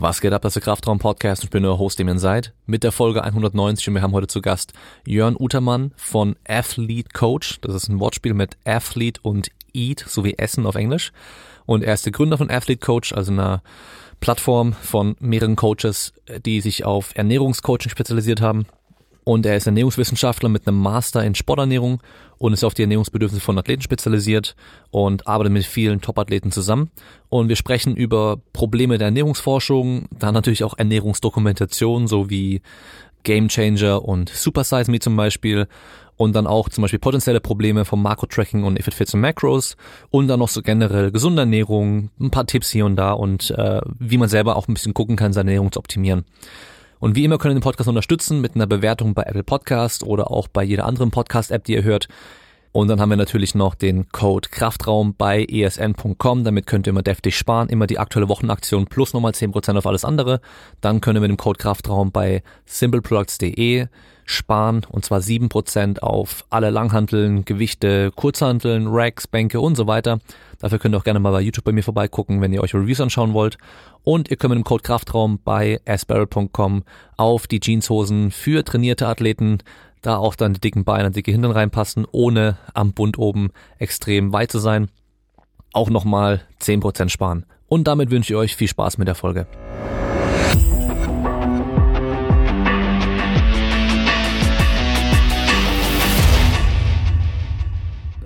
Was geht ab, das ist der Kraftraum Podcast. Ich bin euer Host, dem ihr seid, mit der Folge 190 und wir haben heute zu Gast Jörn Utermann von Athlete Coach. Das ist ein Wortspiel mit Athlete und Eat sowie Essen auf Englisch. Und er ist der Gründer von Athlete Coach, also einer Plattform von mehreren Coaches, die sich auf Ernährungscoaching spezialisiert haben und er ist Ernährungswissenschaftler mit einem Master in Sporternährung und ist auf die Ernährungsbedürfnisse von Athleten spezialisiert und arbeitet mit vielen Top-Athleten zusammen. Und wir sprechen über Probleme der Ernährungsforschung, dann natürlich auch Ernährungsdokumentation, so wie Game Changer und Super Size Me zum Beispiel und dann auch zum Beispiel potenzielle Probleme vom Makro-Tracking und If It Fits and Macros und dann noch so generell gesunde Ernährung, ein paar Tipps hier und da und äh, wie man selber auch ein bisschen gucken kann, seine Ernährung zu optimieren. Und wie immer können ihr den Podcast unterstützen mit einer Bewertung bei Apple Podcast oder auch bei jeder anderen Podcast-App, die ihr hört. Und dann haben wir natürlich noch den Code Kraftraum bei esn.com. Damit könnt ihr immer deftig sparen. Immer die aktuelle Wochenaktion plus nochmal 10% auf alles andere. Dann könnt ihr mit dem Code Kraftraum bei simpleproducts.de sparen. Und zwar 7% auf alle Langhanteln, Gewichte, Kurzhanteln, Racks, Bänke und so weiter. Dafür könnt ihr auch gerne mal bei YouTube bei mir vorbeigucken, wenn ihr euch Reviews anschauen wollt. Und ihr könnt mit dem Code Kraftraum bei asbarrel.com auf die Jeanshosen für trainierte Athleten da auch dann die dicken Beine, dicke Hintern reinpassen, ohne am Bund oben extrem weit zu sein. Auch nochmal 10% sparen. Und damit wünsche ich euch viel Spaß mit der Folge.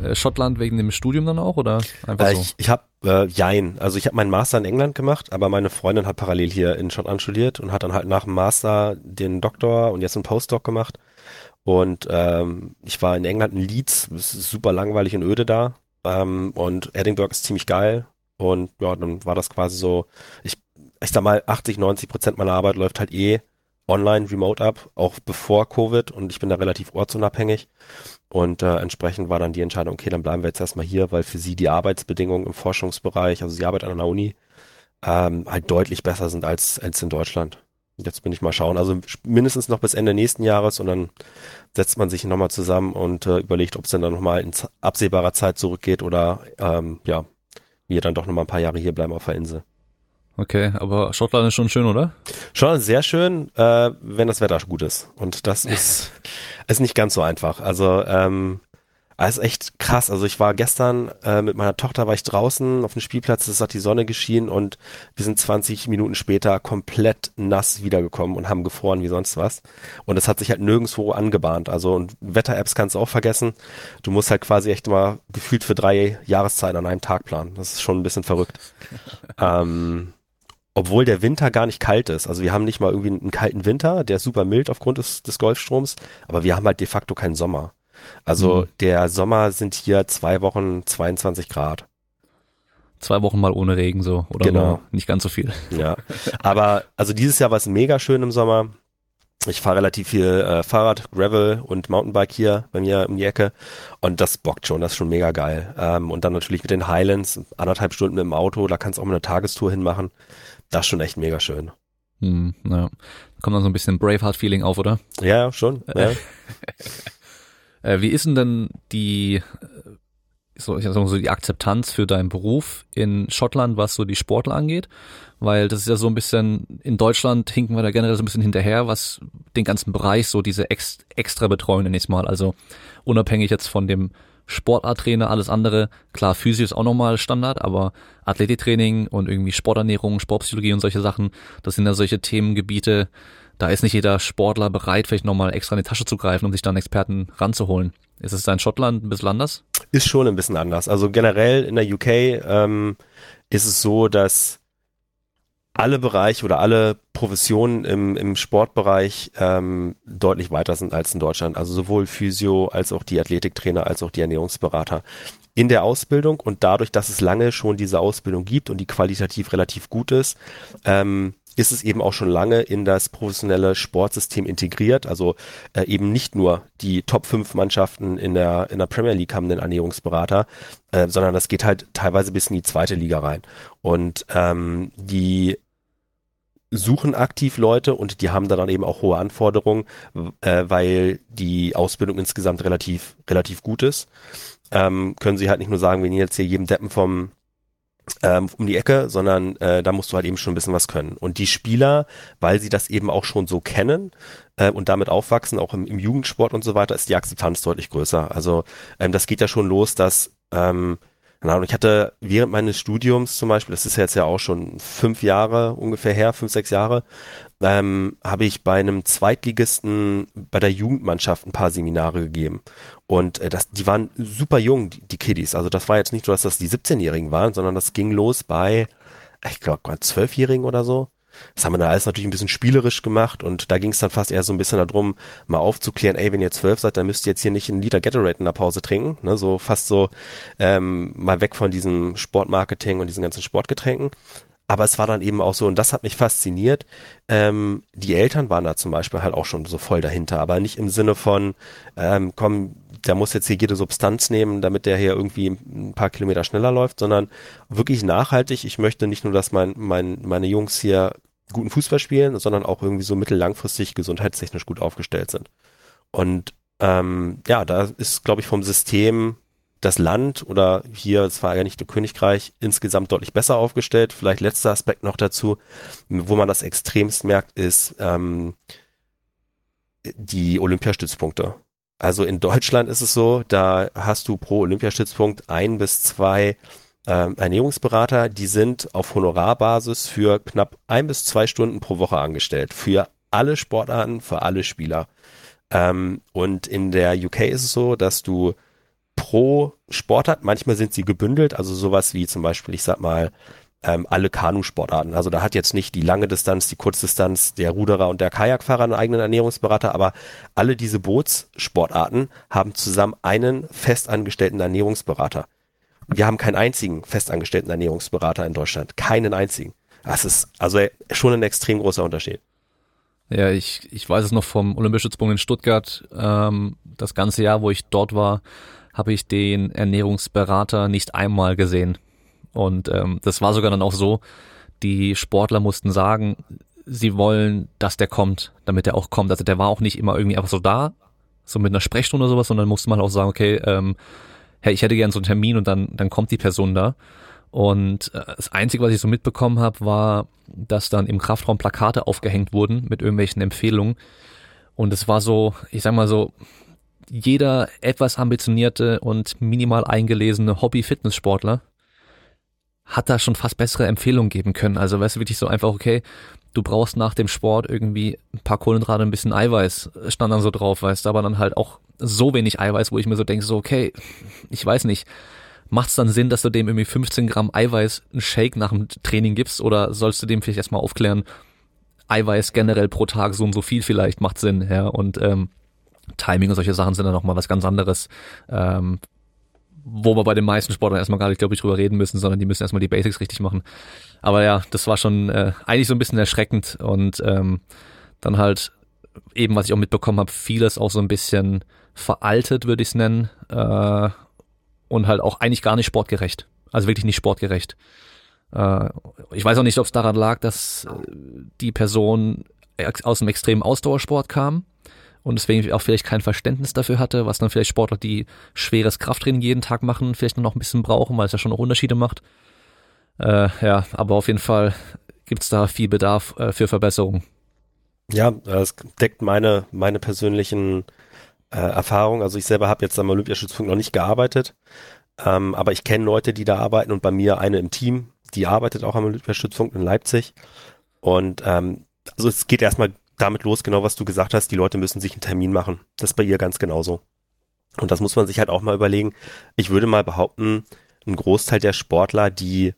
Äh, Schottland wegen dem Studium dann auch oder einfach äh, so? Ich, ich habe äh, Jein. Also ich habe meinen Master in England gemacht, aber meine Freundin hat parallel hier in Schottland studiert und hat dann halt nach dem Master den Doktor und jetzt einen Postdoc gemacht. Und ähm, ich war in England in Leeds, es ist super langweilig und öde da. Ähm, und Edinburgh ist ziemlich geil. Und ja, dann war das quasi so, ich, ich sag mal, 80, 90 Prozent meiner Arbeit läuft halt eh online, remote ab, auch bevor Covid und ich bin da relativ ortsunabhängig. Und äh, entsprechend war dann die Entscheidung, okay, dann bleiben wir jetzt erstmal hier, weil für sie die Arbeitsbedingungen im Forschungsbereich, also sie arbeitet an einer Uni, ähm, halt deutlich besser sind als, als in Deutschland. Jetzt bin ich mal schauen. Also mindestens noch bis Ende nächsten Jahres und dann setzt man sich nochmal zusammen und äh, überlegt, ob es dann, dann nochmal in absehbarer Zeit zurückgeht oder ähm, ja, wir dann doch nochmal ein paar Jahre hier bleiben auf der Insel. Okay, aber Schottland ist schon schön, oder? Schon sehr schön, äh, wenn das Wetter gut ist. Und das ist, ist nicht ganz so einfach. Also ähm, das ist echt krass. Also ich war gestern äh, mit meiner Tochter war ich draußen auf dem Spielplatz, es hat die Sonne geschienen und wir sind 20 Minuten später komplett nass wiedergekommen und haben gefroren wie sonst was. Und es hat sich halt nirgendwo angebahnt. Also und Wetter-Apps kannst du auch vergessen. Du musst halt quasi echt mal gefühlt für drei Jahreszeiten an einem Tag planen. Das ist schon ein bisschen verrückt. ähm, obwohl der Winter gar nicht kalt ist. Also wir haben nicht mal irgendwie einen kalten Winter, der ist super mild aufgrund des, des Golfstroms, aber wir haben halt de facto keinen Sommer. Also mhm. der Sommer sind hier zwei Wochen 22 Grad. Zwei Wochen mal ohne Regen so oder genau. nicht ganz so viel. Ja, aber also dieses Jahr war es mega schön im Sommer. Ich fahre relativ viel äh, Fahrrad, Gravel und Mountainbike hier bei mir um die Ecke und das bockt schon, das ist schon mega geil. Ähm, und dann natürlich mit den Highlands, anderthalb Stunden mit dem Auto, da kannst du auch mal eine Tagestour hinmachen. Das ist schon echt mega schön. Hm, ja. Da kommt dann so ein bisschen Braveheart-Feeling auf, oder? Ja, schon. Ja. Äh, wie ist denn denn die, äh, so, ich sag mal so die Akzeptanz für deinen Beruf in Schottland, was so die Sportler angeht? Weil das ist ja so ein bisschen, in Deutschland hinken wir da generell so ein bisschen hinterher, was den ganzen Bereich, so diese ex, extra Betreuung nenne ich mal. Also unabhängig jetzt von dem Sportarttrainer, alles andere. Klar, Physio ist auch nochmal Standard, aber Athletiktraining und irgendwie Sporternährung, Sportpsychologie und solche Sachen, das sind ja solche Themengebiete, da ist nicht jeder Sportler bereit, vielleicht nochmal extra in die Tasche zu greifen, um sich dann Experten ranzuholen. Ist es da in Schottland ein bisschen anders? Ist schon ein bisschen anders. Also generell in der UK ähm, ist es so, dass alle Bereiche oder alle Professionen im, im Sportbereich ähm, deutlich weiter sind als in Deutschland. Also sowohl Physio als auch die Athletiktrainer als auch die Ernährungsberater in der Ausbildung und dadurch, dass es lange schon diese Ausbildung gibt und die qualitativ relativ gut ist, ähm, ist es eben auch schon lange in das professionelle Sportsystem integriert. Also äh, eben nicht nur die Top 5 Mannschaften in der, in der Premier League haben den Ernährungsberater, äh, sondern das geht halt teilweise bis in die zweite Liga rein. Und ähm, die suchen aktiv Leute und die haben dann eben auch hohe Anforderungen, äh, weil die Ausbildung insgesamt relativ, relativ gut ist. Ähm, können sie halt nicht nur sagen, wir nehmen jetzt hier jedem Deppen vom ähm, um die Ecke, sondern äh, da musst du halt eben schon ein bisschen was können. Und die Spieler, weil sie das eben auch schon so kennen äh, und damit aufwachsen, auch im, im Jugendsport und so weiter, ist die Akzeptanz deutlich größer. Also ähm, das geht ja schon los, dass ähm, Genau, ich hatte während meines Studiums zum Beispiel, das ist jetzt ja auch schon fünf Jahre ungefähr her, fünf, sechs Jahre, ähm, habe ich bei einem Zweitligisten bei der Jugendmannschaft ein paar Seminare gegeben. Und äh, das, die waren super jung, die, die Kiddies. Also das war jetzt nicht so, dass das die 17-Jährigen waren, sondern das ging los bei, ich glaube, Zwölfjährigen oder so. Das haben wir dann alles natürlich ein bisschen spielerisch gemacht und da ging es dann fast eher so ein bisschen darum, mal aufzuklären, ey, wenn ihr zwölf seid, dann müsst ihr jetzt hier nicht einen Liter Gatorade in der Pause trinken, ne, so fast so ähm, mal weg von diesem Sportmarketing und diesen ganzen Sportgetränken. Aber es war dann eben auch so, und das hat mich fasziniert, ähm, die Eltern waren da zum Beispiel halt auch schon so voll dahinter, aber nicht im Sinne von, ähm, komm, der muss jetzt hier jede Substanz nehmen, damit der hier irgendwie ein paar Kilometer schneller läuft, sondern wirklich nachhaltig. Ich möchte nicht nur, dass mein, mein, meine Jungs hier guten Fußball spielen, sondern auch irgendwie so mittellangfristig gesundheitstechnisch gut aufgestellt sind. Und ähm, ja, da ist, glaube ich, vom System das Land oder hier das Vereinigte Königreich insgesamt deutlich besser aufgestellt. Vielleicht letzter Aspekt noch dazu, wo man das extremst merkt, ist ähm, die Olympiastützpunkte. Also in Deutschland ist es so, da hast du pro Olympiastützpunkt ein bis zwei ähm, Ernährungsberater, die sind auf Honorarbasis für knapp ein bis zwei Stunden pro Woche angestellt. Für alle Sportarten, für alle Spieler. Ähm, und in der UK ist es so, dass du pro Sportart, manchmal sind sie gebündelt, also sowas wie zum Beispiel, ich sag mal, ähm, alle Kanusportarten. Also da hat jetzt nicht die lange Distanz, die Kurzdistanz, der Ruderer und der Kajakfahrer einen eigenen Ernährungsberater, aber alle diese Bootssportarten haben zusammen einen festangestellten Ernährungsberater. Wir haben keinen einzigen festangestellten Ernährungsberater in Deutschland. Keinen einzigen. Das ist also schon ein extrem großer Unterschied. Ja, ich, ich weiß es noch vom Olympischützpunkt in Stuttgart. Ähm, das ganze Jahr, wo ich dort war, habe ich den Ernährungsberater nicht einmal gesehen. Und ähm, das war sogar dann auch so, die Sportler mussten sagen, sie wollen, dass der kommt, damit er auch kommt. Also der war auch nicht immer irgendwie einfach so da, so mit einer Sprechstunde oder sowas, sondern musste man auch sagen, okay, ähm, hey, ich hätte gern so einen Termin und dann, dann kommt die Person da. Und äh, das Einzige, was ich so mitbekommen habe, war, dass dann im Kraftraum Plakate aufgehängt wurden mit irgendwelchen Empfehlungen. Und es war so, ich sag mal so, jeder etwas ambitionierte und minimal eingelesene Hobby-Fitnesssportler hat da schon fast bessere Empfehlungen geben können. Also weißt du wirklich so einfach, okay, du brauchst nach dem Sport irgendwie ein paar Kohlenhydrate, ein bisschen Eiweiß, stand dann so drauf, weißt du, aber dann halt auch so wenig Eiweiß, wo ich mir so denke, so okay, ich weiß nicht, macht es dann Sinn, dass du dem irgendwie 15 Gramm Eiweiß einen Shake nach dem Training gibst oder sollst du dem vielleicht erstmal aufklären, Eiweiß generell pro Tag so und so viel vielleicht macht Sinn, ja, und ähm, Timing und solche Sachen sind dann nochmal was ganz anderes. Ähm, wo wir bei den meisten Sportlern erstmal gar nicht, glaube ich, drüber reden müssen, sondern die müssen erstmal die Basics richtig machen. Aber ja, das war schon äh, eigentlich so ein bisschen erschreckend und ähm, dann halt eben, was ich auch mitbekommen habe, vieles auch so ein bisschen veraltet, würde ich es nennen, äh, und halt auch eigentlich gar nicht sportgerecht. Also wirklich nicht sportgerecht. Äh, ich weiß auch nicht, ob es daran lag, dass die Person aus dem extremen Ausdauersport kam und deswegen auch vielleicht kein Verständnis dafür hatte, was dann vielleicht Sportler, die schweres Krafttraining jeden Tag machen, vielleicht noch ein bisschen brauchen, weil es ja schon noch Unterschiede macht. Äh, ja, aber auf jeden Fall gibt's da viel Bedarf äh, für Verbesserung. Ja, das deckt meine, meine persönlichen äh, Erfahrungen. Also ich selber habe jetzt am Olympiastützpunkt noch nicht gearbeitet, ähm, aber ich kenne Leute, die da arbeiten und bei mir eine im Team, die arbeitet auch am Olympiastützpunkt in Leipzig. Und ähm, also es geht erstmal damit los, genau was du gesagt hast, die Leute müssen sich einen Termin machen. Das ist bei ihr ganz genauso. Und das muss man sich halt auch mal überlegen. Ich würde mal behaupten, ein Großteil der Sportler, die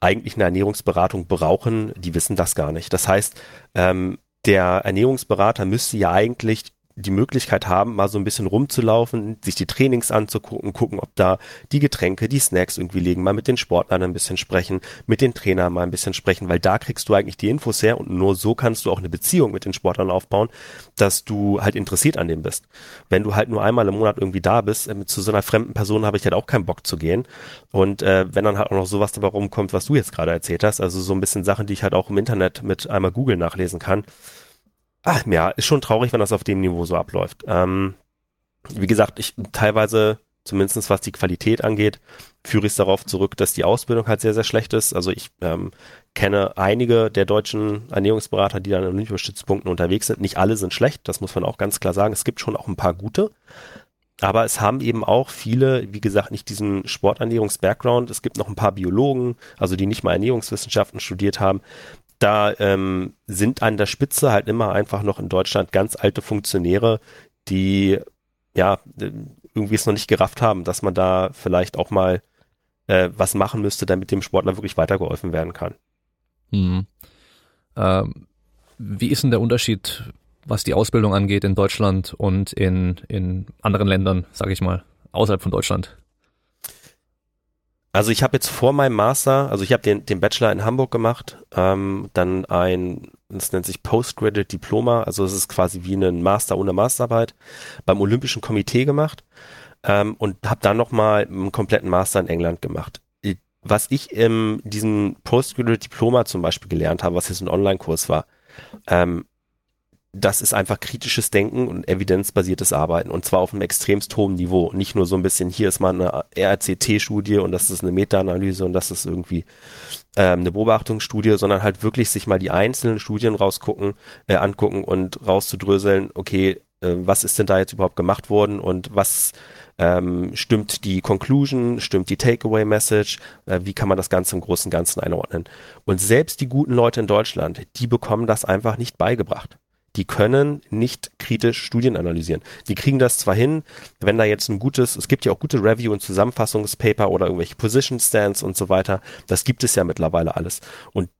eigentlich eine Ernährungsberatung brauchen, die wissen das gar nicht. Das heißt, ähm, der Ernährungsberater müsste ja eigentlich die Möglichkeit haben, mal so ein bisschen rumzulaufen, sich die Trainings anzugucken, gucken, ob da die Getränke, die Snacks irgendwie liegen, mal mit den Sportlern ein bisschen sprechen, mit den Trainern mal ein bisschen sprechen, weil da kriegst du eigentlich die Infos her und nur so kannst du auch eine Beziehung mit den Sportlern aufbauen, dass du halt interessiert an dem bist. Wenn du halt nur einmal im Monat irgendwie da bist, äh, zu so einer fremden Person habe ich halt auch keinen Bock zu gehen. Und äh, wenn dann halt auch noch sowas dabei rumkommt, was du jetzt gerade erzählt hast, also so ein bisschen Sachen, die ich halt auch im Internet mit einmal Google nachlesen kann, ach, ja, ist schon traurig, wenn das auf dem Niveau so abläuft. Ähm, wie gesagt, ich teilweise zumindest was die Qualität angeht, führe ich es darauf zurück, dass die Ausbildung halt sehr, sehr schlecht ist. Also ich ähm, kenne einige der deutschen Ernährungsberater, die dann an Olympiastützpunkten unterwegs sind. Nicht alle sind schlecht, das muss man auch ganz klar sagen. Es gibt schon auch ein paar gute. Aber es haben eben auch viele, wie gesagt, nicht diesen Sporternährungs-Background. Es gibt noch ein paar Biologen, also die nicht mal Ernährungswissenschaften studiert haben. Da ähm, sind an der Spitze halt immer einfach noch in Deutschland ganz alte Funktionäre, die ja irgendwie es noch nicht gerafft haben, dass man da vielleicht auch mal äh, was machen müsste, damit dem Sportler wirklich weitergeholfen werden kann. Hm. Ähm, wie ist denn der Unterschied was die Ausbildung angeht in Deutschland und in, in anderen Ländern, sage ich mal, außerhalb von Deutschland? Also ich habe jetzt vor meinem Master, also ich habe den, den Bachelor in Hamburg gemacht, ähm, dann ein, das nennt sich Postgraduate Diploma, also es ist quasi wie ein Master ohne Masterarbeit, beim Olympischen Komitee gemacht ähm, und habe dann nochmal einen kompletten Master in England gemacht. Was ich in diesem Postgraduate Diploma zum Beispiel gelernt habe, was jetzt ein Online-Kurs war, ähm, das ist einfach kritisches Denken und evidenzbasiertes Arbeiten und zwar auf einem extremst hohen Niveau. Nicht nur so ein bisschen, hier ist mal eine RCT-Studie und das ist eine Meta-Analyse und das ist irgendwie ähm, eine Beobachtungsstudie, sondern halt wirklich sich mal die einzelnen Studien rausgucken, äh, angucken und rauszudröseln, okay, äh, was ist denn da jetzt überhaupt gemacht worden und was ähm, stimmt die Conclusion, stimmt die Takeaway-Message, äh, wie kann man das Ganze im Großen und Ganzen einordnen. Und selbst die guten Leute in Deutschland, die bekommen das einfach nicht beigebracht die können nicht kritisch Studien analysieren. Die kriegen das zwar hin, wenn da jetzt ein gutes, es gibt ja auch gute Review- und Zusammenfassungspaper oder irgendwelche Position Stands und so weiter. Das gibt es ja mittlerweile alles. Und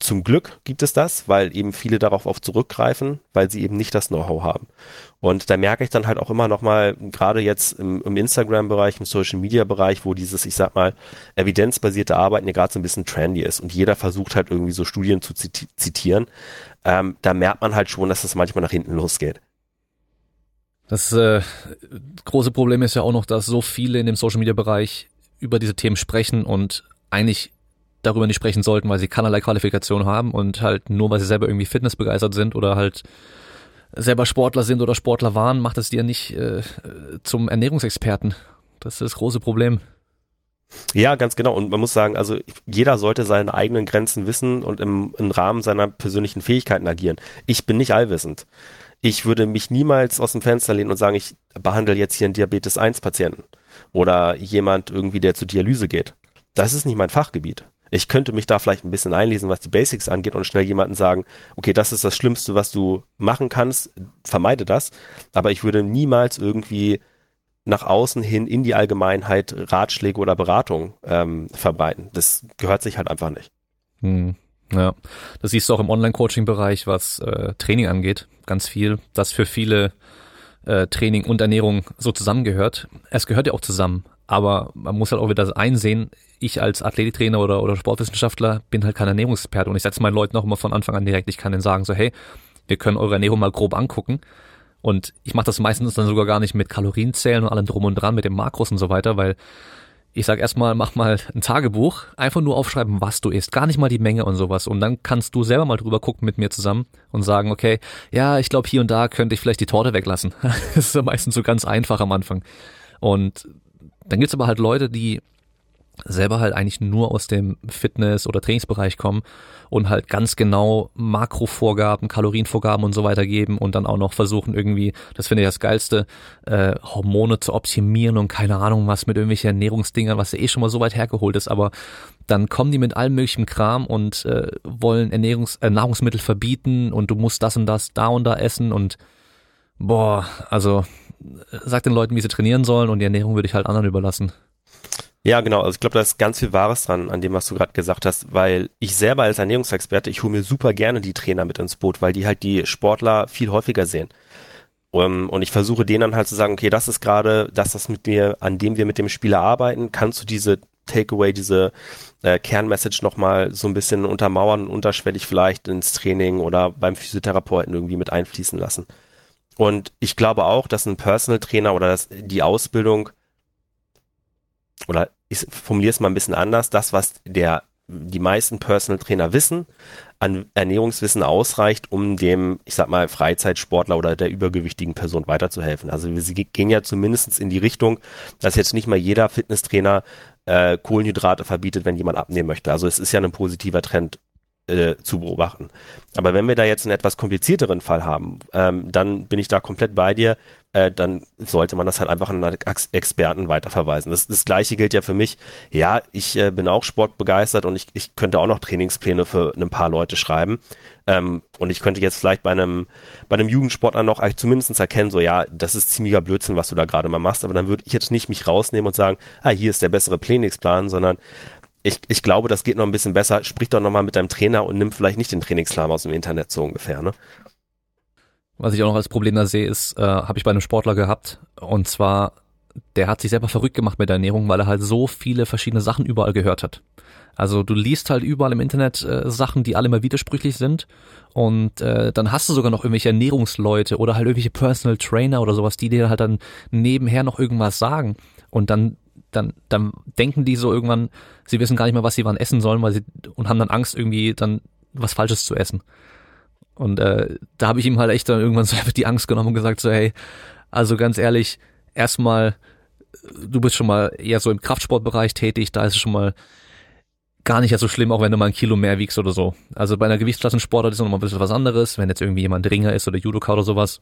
zum Glück gibt es das, weil eben viele darauf oft zurückgreifen, weil sie eben nicht das Know-how haben. Und da merke ich dann halt auch immer noch mal, gerade jetzt im, im Instagram-Bereich, im Social-Media-Bereich, wo dieses, ich sag mal, evidenzbasierte Arbeiten ja gerade so ein bisschen trendy ist und jeder versucht halt irgendwie so Studien zu zitieren, ähm, da merkt man halt schon, dass das manchmal nach hinten losgeht. Das äh, große Problem ist ja auch noch, dass so viele in dem Social-Media-Bereich über diese Themen sprechen und eigentlich darüber nicht sprechen sollten, weil sie keinerlei Qualifikation haben und halt nur, weil sie selber irgendwie fitnessbegeistert sind oder halt selber Sportler sind oder Sportler waren, macht es dir nicht äh, zum Ernährungsexperten. Das ist das große Problem. Ja, ganz genau. Und man muss sagen, also jeder sollte seine eigenen Grenzen wissen und im, im Rahmen seiner persönlichen Fähigkeiten agieren. Ich bin nicht allwissend. Ich würde mich niemals aus dem Fenster lehnen und sagen, ich behandle jetzt hier einen Diabetes 1 Patienten oder jemand irgendwie, der zur Dialyse geht. Das ist nicht mein Fachgebiet. Ich könnte mich da vielleicht ein bisschen einlesen, was die Basics angeht und schnell jemanden sagen, okay, das ist das Schlimmste, was du machen kannst, vermeide das. Aber ich würde niemals irgendwie nach außen hin in die Allgemeinheit Ratschläge oder Beratung ähm, verbreiten. Das gehört sich halt einfach nicht. Hm. Ja, das siehst du auch im Online-Coaching-Bereich, was äh, Training angeht, ganz viel, dass für viele äh, Training und Ernährung so zusammengehört. Es gehört ja auch zusammen, aber man muss halt auch wieder einsehen, ich als Athletiktrainer oder, oder Sportwissenschaftler bin halt kein Ernährungsexperte und ich setze meinen Leuten auch immer von Anfang an direkt, ich kann denen sagen so, hey, wir können eure Ernährung mal grob angucken und ich mache das meistens dann sogar gar nicht mit Kalorienzählen und allem drum und dran, mit dem Makros und so weiter, weil ich sag erstmal, mach mal ein Tagebuch, einfach nur aufschreiben, was du isst, gar nicht mal die Menge und sowas. Und dann kannst du selber mal drüber gucken mit mir zusammen und sagen, okay, ja, ich glaube, hier und da könnte ich vielleicht die Torte weglassen. das ist ja meistens so ganz einfach am Anfang. Und dann gibt's aber halt Leute, die selber halt eigentlich nur aus dem Fitness- oder Trainingsbereich kommen und halt ganz genau Makrovorgaben, Kalorienvorgaben und so weiter geben und dann auch noch versuchen irgendwie, das finde ich das Geilste, äh, Hormone zu optimieren und keine Ahnung was mit irgendwelchen Ernährungsdingern, was ja eh schon mal so weit hergeholt ist, aber dann kommen die mit allem möglichen Kram und äh, wollen Ernährungs äh, Nahrungsmittel verbieten und du musst das und das da und da essen und boah, also sag den Leuten, wie sie trainieren sollen und die Ernährung würde ich halt anderen überlassen. Ja, genau. Also ich glaube, da ist ganz viel Wahres dran an dem, was du gerade gesagt hast, weil ich selber als Ernährungsexperte, ich hole mir super gerne die Trainer mit ins Boot, weil die halt die Sportler viel häufiger sehen. Um, und ich versuche denen dann halt zu sagen, okay, das ist gerade das, was mit mir, an dem wir mit dem Spieler arbeiten. Kannst du diese Takeaway, diese äh, Kernmessage nochmal so ein bisschen untermauern, unterschwellig vielleicht ins Training oder beim Physiotherapeuten irgendwie mit einfließen lassen. Und ich glaube auch, dass ein Personal Trainer oder das, die Ausbildung oder ich formuliere es mal ein bisschen anders, das, was der die meisten Personal Trainer wissen, an Ernährungswissen ausreicht, um dem, ich sag mal, Freizeitsportler oder der übergewichtigen Person weiterzuhelfen. Also wir gehen ja zumindest in die Richtung, dass jetzt nicht mal jeder Fitnesstrainer äh, Kohlenhydrate verbietet, wenn jemand abnehmen möchte. Also es ist ja ein positiver Trend äh, zu beobachten. Aber wenn wir da jetzt einen etwas komplizierteren Fall haben, ähm, dann bin ich da komplett bei dir. Äh, dann sollte man das halt einfach an Experten weiterverweisen. Das, das gleiche gilt ja für mich. Ja, ich äh, bin auch sportbegeistert und ich, ich könnte auch noch Trainingspläne für ein paar Leute schreiben. Ähm, und ich könnte jetzt vielleicht bei einem, bei einem Jugendsportler noch zumindest erkennen, so ja, das ist ziemlicher Blödsinn, was du da gerade mal machst, aber dann würde ich jetzt nicht mich rausnehmen und sagen, ah, hier ist der bessere Trainingsplan, sondern ich, ich glaube, das geht noch ein bisschen besser. Sprich doch nochmal mit deinem Trainer und nimm vielleicht nicht den Trainingsplan aus dem Internet so ungefähr, ne? Was ich auch noch als Problem da sehe, ist, äh, habe ich bei einem Sportler gehabt. Und zwar, der hat sich selber verrückt gemacht mit der Ernährung, weil er halt so viele verschiedene Sachen überall gehört hat. Also du liest halt überall im Internet äh, Sachen, die alle mal widersprüchlich sind. Und äh, dann hast du sogar noch irgendwelche Ernährungsleute oder halt irgendwelche Personal Trainer oder sowas, die dir halt dann nebenher noch irgendwas sagen. Und dann dann, dann denken die so irgendwann, sie wissen gar nicht mehr, was sie wann essen sollen, weil sie und haben dann Angst, irgendwie dann was Falsches zu essen. Und äh, da habe ich ihm halt echt dann irgendwann so die Angst genommen und gesagt, so, hey, also ganz ehrlich, erstmal, du bist schon mal eher so im Kraftsportbereich tätig, da ist es schon mal gar nicht so schlimm, auch wenn du mal ein Kilo mehr wiegst oder so. Also bei einer Gewichtsklassensportart ist noch mal ein bisschen was anderes, wenn jetzt irgendwie jemand Ringer ist oder Judoka oder sowas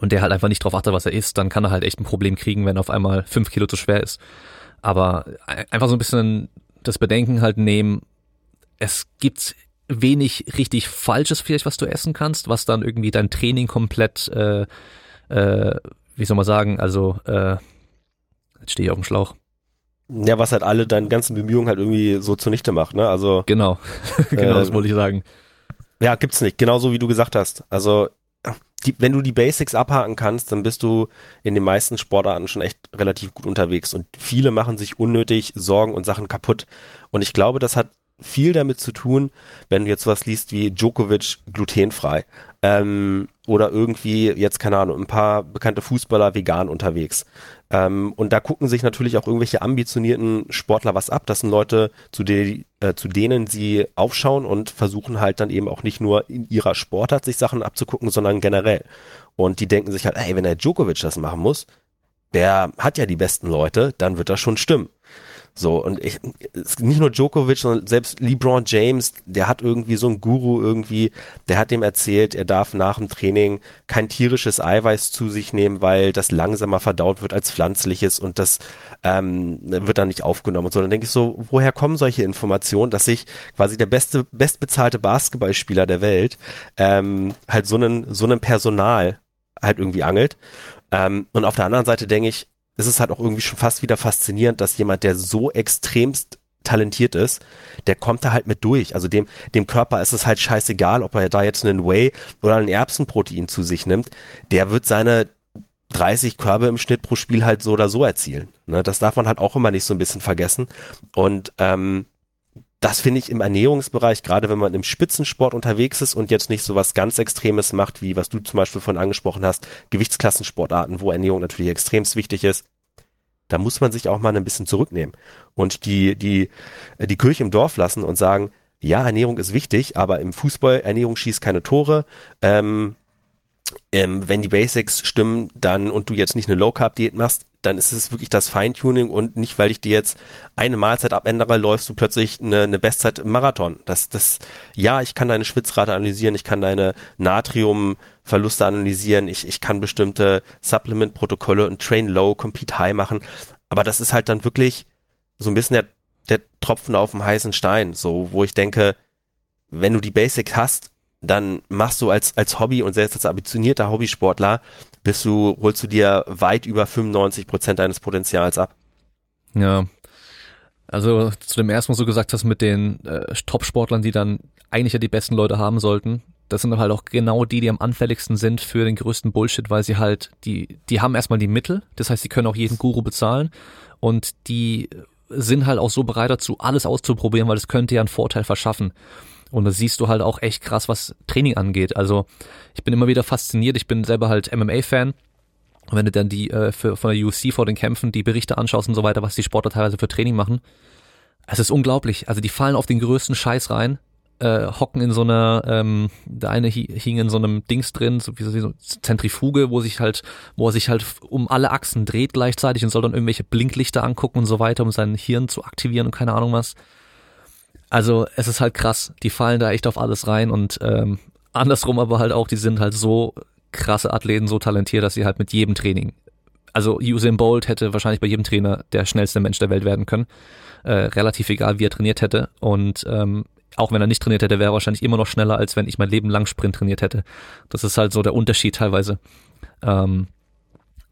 und der halt einfach nicht drauf achtet, was er isst, dann kann er halt echt ein Problem kriegen, wenn auf einmal fünf Kilo zu schwer ist. Aber einfach so ein bisschen das Bedenken halt nehmen, es gibt wenig richtig Falsches vielleicht, was du essen kannst, was dann irgendwie dein Training komplett, äh, äh, wie soll man sagen, also äh, jetzt stehe ich auf dem Schlauch. Ja, was halt alle deine ganzen Bemühungen halt irgendwie so zunichte macht, ne? Also genau, genau, äh, das wollte ich sagen. Ja, gibt's nicht. Genauso wie du gesagt hast. Also die, wenn du die Basics abhaken kannst, dann bist du in den meisten Sportarten schon echt relativ gut unterwegs. Und viele machen sich unnötig Sorgen und Sachen kaputt. Und ich glaube, das hat viel damit zu tun, wenn du jetzt was liest wie Djokovic glutenfrei ähm, oder irgendwie jetzt keine Ahnung ein paar bekannte Fußballer vegan unterwegs ähm, und da gucken sich natürlich auch irgendwelche ambitionierten Sportler was ab. Das sind Leute, zu, de äh, zu denen sie aufschauen und versuchen halt dann eben auch nicht nur in ihrer Sportart sich Sachen abzugucken, sondern generell. Und die denken sich halt, ey, wenn der Djokovic das machen muss, der hat ja die besten Leute, dann wird das schon stimmen. So, und ich, nicht nur Djokovic, sondern selbst LeBron James, der hat irgendwie so einen Guru irgendwie, der hat dem erzählt, er darf nach dem Training kein tierisches Eiweiß zu sich nehmen, weil das langsamer verdaut wird als pflanzliches und das ähm, wird dann nicht aufgenommen und so. Dann denke ich so, woher kommen solche Informationen, dass sich quasi der beste, bestbezahlte Basketballspieler der Welt ähm, halt so einen, so einen Personal halt irgendwie angelt. Ähm, und auf der anderen Seite denke ich, es ist halt auch irgendwie schon fast wieder faszinierend, dass jemand, der so extremst talentiert ist, der kommt da halt mit durch. Also dem, dem Körper ist es halt scheißegal, ob er da jetzt einen Whey oder ein Erbsenprotein zu sich nimmt. Der wird seine 30 Körbe im Schnitt pro Spiel halt so oder so erzielen. Ne, das darf man halt auch immer nicht so ein bisschen vergessen. Und ähm, das finde ich im Ernährungsbereich, gerade wenn man im Spitzensport unterwegs ist und jetzt nicht so was ganz Extremes macht, wie was du zum Beispiel von angesprochen hast, Gewichtsklassensportarten, wo Ernährung natürlich extremst wichtig ist, da muss man sich auch mal ein bisschen zurücknehmen und die, die, die Kirche im Dorf lassen und sagen, ja, Ernährung ist wichtig, aber im Fußball, Ernährung schießt keine Tore. Ähm, ähm, wenn die Basics stimmen, dann und du jetzt nicht eine Low Carb Diät machst, dann ist es wirklich das Feintuning und nicht, weil ich dir jetzt eine Mahlzeit abändere, läufst du plötzlich eine, eine Bestzeit im Marathon. Das, das, ja, ich kann deine Schwitzrate analysieren, ich kann deine Natriumverluste analysieren, ich, ich kann bestimmte Supplement-Protokolle und Train Low, Compete High machen. Aber das ist halt dann wirklich so ein bisschen der, der Tropfen auf dem heißen Stein, so, wo ich denke, wenn du die Basics hast, dann machst du als, als Hobby und selbst als ambitionierter Hobbysportler bist du, holst du dir weit über 95 Prozent deines Potenzials ab. Ja. Also zu dem ersten, was du gesagt hast mit den äh, Top-Sportlern, die dann eigentlich ja die besten Leute haben sollten, das sind halt auch genau die, die am anfälligsten sind für den größten Bullshit, weil sie halt, die, die haben erstmal die Mittel, das heißt, sie können auch jeden Guru bezahlen und die sind halt auch so bereit dazu, alles auszuprobieren, weil es könnte ja einen Vorteil verschaffen. Und da siehst du halt auch echt krass, was Training angeht. Also ich bin immer wieder fasziniert. Ich bin selber halt MMA-Fan. Und wenn du dann die äh, für, von der UFC vor den Kämpfen die Berichte anschaust und so weiter, was die Sportler teilweise für Training machen, es ist unglaublich. Also die fallen auf den größten Scheiß rein äh, hocken in so einer, ähm, der eine hing in so einem Dings drin, so wie so eine Zentrifuge, wo sich halt, wo er sich halt um alle Achsen dreht gleichzeitig und soll dann irgendwelche Blinklichter angucken und so weiter, um sein Hirn zu aktivieren und keine Ahnung was. Also es ist halt krass, die fallen da echt auf alles rein und ähm, andersrum aber halt auch, die sind halt so krasse Athleten, so talentiert, dass sie halt mit jedem Training, also Usain Bolt hätte wahrscheinlich bei jedem Trainer der schnellste Mensch der Welt werden können, äh, relativ egal, wie er trainiert hätte und ähm, auch wenn er nicht trainiert hätte, wäre er wahrscheinlich immer noch schneller, als wenn ich mein Leben lang Sprint trainiert hätte. Das ist halt so der Unterschied teilweise. Ähm,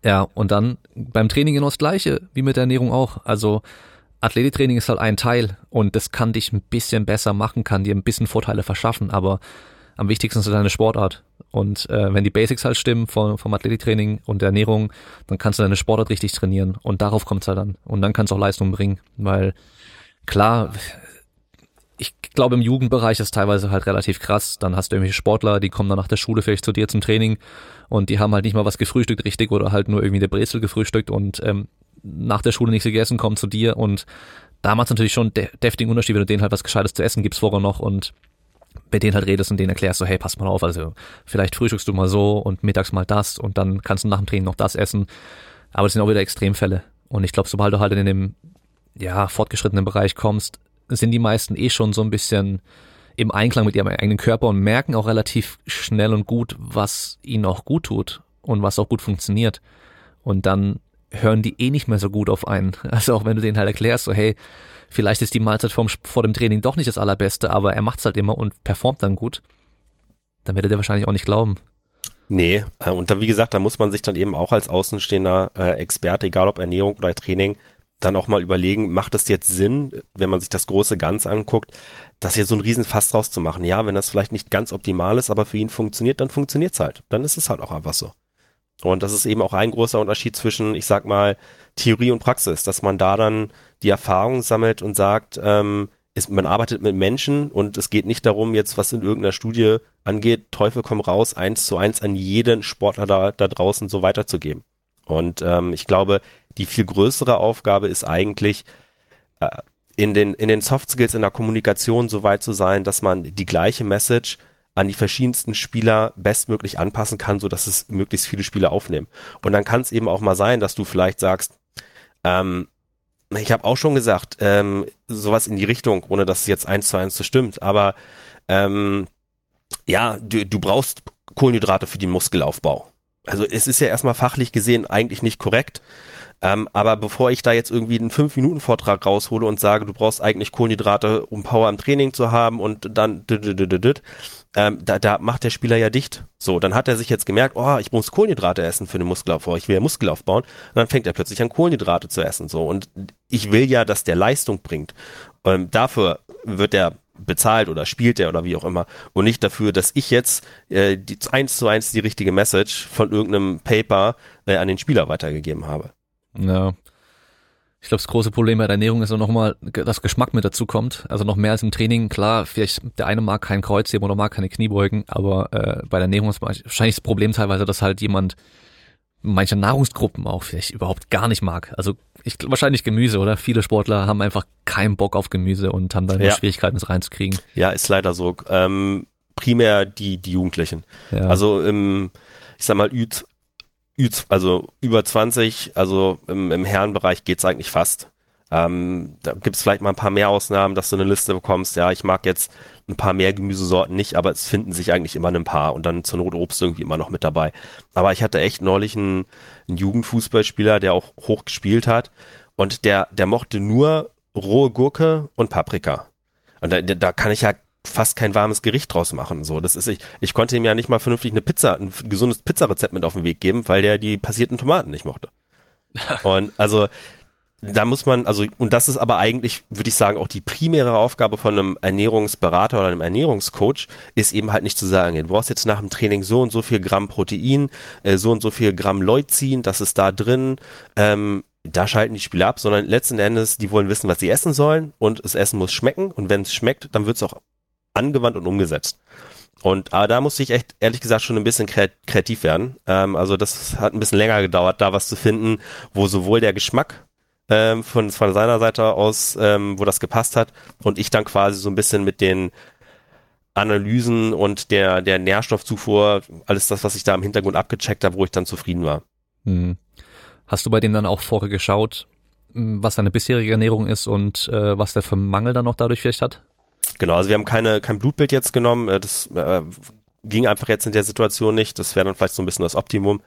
ja, und dann beim Training genau das gleiche, wie mit der Ernährung auch. Also Athletiktraining ist halt ein Teil und das kann dich ein bisschen besser machen, kann dir ein bisschen Vorteile verschaffen, aber am wichtigsten ist deine Sportart. Und äh, wenn die Basics halt stimmen vom, vom Athletiktraining und der Ernährung, dann kannst du deine Sportart richtig trainieren und darauf kommt es halt an. Und dann kannst du auch Leistung bringen, weil klar, ich glaube, im Jugendbereich ist teilweise halt relativ krass. Dann hast du irgendwelche Sportler, die kommen dann nach der Schule vielleicht zu dir zum Training und die haben halt nicht mal was gefrühstückt richtig oder halt nur irgendwie eine Brezel gefrühstückt und ähm, nach der Schule nichts gegessen, kommen zu dir und da macht natürlich schon de deftigen Unterschied, wenn du denen halt was Gescheites zu essen gibst vorher noch und bei denen halt redest und denen erklärst so, hey, pass mal auf, also vielleicht frühstückst du mal so und mittags mal das und dann kannst du nach dem Training noch das essen. Aber das sind auch wieder Extremfälle. Und ich glaube, sobald du halt in dem ja, fortgeschrittenen Bereich kommst, sind die meisten eh schon so ein bisschen im Einklang mit ihrem eigenen Körper und merken auch relativ schnell und gut, was ihnen auch gut tut und was auch gut funktioniert. Und dann hören die eh nicht mehr so gut auf einen. Also auch wenn du denen halt erklärst, so hey, vielleicht ist die Mahlzeit vom, vor dem Training doch nicht das allerbeste, aber er macht's halt immer und performt dann gut, dann werdet ihr wahrscheinlich auch nicht glauben. Nee, äh, und da, wie gesagt, da muss man sich dann eben auch als außenstehender äh, Experte, egal ob Ernährung oder Training, dann auch mal überlegen, macht es jetzt Sinn, wenn man sich das große Ganz anguckt, das hier so ein Riesenfass draus zu machen. Ja, wenn das vielleicht nicht ganz optimal ist, aber für ihn funktioniert, dann funktioniert's halt. Dann ist es halt auch einfach so. Und das ist eben auch ein großer Unterschied zwischen, ich sag mal, Theorie und Praxis, dass man da dann die Erfahrung sammelt und sagt, ähm, ist, man arbeitet mit Menschen und es geht nicht darum, jetzt was in irgendeiner Studie angeht, Teufel komm raus, eins zu eins an jeden Sportler da, da draußen so weiterzugeben. Und ähm, ich glaube, die viel größere Aufgabe ist eigentlich, äh, in den, in den Soft Skills in der Kommunikation so weit zu sein, dass man die gleiche Message an die verschiedensten Spieler bestmöglich anpassen kann, so dass es möglichst viele Spieler aufnehmen. Und dann kann es eben auch mal sein, dass du vielleicht sagst, ähm, ich habe auch schon gesagt, ähm, sowas in die Richtung, ohne dass es jetzt eins zu eins so stimmt, aber ähm, ja, du, du brauchst Kohlenhydrate für den Muskelaufbau. Also es ist ja erstmal fachlich gesehen eigentlich nicht korrekt. Ähm, aber bevor ich da jetzt irgendwie einen 5-Minuten-Vortrag raushole und sage, du brauchst eigentlich Kohlenhydrate, um Power im Training zu haben und dann ähm, da, da macht der Spieler ja dicht. So, dann hat er sich jetzt gemerkt, oh, ich muss Kohlenhydrate essen für den Muskelaufbau, ich will ja Muskel aufbauen. Und dann fängt er plötzlich an, Kohlenhydrate zu essen. So, und ich will ja, dass der Leistung bringt. Ähm, dafür wird er bezahlt oder spielt er oder wie auch immer und nicht dafür, dass ich jetzt äh, die, eins zu eins die richtige Message von irgendeinem Paper äh, an den Spieler weitergegeben habe. Ja. Ich glaube, das große Problem bei der Ernährung ist auch nochmal, dass Geschmack mit dazu kommt. Also noch mehr als im Training. Klar, vielleicht der eine mag kein Kreuzheben oder mag keine Kniebeugen, aber äh, bei der Ernährung ist wahrscheinlich das Problem teilweise, dass halt jemand manche Nahrungsgruppen auch vielleicht überhaupt gar nicht mag. Also ich wahrscheinlich Gemüse, oder? Viele Sportler haben einfach keinen Bock auf Gemüse und haben dann ja. Schwierigkeiten, es reinzukriegen. Ja, ist leider so. Ähm, primär die, die Jugendlichen. Ja. Also im, ich sag mal, Ü, also über 20, also im, im Herrenbereich geht's eigentlich fast. Ähm, da gibt's vielleicht mal ein paar mehr Ausnahmen, dass du eine Liste bekommst, ja, ich mag jetzt ein paar mehr Gemüsesorten nicht, aber es finden sich eigentlich immer ein paar und dann zur Not Obst irgendwie immer noch mit dabei. Aber ich hatte echt neulich einen, einen Jugendfußballspieler, der auch hoch gespielt hat und der, der mochte nur rohe Gurke und Paprika. Und da, da kann ich ja fast kein warmes Gericht draus machen. So, das ist ich. Ich konnte ihm ja nicht mal vernünftig eine Pizza, ein gesundes Pizzarezept mit auf den Weg geben, weil der die passierten Tomaten nicht mochte. Und also da muss man, also, und das ist aber eigentlich, würde ich sagen, auch die primäre Aufgabe von einem Ernährungsberater oder einem Ernährungscoach, ist eben halt nicht zu sagen, du brauchst jetzt nach dem Training so und so viel Gramm Protein, äh, so und so viel Gramm Leucin, das ist da drin, ähm, da schalten die Spieler ab, sondern letzten Endes, die wollen wissen, was sie essen sollen und das Essen muss schmecken und wenn es schmeckt, dann wird es auch angewandt und umgesetzt. Und aber da musste ich echt, ehrlich gesagt, schon ein bisschen kreativ werden. Ähm, also das hat ein bisschen länger gedauert, da was zu finden, wo sowohl der Geschmack ähm, von, von seiner Seite aus, ähm, wo das gepasst hat. Und ich dann quasi so ein bisschen mit den Analysen und der, der Nährstoffzufuhr, alles das, was ich da im Hintergrund abgecheckt habe, wo ich dann zufrieden war. Hm. Hast du bei dem dann auch vorher geschaut, hm, was seine bisherige Ernährung ist und äh, was der für Mangel dann noch dadurch vielleicht hat? Genau, also wir haben keine, kein Blutbild jetzt genommen. Äh, das äh, ging einfach jetzt in der Situation nicht. Das wäre dann vielleicht so ein bisschen das Optimum.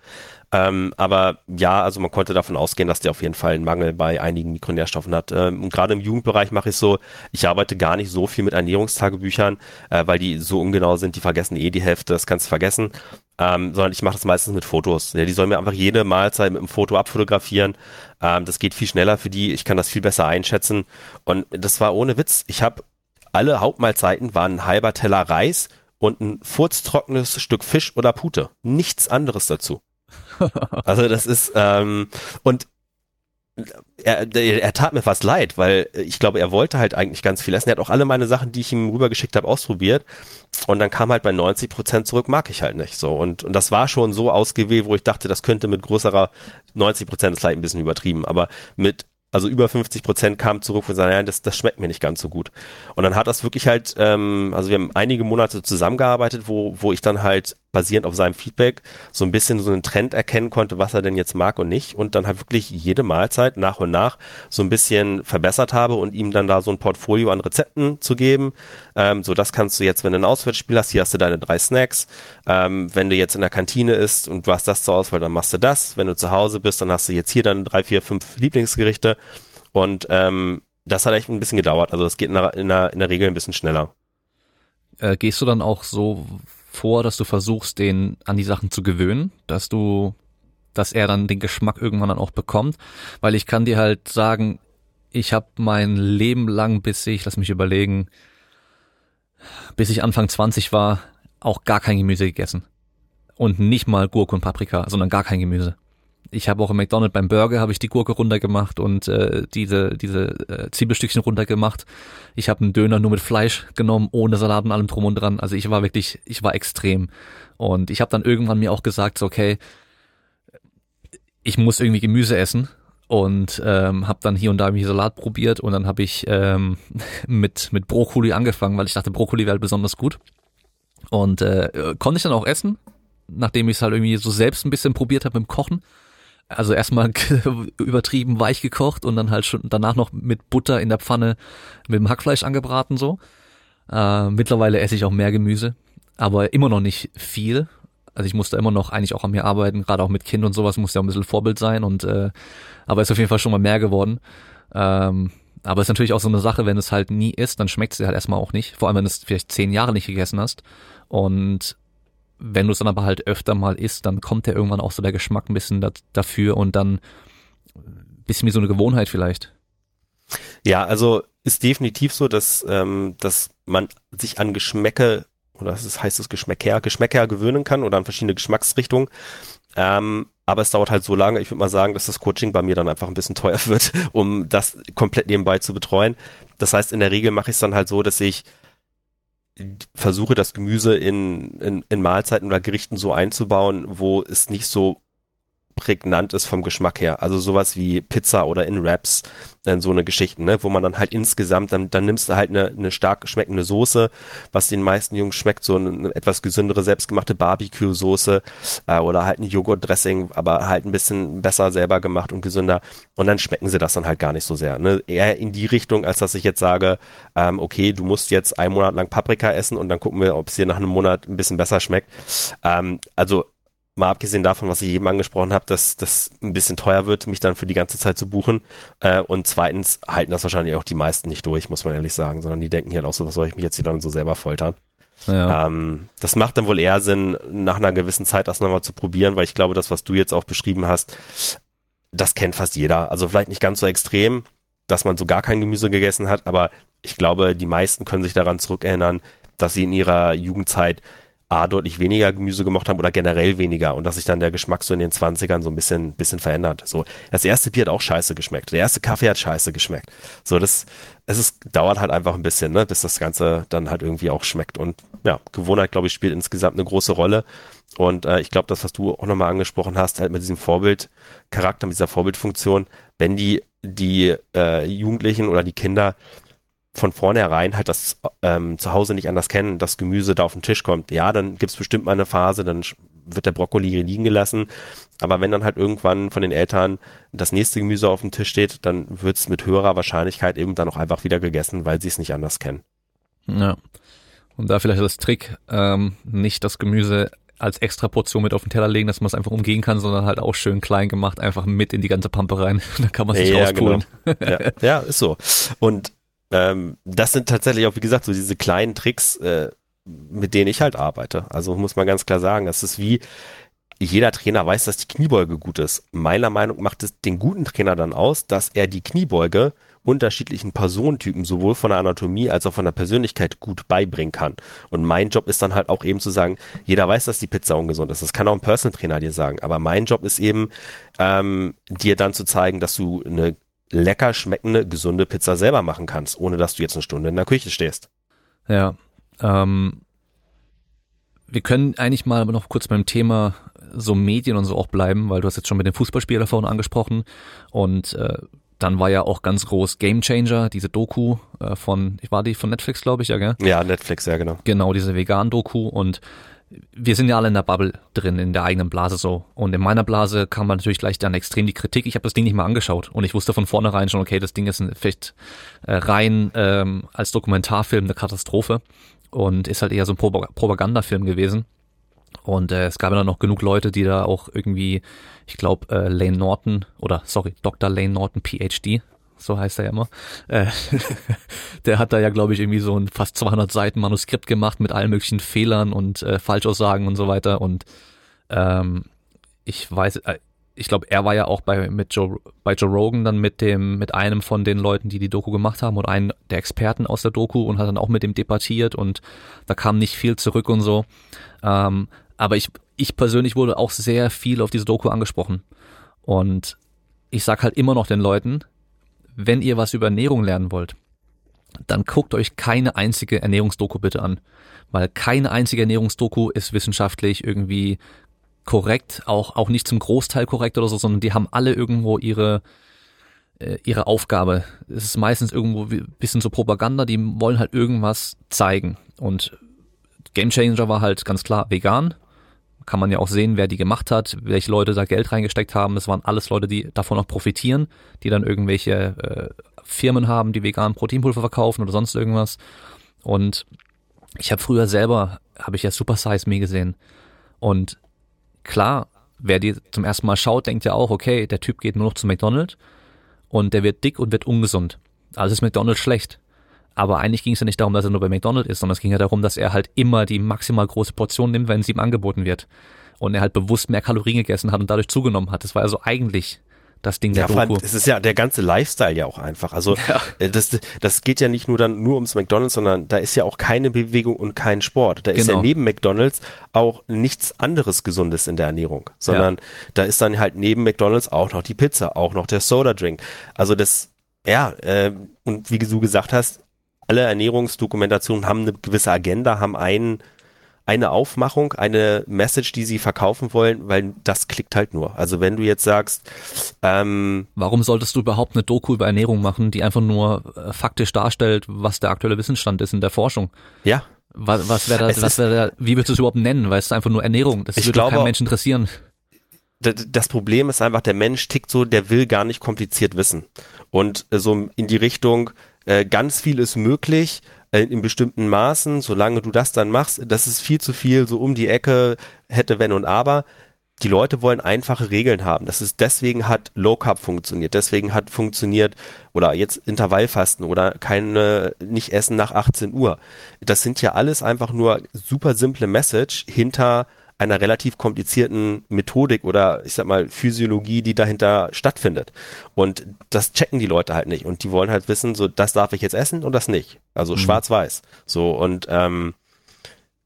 Ähm, aber ja, also man konnte davon ausgehen, dass der auf jeden Fall einen Mangel bei einigen Mikronährstoffen hat. Ähm, und gerade im Jugendbereich mache ich so, ich arbeite gar nicht so viel mit Ernährungstagebüchern, äh, weil die so ungenau sind, die vergessen eh die Hälfte, das kannst du vergessen. Ähm, sondern ich mache das meistens mit Fotos. Ja, die sollen mir einfach jede Mahlzeit mit einem Foto abfotografieren. Ähm, das geht viel schneller für die, ich kann das viel besser einschätzen. Und das war ohne Witz. Ich habe alle Hauptmahlzeiten waren ein halber Teller Reis und ein furztrockenes Stück Fisch oder Pute. Nichts anderes dazu. also das ist ähm, und er, er tat mir fast leid, weil ich glaube, er wollte halt eigentlich ganz viel essen. Er hat auch alle meine Sachen, die ich ihm rübergeschickt habe, ausprobiert. Und dann kam halt bei 90 Prozent zurück, mag ich halt nicht so. Und, und das war schon so ausgewählt, wo ich dachte, das könnte mit größerer 90 Prozent ist vielleicht ein bisschen übertrieben, aber mit also über 50 Prozent kamen zurück und sagen, ja, das, das schmeckt mir nicht ganz so gut. Und dann hat das wirklich halt, ähm, also wir haben einige Monate zusammengearbeitet, wo, wo ich dann halt basierend auf seinem Feedback so ein bisschen so einen Trend erkennen konnte, was er denn jetzt mag und nicht und dann halt wirklich jede Mahlzeit nach und nach so ein bisschen verbessert habe und ihm dann da so ein Portfolio an Rezepten zu geben. Ähm, so, das kannst du jetzt, wenn du ein Auswärtsspiel hast, hier hast du deine drei Snacks. Ähm, wenn du jetzt in der Kantine isst und du hast das zur Auswahl, dann machst du das. Wenn du zu Hause bist, dann hast du jetzt hier dann drei, vier, fünf Lieblingsgerichte und ähm, das hat echt ein bisschen gedauert. Also das geht in der, in der, in der Regel ein bisschen schneller. Äh, gehst du dann auch so vor, dass du versuchst, den an die Sachen zu gewöhnen, dass du, dass er dann den Geschmack irgendwann dann auch bekommt, weil ich kann dir halt sagen, ich habe mein Leben lang, bis ich, lass mich überlegen, bis ich Anfang 20 war, auch gar kein Gemüse gegessen. Und nicht mal Gurke und Paprika, sondern gar kein Gemüse ich habe auch im McDonald's beim Burger habe ich die Gurke runtergemacht und äh, diese diese äh, Zwiebelstückchen runtergemacht. Ich habe einen Döner nur mit Fleisch genommen, ohne Salat und allem drum und dran. Also ich war wirklich, ich war extrem. Und ich habe dann irgendwann mir auch gesagt, so, okay, ich muss irgendwie Gemüse essen und ähm, habe dann hier und da irgendwie Salat probiert und dann habe ich ähm, mit mit Brokkoli angefangen, weil ich dachte, Brokkoli wäre halt besonders gut. Und äh, konnte ich dann auch essen, nachdem ich es halt irgendwie so selbst ein bisschen probiert habe mit dem Kochen also erstmal übertrieben weich gekocht und dann halt schon danach noch mit Butter in der Pfanne mit dem Hackfleisch angebraten so. Äh, mittlerweile esse ich auch mehr Gemüse, aber immer noch nicht viel. Also ich musste immer noch eigentlich auch an mir arbeiten, gerade auch mit Kind und sowas muss ja ein bisschen Vorbild sein und äh, aber ist auf jeden Fall schon mal mehr geworden. Ähm, aber ist natürlich auch so eine Sache, wenn es halt nie isst, dann schmeckt es dir halt erstmal auch nicht. Vor allem, wenn du es vielleicht zehn Jahre nicht gegessen hast. Und wenn du es dann aber halt öfter mal isst, dann kommt ja irgendwann auch so der Geschmack ein bisschen da, dafür und dann bisschen wie so eine Gewohnheit vielleicht. Ja, also ist definitiv so, dass, ähm, dass man sich an Geschmäcke oder das heißt es Geschmäcker, Geschmäcker gewöhnen kann oder an verschiedene Geschmacksrichtungen. Ähm, aber es dauert halt so lange, ich würde mal sagen, dass das Coaching bei mir dann einfach ein bisschen teuer wird, um das komplett nebenbei zu betreuen. Das heißt, in der Regel mache ich es dann halt so, dass ich versuche das Gemüse in, in, in Mahlzeiten oder Gerichten so einzubauen, wo es nicht so prägnant ist vom Geschmack her. Also sowas wie Pizza oder in Wraps, dann so eine Geschichte, ne, wo man dann halt insgesamt, dann, dann nimmst du halt eine, eine stark schmeckende Soße, was den meisten Jungs schmeckt, so eine, etwas gesündere, selbstgemachte Barbecue-Soße äh, oder halt ein Joghurt-Dressing, aber halt ein bisschen besser selber gemacht und gesünder. Und dann schmecken sie das dann halt gar nicht so sehr. Ne? Eher in die Richtung, als dass ich jetzt sage, ähm, okay, du musst jetzt einen Monat lang Paprika essen und dann gucken wir, ob es dir nach einem Monat ein bisschen besser schmeckt. Ähm, also mal abgesehen davon, was ich eben angesprochen habe, dass das ein bisschen teuer wird, mich dann für die ganze Zeit zu buchen. Äh, und zweitens halten das wahrscheinlich auch die meisten nicht durch, muss man ehrlich sagen, sondern die denken hier auch so, was soll ich mich jetzt hier dann so selber foltern. Ja. Ähm, das macht dann wohl eher Sinn, nach einer gewissen Zeit das nochmal zu probieren, weil ich glaube, das, was du jetzt auch beschrieben hast, das kennt fast jeder. Also vielleicht nicht ganz so extrem, dass man so gar kein Gemüse gegessen hat, aber ich glaube, die meisten können sich daran zurückerinnern, dass sie in ihrer Jugendzeit A, deutlich weniger Gemüse gemocht haben oder generell weniger und dass sich dann der Geschmack so in den 20ern so ein bisschen, bisschen verändert. So, das erste Bier hat auch scheiße geschmeckt. Der erste Kaffee hat scheiße geschmeckt. So, das, es ist, dauert halt einfach ein bisschen, ne, bis das Ganze dann halt irgendwie auch schmeckt. Und ja, Gewohnheit, glaube ich, spielt insgesamt eine große Rolle. Und äh, ich glaube, das, was du auch nochmal angesprochen hast, halt mit diesem Vorbildcharakter, mit dieser Vorbildfunktion, wenn die, die äh, Jugendlichen oder die Kinder von vornherein halt das ähm, zu Hause nicht anders kennen, dass Gemüse da auf den Tisch kommt. Ja, dann gibt's bestimmt mal eine Phase, dann wird der Brokkoli liegen gelassen. Aber wenn dann halt irgendwann von den Eltern das nächste Gemüse auf dem Tisch steht, dann wird's mit höherer Wahrscheinlichkeit eben dann auch einfach wieder gegessen, weil sie es nicht anders kennen. Ja. Und da vielleicht das Trick, ähm, nicht das Gemüse als extra Portion mit auf den Teller legen, dass man es einfach umgehen kann, sondern halt auch schön klein gemacht, einfach mit in die ganze Pampe rein. Dann kann man sich ja, rauspulen. Genau. ja, ja, ist so. Und ähm, das sind tatsächlich auch, wie gesagt, so diese kleinen Tricks, äh, mit denen ich halt arbeite. Also muss man ganz klar sagen, das ist wie, jeder Trainer weiß, dass die Kniebeuge gut ist. Meiner Meinung macht es den guten Trainer dann aus, dass er die Kniebeuge unterschiedlichen Personentypen sowohl von der Anatomie als auch von der Persönlichkeit gut beibringen kann. Und mein Job ist dann halt auch eben zu sagen, jeder weiß, dass die Pizza ungesund ist. Das kann auch ein Personal Trainer dir sagen. Aber mein Job ist eben, ähm, dir dann zu zeigen, dass du eine lecker schmeckende, gesunde Pizza selber machen kannst, ohne dass du jetzt eine Stunde in der Küche stehst. Ja. Ähm, wir können eigentlich mal noch kurz beim Thema so Medien und so auch bleiben, weil du hast jetzt schon mit dem Fußballspieler vorhin angesprochen und äh, dann war ja auch ganz groß Game Changer, diese Doku äh, von, ich war die von Netflix, glaube ich, ja, gell? Ja, Netflix, ja, genau. Genau, diese Vegan-Doku und wir sind ja alle in der Bubble drin, in der eigenen Blase so. Und in meiner Blase kam man natürlich gleich dann extrem die Kritik. Ich habe das Ding nicht mal angeschaut und ich wusste von vornherein schon, okay, das Ding ist vielleicht äh, rein ähm, als Dokumentarfilm eine Katastrophe und ist halt eher so ein Pro Propagandafilm gewesen. Und äh, es gab ja dann noch genug Leute, die da auch irgendwie, ich glaube, äh, Lane Norton oder sorry, Dr. Lane Norton PhD, so heißt er ja immer, äh, der hat da ja, glaube ich, irgendwie so ein fast 200 Seiten Manuskript gemacht mit allen möglichen Fehlern und äh, Falschaussagen und so weiter. Und ähm, ich weiß, äh, ich glaube, er war ja auch bei mit Joe, bei Joe Rogan dann mit dem mit einem von den Leuten, die die Doku gemacht haben und einen der Experten aus der Doku und hat dann auch mit dem debattiert und da kam nicht viel zurück und so. Ähm, aber ich ich persönlich wurde auch sehr viel auf diese Doku angesprochen und ich sag halt immer noch den Leuten, wenn ihr was über Ernährung lernen wollt, dann guckt euch keine einzige Ernährungsdoku bitte an, weil keine einzige Ernährungsdoku ist wissenschaftlich irgendwie korrekt, auch auch nicht zum Großteil korrekt oder so, sondern die haben alle irgendwo ihre äh, ihre Aufgabe. Es ist meistens irgendwo ein bisschen so Propaganda, die wollen halt irgendwas zeigen und Game Changer war halt ganz klar vegan. Kann man ja auch sehen, wer die gemacht hat, welche Leute da Geld reingesteckt haben. Das waren alles Leute, die davon noch profitieren, die dann irgendwelche äh, Firmen haben, die veganen Proteinpulver verkaufen oder sonst irgendwas. Und ich habe früher selber, habe ich ja Super Size Me gesehen. Und klar, wer die zum ersten Mal schaut, denkt ja auch, okay, der Typ geht nur noch zu McDonald's und der wird dick und wird ungesund. Also ist McDonald's schlecht. Aber eigentlich ging es ja nicht darum, dass er nur bei McDonald's ist, sondern es ging ja darum, dass er halt immer die maximal große Portion nimmt, wenn sie ihm angeboten wird. Und er halt bewusst mehr Kalorien gegessen hat und dadurch zugenommen hat. Das war also eigentlich das Ding der ja, Doku. Es ist ja der ganze Lifestyle ja auch einfach. Also ja. Äh, das, das geht ja nicht nur dann nur ums McDonalds, sondern da ist ja auch keine Bewegung und kein Sport. Da genau. ist ja genau. neben McDonalds auch nichts anderes Gesundes in der Ernährung, sondern ja. da ist dann halt neben McDonalds auch noch die Pizza, auch noch der Soda Drink. Also das, ja, äh, und wie du gesagt hast, alle Ernährungsdokumentationen haben eine gewisse Agenda, haben einen eine Aufmachung, eine Message, die sie verkaufen wollen, weil das klickt halt nur. Also wenn du jetzt sagst, ähm, warum solltest du überhaupt eine Doku über Ernährung machen, die einfach nur äh, faktisch darstellt, was der aktuelle Wissensstand ist in der Forschung? Ja. Was, was wäre da, was wäre da, wie würdest du es überhaupt nennen? Weil es ist einfach nur Ernährung. Das würde keinen Menschen interessieren. Das Problem ist einfach, der Mensch tickt so, der will gar nicht kompliziert wissen. Und so in die Richtung, äh, ganz viel ist möglich, äh, in bestimmten Maßen, solange du das dann machst, das ist viel zu viel, so um die Ecke, hätte, wenn und aber. Die Leute wollen einfache Regeln haben. Das ist deswegen hat Low Carb funktioniert, deswegen hat funktioniert oder jetzt Intervallfasten oder keine nicht essen nach 18 Uhr. Das sind ja alles einfach nur super simple Message hinter einer relativ komplizierten Methodik oder ich sag mal Physiologie, die dahinter stattfindet. Und das checken die Leute halt nicht. Und die wollen halt wissen, so das darf ich jetzt essen und das nicht. Also mhm. schwarz-weiß. So und ähm,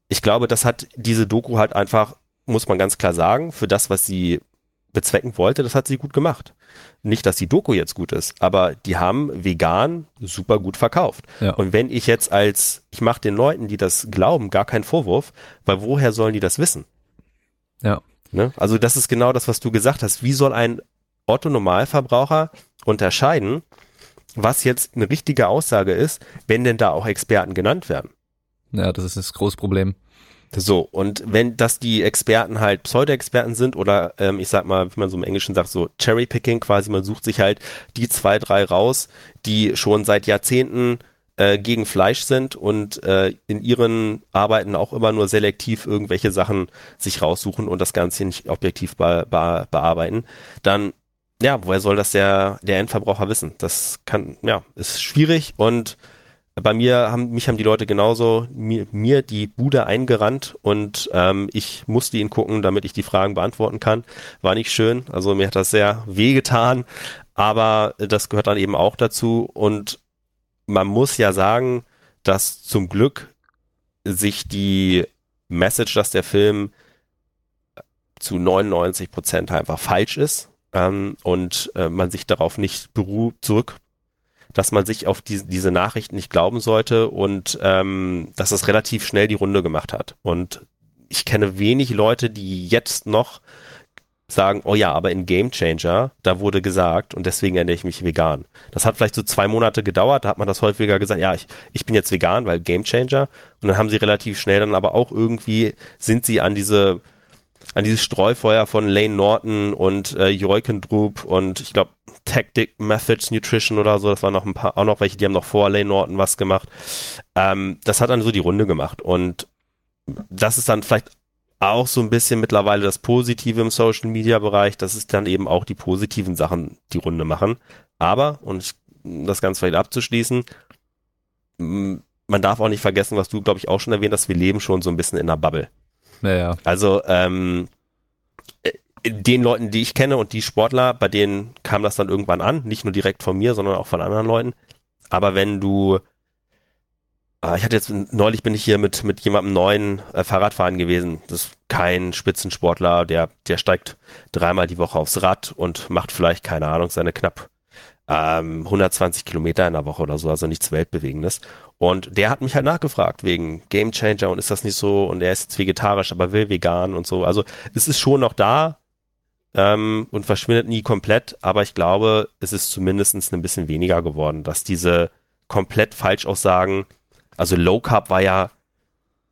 ich glaube, das hat diese Doku halt einfach, muss man ganz klar sagen, für das, was sie bezwecken wollte, das hat sie gut gemacht. Nicht, dass die Doku jetzt gut ist, aber die haben vegan super gut verkauft. Ja. Und wenn ich jetzt als, ich mache den Leuten, die das glauben, gar keinen Vorwurf, weil woher sollen die das wissen? Ja. Ne? Also das ist genau das, was du gesagt hast. Wie soll ein Otto-Normalverbraucher unterscheiden, was jetzt eine richtige Aussage ist, wenn denn da auch Experten genannt werden. Ja, das ist das große Problem. So, und wenn das die Experten halt Pseudo-Experten sind oder ähm, ich sag mal, wie man so im Englischen sagt, so Cherry-Picking quasi, man sucht sich halt die zwei, drei raus, die schon seit Jahrzehnten äh, gegen Fleisch sind und äh, in ihren Arbeiten auch immer nur selektiv irgendwelche Sachen sich raussuchen und das Ganze nicht objektiv be be bearbeiten, dann ja, woher soll das der, der Endverbraucher wissen? Das kann, ja, ist schwierig und bei mir haben mich haben die Leute genauso mir, mir die Bude eingerannt und ähm, ich musste ihn gucken, damit ich die Fragen beantworten kann. War nicht schön, also mir hat das sehr wehgetan, aber das gehört dann eben auch dazu und man muss ja sagen, dass zum Glück sich die Message, dass der Film zu 99 Prozent einfach falsch ist ähm, und äh, man sich darauf nicht beruht, zurück dass man sich auf die, diese Nachrichten nicht glauben sollte und ähm, dass es relativ schnell die Runde gemacht hat. Und ich kenne wenig Leute, die jetzt noch sagen, oh ja, aber in Game Changer, da wurde gesagt und deswegen ernähre ich mich vegan. Das hat vielleicht so zwei Monate gedauert, da hat man das häufiger gesagt, ja, ich, ich bin jetzt vegan, weil Game Changer. Und dann haben sie relativ schnell dann aber auch irgendwie, sind sie an diese, an dieses Streufeuer von Lane Norton und äh, Joikendrup und ich glaube Tactic Methods Nutrition oder so, das waren noch ein paar, auch noch welche, die haben noch vor Lane Norton was gemacht. Ähm, das hat dann so die Runde gemacht und das ist dann vielleicht auch so ein bisschen mittlerweile das Positive im Social Media Bereich, dass es dann eben auch die positiven Sachen die Runde machen. Aber, und das Ganze vielleicht abzuschließen, man darf auch nicht vergessen, was du, glaube ich, auch schon erwähnt hast, wir leben schon so ein bisschen in einer Bubble. Naja. Also, ähm, den Leuten, die ich kenne und die Sportler, bei denen kam das dann irgendwann an, nicht nur direkt von mir, sondern auch von anderen Leuten. Aber wenn du, äh, ich hatte jetzt neulich bin ich hier mit mit jemandem neuen äh, Fahrradfahren gewesen. Das ist kein Spitzensportler, der der steigt dreimal die Woche aufs Rad und macht vielleicht keine Ahnung seine knapp ähm, 120 Kilometer in der Woche oder so, also nichts weltbewegendes. Und der hat mich halt nachgefragt wegen Game Changer und ist das nicht so und er ist jetzt vegetarisch, aber will vegan und so. Also es ist schon noch da, ähm, und verschwindet nie komplett, aber ich glaube, es ist zumindestens ein bisschen weniger geworden, dass diese komplett Falschaussagen, also Low Carb war ja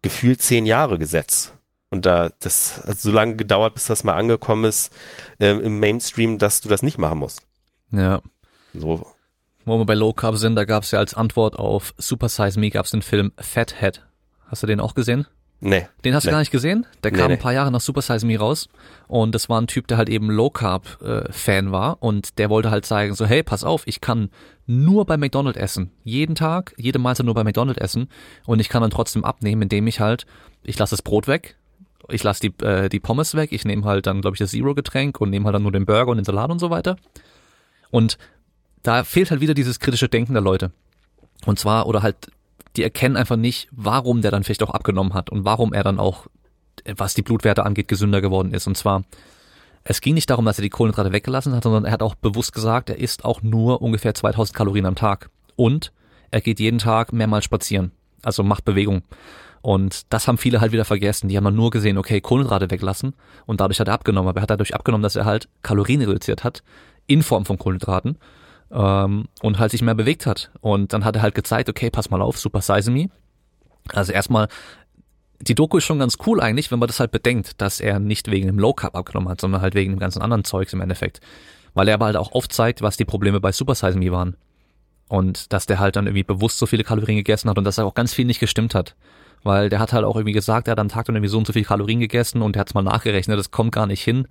gefühlt zehn Jahre Gesetz. Und da das hat so lange gedauert, bis das mal angekommen ist äh, im Mainstream, dass du das nicht machen musst. Ja. So. Wo wir bei Low Carb sind, da gab es ja als Antwort auf Super Size Me gab es den Film Fathead. Hast du den auch gesehen? Nee. Den hast nee. du gar nicht gesehen? Der kam nee. ein paar Jahre nach Super Size Me raus und das war ein Typ, der halt eben Low Carb äh, Fan war und der wollte halt zeigen so, hey, pass auf, ich kann nur bei McDonald's essen. Jeden Tag, jede Mahlzeit nur bei McDonald's essen und ich kann dann trotzdem abnehmen, indem ich halt, ich lasse das Brot weg, ich lasse die, äh, die Pommes weg, ich nehme halt dann, glaube ich, das Zero-Getränk und nehme halt dann nur den Burger und den Salat und so weiter. Und da fehlt halt wieder dieses kritische Denken der Leute. Und zwar, oder halt, die erkennen einfach nicht, warum der dann vielleicht auch abgenommen hat und warum er dann auch, was die Blutwerte angeht, gesünder geworden ist. Und zwar, es ging nicht darum, dass er die Kohlenhydrate weggelassen hat, sondern er hat auch bewusst gesagt, er isst auch nur ungefähr 2000 Kalorien am Tag. Und er geht jeden Tag mehrmals spazieren. Also macht Bewegung. Und das haben viele halt wieder vergessen. Die haben dann nur gesehen, okay, Kohlenhydrate weglassen und dadurch hat er abgenommen. Aber er hat dadurch abgenommen, dass er halt Kalorien reduziert hat in Form von Kohlenhydraten ähm, und halt sich mehr bewegt hat. Und dann hat er halt gezeigt, okay, pass mal auf, Super Size Me. Also erstmal, die Doku ist schon ganz cool eigentlich, wenn man das halt bedenkt, dass er nicht wegen dem Low Carb abgenommen hat, sondern halt wegen dem ganzen anderen Zeugs im Endeffekt. Weil er aber halt auch aufzeigt, was die Probleme bei Super Size Me waren. Und dass der halt dann irgendwie bewusst so viele Kalorien gegessen hat und dass er auch ganz viel nicht gestimmt hat. Weil der hat halt auch irgendwie gesagt, er hat am Tag dann irgendwie so und so viel Kalorien gegessen und er hat's mal nachgerechnet, das kommt gar nicht hin.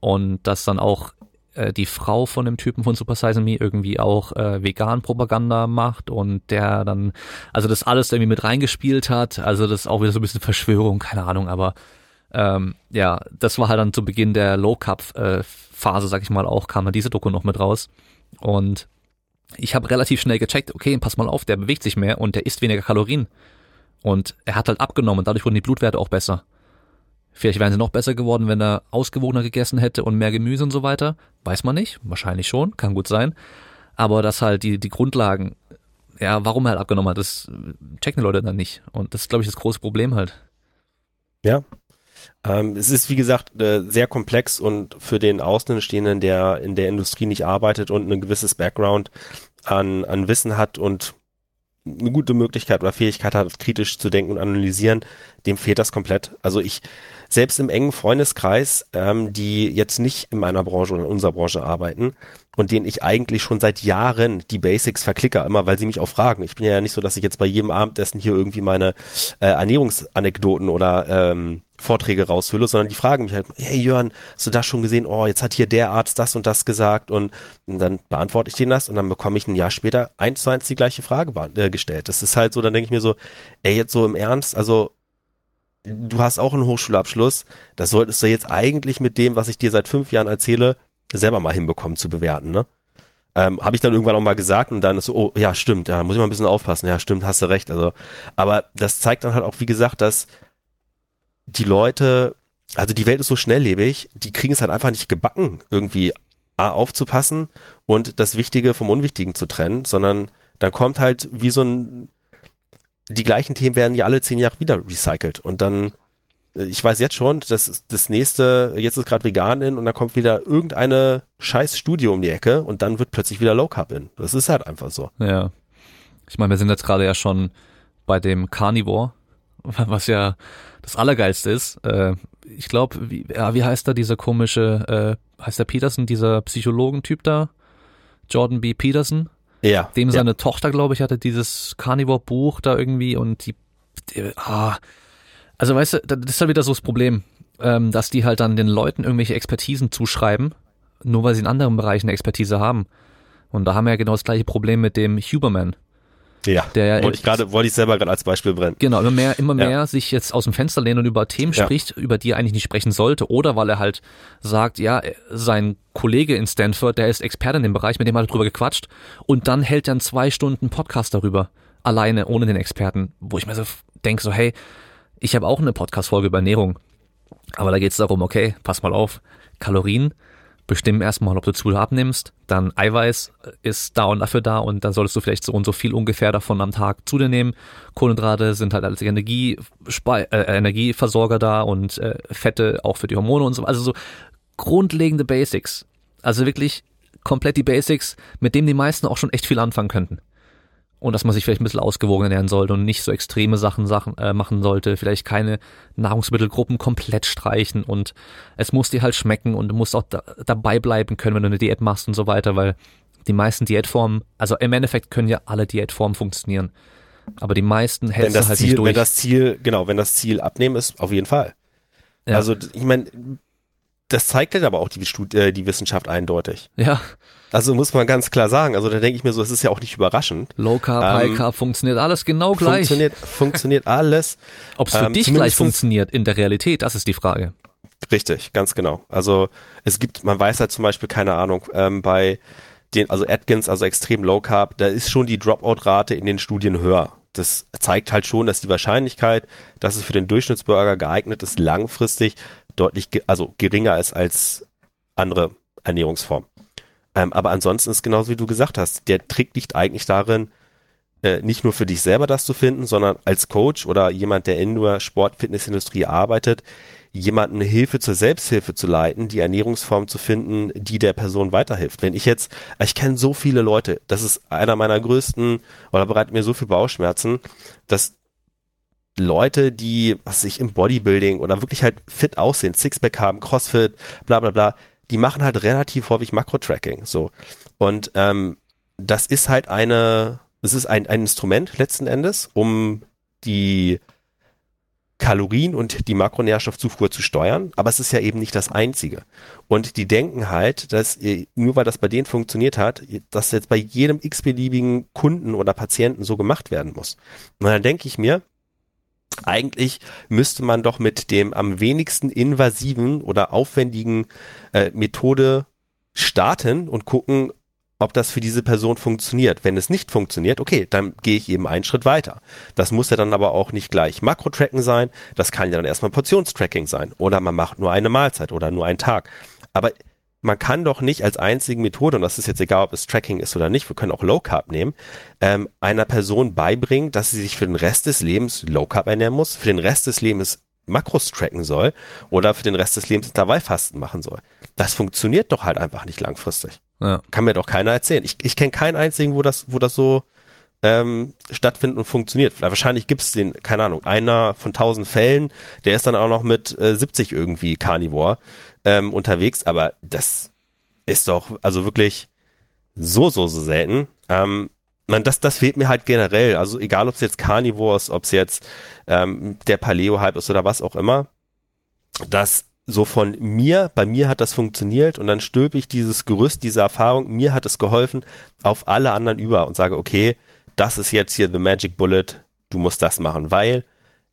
Und dass dann auch äh, die Frau von dem Typen von Super Size Me irgendwie auch äh, vegan Propaganda macht und der dann, also das alles irgendwie mit reingespielt hat. Also das ist auch wieder so ein bisschen Verschwörung, keine Ahnung, aber ähm, ja, das war halt dann zu Beginn der Low Carb äh, Phase, sag ich mal, auch kam dann diese Doku noch mit raus und ich habe relativ schnell gecheckt, okay, pass mal auf, der bewegt sich mehr und der isst weniger Kalorien. Und er hat halt abgenommen, dadurch wurden die Blutwerte auch besser. Vielleicht wären sie noch besser geworden, wenn er ausgewogener gegessen hätte und mehr Gemüse und so weiter. Weiß man nicht, wahrscheinlich schon, kann gut sein. Aber dass halt die, die Grundlagen, ja, warum er halt abgenommen hat, das checken die Leute dann nicht. Und das ist, glaube ich, das große Problem halt. Ja. Ähm, es ist, wie gesagt, äh, sehr komplex und für den Außenstehenden, der in der Industrie nicht arbeitet und ein gewisses Background an, an Wissen hat und eine gute Möglichkeit oder Fähigkeit hat, kritisch zu denken und analysieren, dem fehlt das komplett. Also ich, selbst im engen Freundeskreis, ähm, die jetzt nicht in meiner Branche oder in unserer Branche arbeiten und denen ich eigentlich schon seit Jahren die Basics verklicke, immer weil sie mich auch fragen. Ich bin ja nicht so, dass ich jetzt bei jedem Abendessen hier irgendwie meine äh, Ernährungsanekdoten oder ähm, Vorträge raushülle, sondern die fragen mich halt, hey Jörn, hast du das schon gesehen? Oh, jetzt hat hier der Arzt das und das gesagt und, und dann beantworte ich denen das und dann bekomme ich ein Jahr später eins zu eins die gleiche Frage äh, gestellt. Das ist halt so, dann denke ich mir so, ey, jetzt so im Ernst, also du hast auch einen Hochschulabschluss, das solltest du jetzt eigentlich mit dem, was ich dir seit fünf Jahren erzähle, selber mal hinbekommen zu bewerten, ne? Ähm, habe ich dann irgendwann auch mal gesagt und dann ist so, oh ja, stimmt, ja, muss ich mal ein bisschen aufpassen, ja, stimmt, hast du recht. Also, aber das zeigt dann halt auch, wie gesagt, dass die Leute, also die Welt ist so schnelllebig, die kriegen es halt einfach nicht gebacken, irgendwie A, aufzupassen und das Wichtige vom Unwichtigen zu trennen, sondern dann kommt halt wie so ein, die gleichen Themen werden ja alle zehn Jahre wieder recycelt und dann, äh, ich weiß jetzt schon, dass das nächste, jetzt ist gerade vegan in und dann kommt wieder irgendeine scheiß Studie um die Ecke und dann wird plötzlich wieder Low Carb in. Das ist halt einfach so. Ja. Ich meine, wir sind jetzt gerade ja schon bei dem Carnivore, was ja das Allergeilste ist, äh, ich glaube, wie, ja, wie heißt da dieser komische, äh, heißt der Peterson, dieser Psychologentyp da? Jordan B. Peterson? Ja. Dem seine ja. Tochter, glaube ich, hatte dieses Carnivore-Buch da irgendwie und die, die ah, also weißt du, das ist halt wieder so das Problem, ähm, dass die halt dann den Leuten irgendwelche Expertisen zuschreiben, nur weil sie in anderen Bereichen Expertise haben. Und da haben wir ja genau das gleiche Problem mit dem Huberman. Ja, der wollte ich gerade, wollte ich selber gerade als Beispiel brennen. Genau, immer mehr, immer mehr ja. sich jetzt aus dem Fenster lehnen und über Themen ja. spricht, über die er eigentlich nicht sprechen sollte. Oder weil er halt sagt, ja, sein Kollege in Stanford, der ist Experte in dem Bereich, mit dem hat er drüber gequatscht. Und dann hält er einen zwei Stunden Podcast darüber. Alleine, ohne den Experten. Wo ich mir so denke, so, hey, ich habe auch eine Podcast-Folge über Ernährung. Aber da geht es darum, okay, pass mal auf, Kalorien bestimmen erstmal, ob du zu abnimmst. Dann Eiweiß ist da und dafür da und dann solltest du vielleicht so und so viel ungefähr davon am Tag zu dir nehmen. Kohlenhydrate sind halt als Energie, äh, Energieversorger da und äh, Fette auch für die Hormone und so. Also so grundlegende Basics. Also wirklich komplett die Basics, mit denen die meisten auch schon echt viel anfangen könnten und dass man sich vielleicht ein bisschen ausgewogen ernähren sollte und nicht so extreme Sachen, Sachen äh, machen sollte, vielleicht keine Nahrungsmittelgruppen komplett streichen und es muss dir halt schmecken und du musst auch da, dabei bleiben können, wenn du eine Diät machst und so weiter, weil die meisten Diätformen, also im Endeffekt können ja alle Diätformen funktionieren, aber die meisten hältst du halt Ziel, nicht durch. Wenn das Ziel, genau, wenn das Ziel abnehmen ist, auf jeden Fall. Ja. Also ich meine, das zeigt halt aber auch die, äh, die Wissenschaft eindeutig. Ja. Also muss man ganz klar sagen. Also da denke ich mir so, es ist ja auch nicht überraschend. Low Carb, ähm, High Carb funktioniert alles genau gleich. Funktioniert, funktioniert alles. Ob es für ähm, dich gleich funktioniert in der Realität, das ist die Frage. Richtig, ganz genau. Also es gibt, man weiß halt zum Beispiel, keine Ahnung, ähm, bei den, also Atkins, also extrem Low Carb, da ist schon die Dropout-Rate in den Studien höher. Das zeigt halt schon, dass die Wahrscheinlichkeit, dass es für den Durchschnittsbürger geeignet ist, langfristig deutlich, also geringer ist als andere Ernährungsformen. Ähm, aber ansonsten ist genauso wie du gesagt hast, der Trick liegt eigentlich darin, äh, nicht nur für dich selber das zu finden, sondern als Coach oder jemand, der in der Sport-Fitness-Industrie arbeitet, jemanden Hilfe zur Selbsthilfe zu leiten, die Ernährungsform zu finden, die der Person weiterhilft. Wenn ich jetzt, ich kenne so viele Leute, das ist einer meiner größten oder bereitet mir so viel Bauchschmerzen, dass Leute, die, was sich im Bodybuilding oder wirklich halt fit aussehen, Sixpack haben, Crossfit, bla bla bla, die machen halt relativ häufig Makro-Tracking. So. Und ähm, das ist halt eine, es ist ein, ein Instrument letzten Endes, um die Kalorien und die Makronährstoffzufuhr zu steuern, aber es ist ja eben nicht das einzige. Und die denken halt, dass nur weil das bei denen funktioniert hat, dass jetzt bei jedem x-beliebigen Kunden oder Patienten so gemacht werden muss. Und dann denke ich mir, eigentlich müsste man doch mit dem am wenigsten invasiven oder aufwendigen äh, Methode starten und gucken, ob das für diese Person funktioniert. Wenn es nicht funktioniert, okay, dann gehe ich eben einen Schritt weiter. Das muss ja dann aber auch nicht gleich Makro-Tracken sein, das kann ja dann erstmal Portionstracking sein oder man macht nur eine Mahlzeit oder nur einen Tag. Aber man kann doch nicht als einzige Methode, und das ist jetzt egal, ob es Tracking ist oder nicht, wir können auch Low Carb nehmen, ähm, einer Person beibringen, dass sie sich für den Rest des Lebens Low Carb ernähren muss, für den Rest des Lebens Makros tracken soll oder für den Rest des Lebens Intervallfasten machen soll. Das funktioniert doch halt einfach nicht langfristig. Ja. Kann mir doch keiner erzählen. Ich, ich kenne keinen einzigen, wo das, wo das so ähm, stattfindet und funktioniert. Wahrscheinlich gibt es den, keine Ahnung, einer von tausend Fällen, der ist dann auch noch mit äh, 70 irgendwie Carnivore ähm, unterwegs, aber das ist doch also wirklich so, so, so selten. Ähm, man, das, das fehlt mir halt generell. Also egal, ob es jetzt Carnivore ist, ob es jetzt ähm, der Paleo-Hype ist oder was auch immer, das so von mir, bei mir hat das funktioniert und dann stülpe ich dieses Gerüst, diese Erfahrung, mir hat es geholfen, auf alle anderen über und sage, okay, das ist jetzt hier the magic bullet, du musst das machen, weil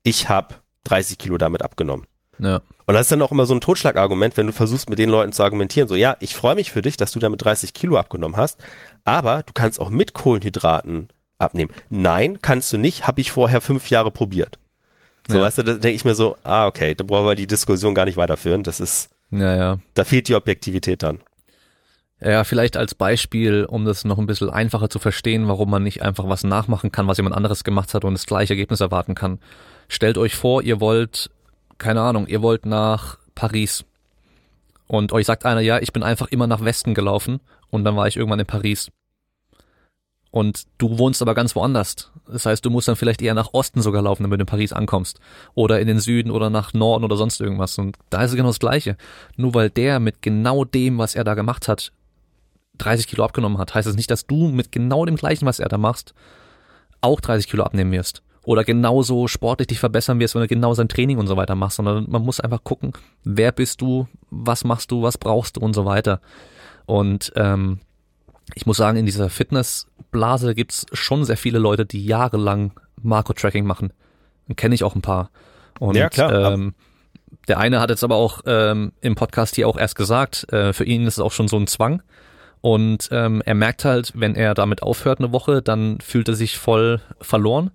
ich habe 30 Kilo damit abgenommen. Ja. Und das ist dann auch immer so ein Totschlagargument, wenn du versuchst, mit den Leuten zu argumentieren, so, ja, ich freue mich für dich, dass du damit 30 Kilo abgenommen hast, aber du kannst auch mit Kohlenhydraten abnehmen. Nein, kannst du nicht, habe ich vorher fünf Jahre probiert. So, ja. weißt du, da denke ich mir so, ah, okay, da brauchen wir die Diskussion gar nicht weiterführen. Das ist, ja, ja. da fehlt die Objektivität dann. Ja, vielleicht als Beispiel, um das noch ein bisschen einfacher zu verstehen, warum man nicht einfach was nachmachen kann, was jemand anderes gemacht hat und das gleiche Ergebnis erwarten kann. Stellt euch vor, ihr wollt, keine Ahnung, ihr wollt nach Paris. Und euch sagt einer, ja, ich bin einfach immer nach Westen gelaufen und dann war ich irgendwann in Paris. Und du wohnst aber ganz woanders. Das heißt, du musst dann vielleicht eher nach Osten sogar laufen, damit du in Paris ankommst. Oder in den Süden oder nach Norden oder sonst irgendwas. Und da ist es genau das Gleiche. Nur weil der mit genau dem, was er da gemacht hat, 30 Kilo abgenommen hat, heißt das nicht, dass du mit genau dem gleichen, was er da machst, auch 30 Kilo abnehmen wirst. Oder genauso sportlich dich verbessern wirst, wenn du genau sein Training und so weiter machst, sondern man muss einfach gucken, wer bist du, was machst du, was brauchst du und so weiter. Und ähm, ich muss sagen, in dieser Fitnessblase gibt's schon sehr viele Leute, die jahrelang Marco-Tracking machen. Kenne ich auch ein paar. Und, ja, klar. Ähm, der eine hat jetzt aber auch ähm, im Podcast hier auch erst gesagt, äh, für ihn ist es auch schon so ein Zwang. Und ähm, er merkt halt, wenn er damit aufhört eine Woche, dann fühlt er sich voll verloren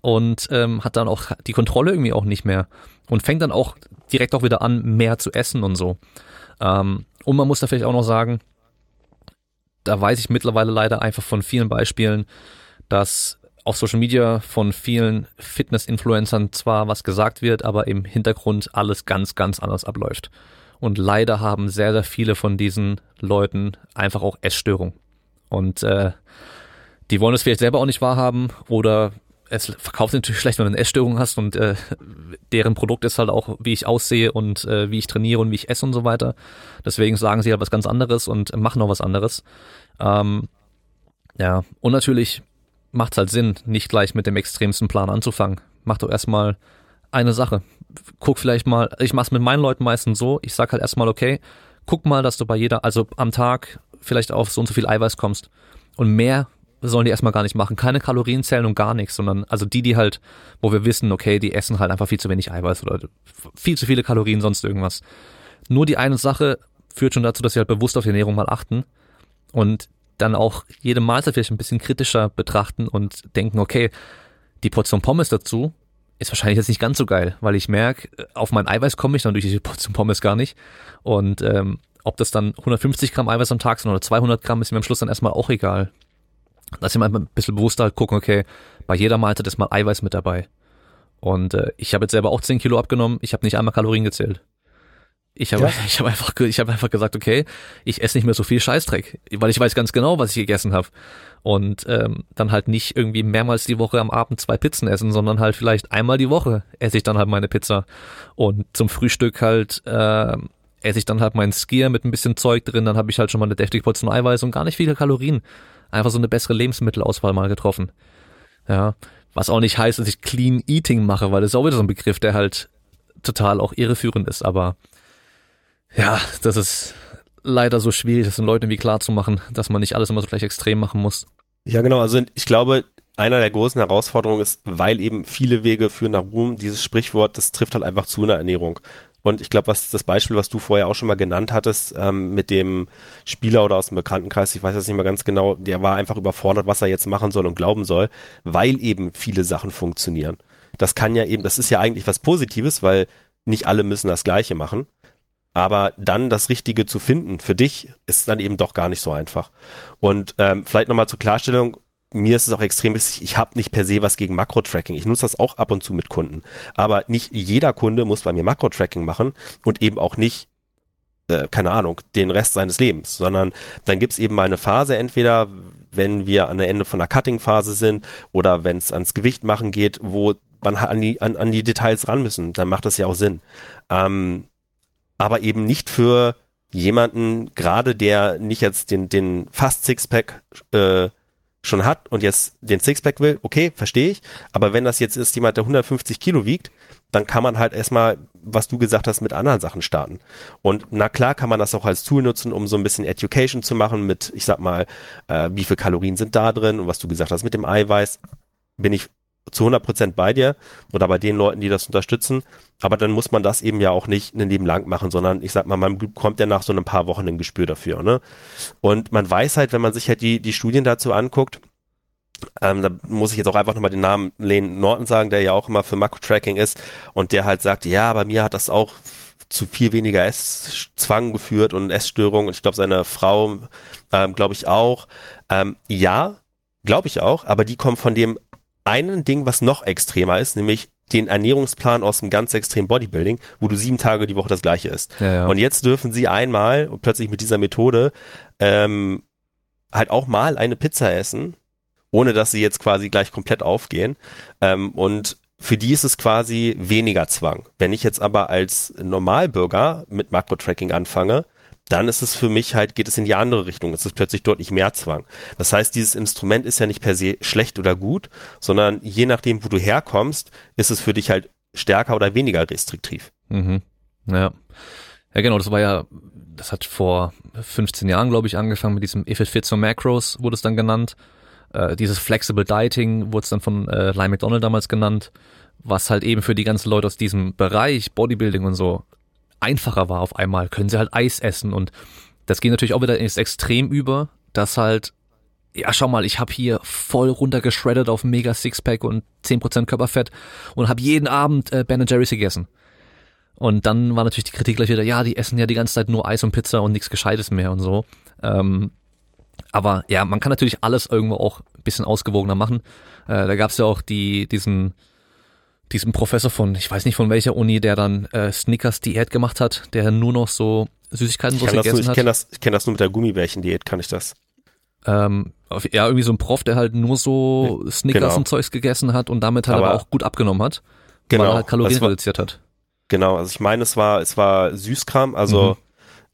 und ähm, hat dann auch die Kontrolle irgendwie auch nicht mehr und fängt dann auch direkt auch wieder an, mehr zu essen und so. Ähm, und man muss da vielleicht auch noch sagen, da weiß ich mittlerweile leider einfach von vielen Beispielen, dass auf Social Media von vielen Fitness-Influencern zwar was gesagt wird, aber im Hintergrund alles ganz, ganz anders abläuft. Und leider haben sehr, sehr viele von diesen Leuten einfach auch Essstörung. Und äh, die wollen es vielleicht selber auch nicht wahrhaben oder es verkauft natürlich schlecht, wenn du eine Essstörung hast und äh, deren Produkt ist halt auch, wie ich aussehe und äh, wie ich trainiere und wie ich esse und so weiter. Deswegen sagen sie halt was ganz anderes und machen auch was anderes. Ähm, ja, und natürlich macht es halt Sinn, nicht gleich mit dem extremsten Plan anzufangen. Mach doch erstmal eine Sache guck vielleicht mal, ich mach's mit meinen Leuten meistens so, ich sag halt erstmal, okay, guck mal, dass du bei jeder, also am Tag vielleicht auf so und so viel Eiweiß kommst. Und mehr sollen die erstmal gar nicht machen. Keine Kalorien zählen und gar nichts, sondern also die, die halt, wo wir wissen, okay, die essen halt einfach viel zu wenig Eiweiß oder viel zu viele Kalorien, sonst irgendwas. Nur die eine Sache führt schon dazu, dass sie halt bewusst auf die Ernährung mal achten und dann auch jede Mahlzeit vielleicht ein bisschen kritischer betrachten und denken, okay, die Portion Pommes dazu, ist wahrscheinlich jetzt nicht ganz so geil, weil ich merke, auf mein Eiweiß komme ich dann durch diese Portion Pommes gar nicht. Und ähm, ob das dann 150 Gramm Eiweiß am Tag sind oder 200 Gramm, ist mir am Schluss dann erstmal auch egal. Dass ich mal ein bisschen bewusster halt gucken, okay, bei jeder Mahlzeit ist mal Eiweiß mit dabei. Und äh, ich habe jetzt selber auch 10 Kilo abgenommen, ich habe nicht einmal Kalorien gezählt. Ich habe ja. ich hab einfach, ich hab einfach gesagt, okay, ich esse nicht mehr so viel Scheißdreck, weil ich weiß ganz genau, was ich gegessen habe. Und ähm, dann halt nicht irgendwie mehrmals die Woche am Abend zwei Pizzen essen, sondern halt vielleicht einmal die Woche esse ich dann halt meine Pizza. Und zum Frühstück halt äh, esse ich dann halt meinen Skier mit ein bisschen Zeug drin, dann habe ich halt schon mal eine deftige Portion Eiweiß und gar nicht viele Kalorien. Einfach so eine bessere Lebensmittelauswahl mal getroffen. Ja, was auch nicht heißt, dass ich Clean Eating mache, weil das ist auch wieder so ein Begriff, der halt total auch irreführend ist, aber ja, das ist leider so schwierig, das den Leuten irgendwie klar zu machen, dass man nicht alles immer so gleich extrem machen muss. Ja, genau. Also ich glaube, einer der großen Herausforderungen ist, weil eben viele Wege führen nach Ruhm, dieses Sprichwort, das trifft halt einfach zu einer Ernährung. Und ich glaube, was das Beispiel, was du vorher auch schon mal genannt hattest, ähm, mit dem Spieler oder aus dem Bekanntenkreis, ich weiß jetzt nicht mehr ganz genau, der war einfach überfordert, was er jetzt machen soll und glauben soll, weil eben viele Sachen funktionieren. Das kann ja eben, das ist ja eigentlich was Positives, weil nicht alle müssen das Gleiche machen. Aber dann das Richtige zu finden für dich ist dann eben doch gar nicht so einfach. Und ähm, vielleicht nochmal zur Klarstellung, mir ist es auch extrem wichtig, ich habe nicht per se was gegen Makro-Tracking. Ich nutze das auch ab und zu mit Kunden. Aber nicht jeder Kunde muss bei mir Makro-Tracking machen und eben auch nicht äh, keine Ahnung, den Rest seines Lebens, sondern dann gibt's eben mal eine Phase, entweder wenn wir an der Ende von der Cutting-Phase sind oder wenn es ans Gewicht machen geht, wo man an die, an, an die Details ran müssen, dann macht das ja auch Sinn. Ähm, aber eben nicht für jemanden, gerade der nicht jetzt den, den fast Sixpack äh, schon hat und jetzt den Sixpack will, okay, verstehe ich. Aber wenn das jetzt ist jemand, der 150 Kilo wiegt, dann kann man halt erstmal, was du gesagt hast, mit anderen Sachen starten. Und na klar kann man das auch als Tool nutzen, um so ein bisschen Education zu machen mit, ich sag mal, äh, wie viel Kalorien sind da drin und was du gesagt hast mit dem Eiweiß, bin ich zu 100 Prozent bei dir oder bei den Leuten, die das unterstützen. Aber dann muss man das eben ja auch nicht ein Leben lang machen, sondern ich sag mal, man bekommt ja nach so ein paar Wochen ein Gespür dafür. Ne? Und man weiß halt, wenn man sich halt die, die Studien dazu anguckt, ähm, da muss ich jetzt auch einfach nochmal den Namen Lane Norton sagen, der ja auch immer für Makro-Tracking ist und der halt sagt, ja, bei mir hat das auch zu viel weniger Esszwang geführt und Essstörungen und ich glaube seine Frau, ähm, glaube ich auch. Ähm, ja, glaube ich auch, aber die kommen von dem einen Ding, was noch extremer ist, nämlich den Ernährungsplan aus dem ganz extremen Bodybuilding, wo du sieben Tage die Woche das gleiche isst. Ja, ja. Und jetzt dürfen sie einmal plötzlich mit dieser Methode ähm, halt auch mal eine Pizza essen ohne dass sie jetzt quasi gleich komplett aufgehen. Ähm, und für die ist es quasi weniger Zwang. Wenn ich jetzt aber als Normalbürger mit Makro-Tracking anfange, dann ist es für mich halt, geht es in die andere Richtung. Es ist plötzlich deutlich mehr Zwang. Das heißt, dieses Instrument ist ja nicht per se schlecht oder gut, sondern je nachdem, wo du herkommst, ist es für dich halt stärker oder weniger restriktiv. Mhm. Ja. Ja, genau, das war ja, das hat vor 15 Jahren, glaube ich, angefangen mit diesem If it fits your macros, wurde es dann genannt. Äh, dieses Flexible Dieting wurde es dann von äh, Lyle McDonald damals genannt, was halt eben für die ganzen Leute aus diesem Bereich Bodybuilding und so einfacher war auf einmal, können sie halt Eis essen und das geht natürlich auch wieder ins Extrem über, dass halt ja, schau mal, ich habe hier voll runtergeschreddet auf mega Sixpack und 10% Körperfett und habe jeden Abend äh, Ben Jerry's gegessen. Und dann war natürlich die Kritik gleich wieder, ja, die essen ja die ganze Zeit nur Eis und Pizza und nichts Gescheites mehr und so. Ähm, aber ja, man kann natürlich alles irgendwo auch ein bisschen ausgewogener machen. Äh, da gab es ja auch die, diesen, diesen Professor von, ich weiß nicht von welcher Uni, der dann äh, Snickers Diät gemacht hat, der nur noch so Süßigkeiten gegessen nur, ich hat. Kenn das, ich kenne das nur mit der Gummibärchen-Diät, kann ich das. Ähm, ja, irgendwie so ein Prof, der halt nur so Snickers genau. und Zeugs gegessen hat und damit halt aber, aber auch gut abgenommen hat, genau, weil er halt Kalorien war, reduziert hat. Genau, also ich meine, es war, es war Süßkram, also mhm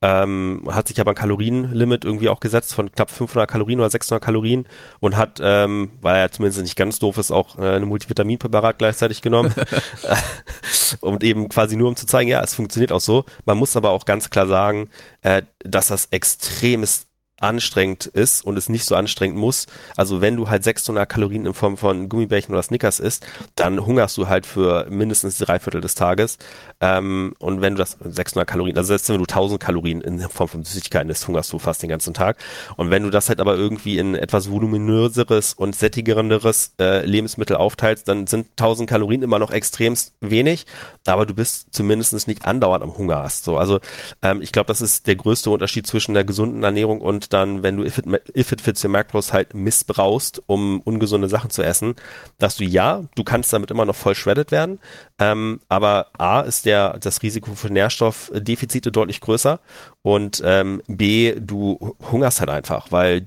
ähm, hat sich aber ein Kalorienlimit irgendwie auch gesetzt von knapp 500 Kalorien oder 600 Kalorien und hat, ähm, weil er zumindest nicht ganz doof ist, auch äh, eine Multivitaminpräparat gleichzeitig genommen und eben quasi nur um zu zeigen, ja, es funktioniert auch so. Man muss aber auch ganz klar sagen, äh, dass das extremes anstrengend ist und es nicht so anstrengend muss. Also wenn du halt 600 Kalorien in Form von Gummibärchen oder Snickers isst, dann hungerst du halt für mindestens drei Viertel des Tages. Ähm, und wenn du das 600 Kalorien, also selbst wenn du 1000 Kalorien in Form von Süßigkeiten isst, hungerst du fast den ganzen Tag. Und wenn du das halt aber irgendwie in etwas voluminöseres und sättigerenderes äh, Lebensmittel aufteilst, dann sind 1000 Kalorien immer noch extremst wenig, aber du bist zumindest nicht andauernd am Hunger hast. So, also ähm, ich glaube, das ist der größte Unterschied zwischen der gesunden Ernährung und dann, wenn du If It, If It Fits Your Macros halt missbrauchst, um ungesunde Sachen zu essen, dass du ja, du kannst damit immer noch voll shredded werden, ähm, aber A ist der, das Risiko für Nährstoffdefizite deutlich größer und ähm, B, du hungerst halt einfach, weil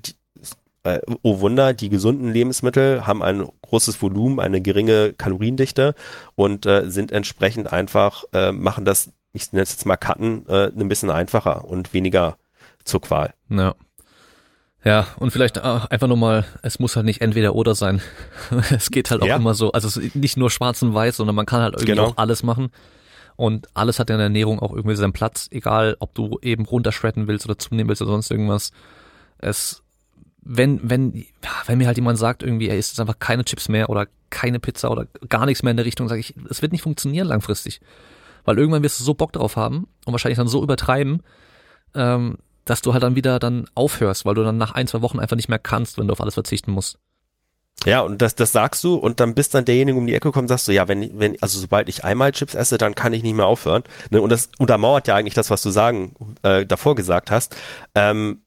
äh, oh Wunder, die gesunden Lebensmittel haben ein großes Volumen, eine geringe Kaloriendichte und äh, sind entsprechend einfach, äh, machen das, ich nenne es jetzt mal Cutten, äh, ein bisschen einfacher und weniger zur Qual. Ja. Ja, und vielleicht ach, einfach nochmal, es muss halt nicht entweder oder sein. es geht halt auch ja. immer so, also nicht nur schwarz und weiß, sondern man kann halt irgendwie genau. auch alles machen. Und alles hat in der Ernährung auch irgendwie seinen Platz, egal ob du eben runterschredden willst oder zunehmen willst oder sonst irgendwas. Es, wenn, wenn, wenn mir halt jemand sagt, irgendwie, er isst einfach keine Chips mehr oder keine Pizza oder gar nichts mehr in der Richtung, sage ich, es wird nicht funktionieren langfristig. Weil irgendwann wirst du so Bock drauf haben und wahrscheinlich dann so übertreiben, ähm, dass du halt dann wieder dann aufhörst, weil du dann nach ein, zwei Wochen einfach nicht mehr kannst, wenn du auf alles verzichten musst. Ja, und das, das sagst du und dann bist dann derjenige um die Ecke kommt, sagst du, ja, wenn, wenn, also sobald ich einmal Chips esse, dann kann ich nicht mehr aufhören. Ne? Und das untermauert ja eigentlich das, was du sagen, äh, davor gesagt hast. Ähm,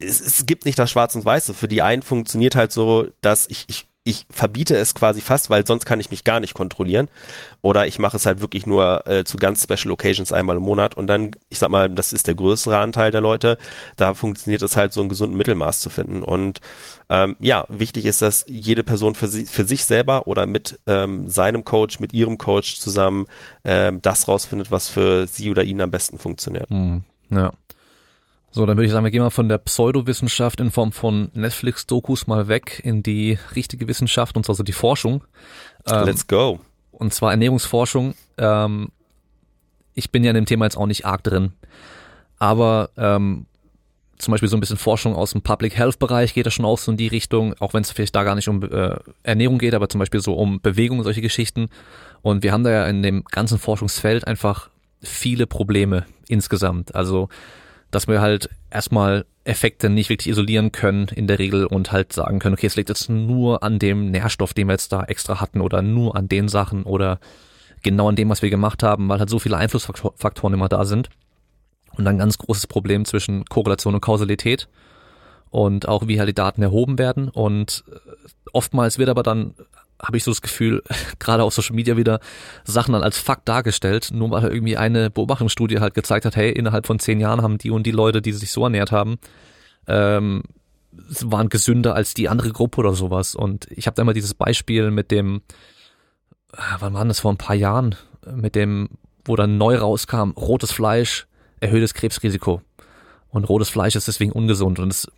es, es gibt nicht das Schwarz und Weiße. Für die einen funktioniert halt so, dass ich, ich ich verbiete es quasi fast, weil sonst kann ich mich gar nicht kontrollieren. Oder ich mache es halt wirklich nur äh, zu ganz Special Occasions einmal im Monat und dann, ich sag mal, das ist der größere Anteil der Leute. Da funktioniert es halt so einen gesunden Mittelmaß zu finden. Und ähm, ja, wichtig ist, dass jede Person für, sie, für sich selber oder mit ähm, seinem Coach, mit ihrem Coach zusammen ähm, das rausfindet, was für sie oder ihn am besten funktioniert. Mhm. Ja. So, dann würde ich sagen, wir gehen mal von der Pseudowissenschaft in Form von Netflix-Dokus mal weg in die richtige Wissenschaft, und zwar so die Forschung. Ähm, Let's go. Und zwar Ernährungsforschung. Ähm, ich bin ja in dem Thema jetzt auch nicht arg drin, aber ähm, zum Beispiel so ein bisschen Forschung aus dem Public Health Bereich geht da schon auch so in die Richtung, auch wenn es vielleicht da gar nicht um äh, Ernährung geht, aber zum Beispiel so um Bewegung, solche Geschichten. Und wir haben da ja in dem ganzen Forschungsfeld einfach viele Probleme insgesamt. Also dass wir halt erstmal Effekte nicht wirklich isolieren können in der Regel und halt sagen können, okay, es liegt jetzt nur an dem Nährstoff, den wir jetzt da extra hatten oder nur an den Sachen oder genau an dem, was wir gemacht haben, weil halt so viele Einflussfaktoren immer da sind. Und dann ganz großes Problem zwischen Korrelation und Kausalität und auch wie halt die Daten erhoben werden. Und oftmals wird aber dann habe ich so das Gefühl, gerade auf Social Media wieder Sachen dann als Fakt dargestellt, nur weil irgendwie eine Beobachtungsstudie halt gezeigt hat, hey, innerhalb von zehn Jahren haben die und die Leute, die sich so ernährt haben, ähm, waren gesünder als die andere Gruppe oder sowas. Und ich habe da immer dieses Beispiel mit dem, äh, wann war das vor ein paar Jahren, mit dem, wo dann neu rauskam, rotes Fleisch, erhöhtes Krebsrisiko. Und rotes Fleisch ist deswegen ungesund. Und es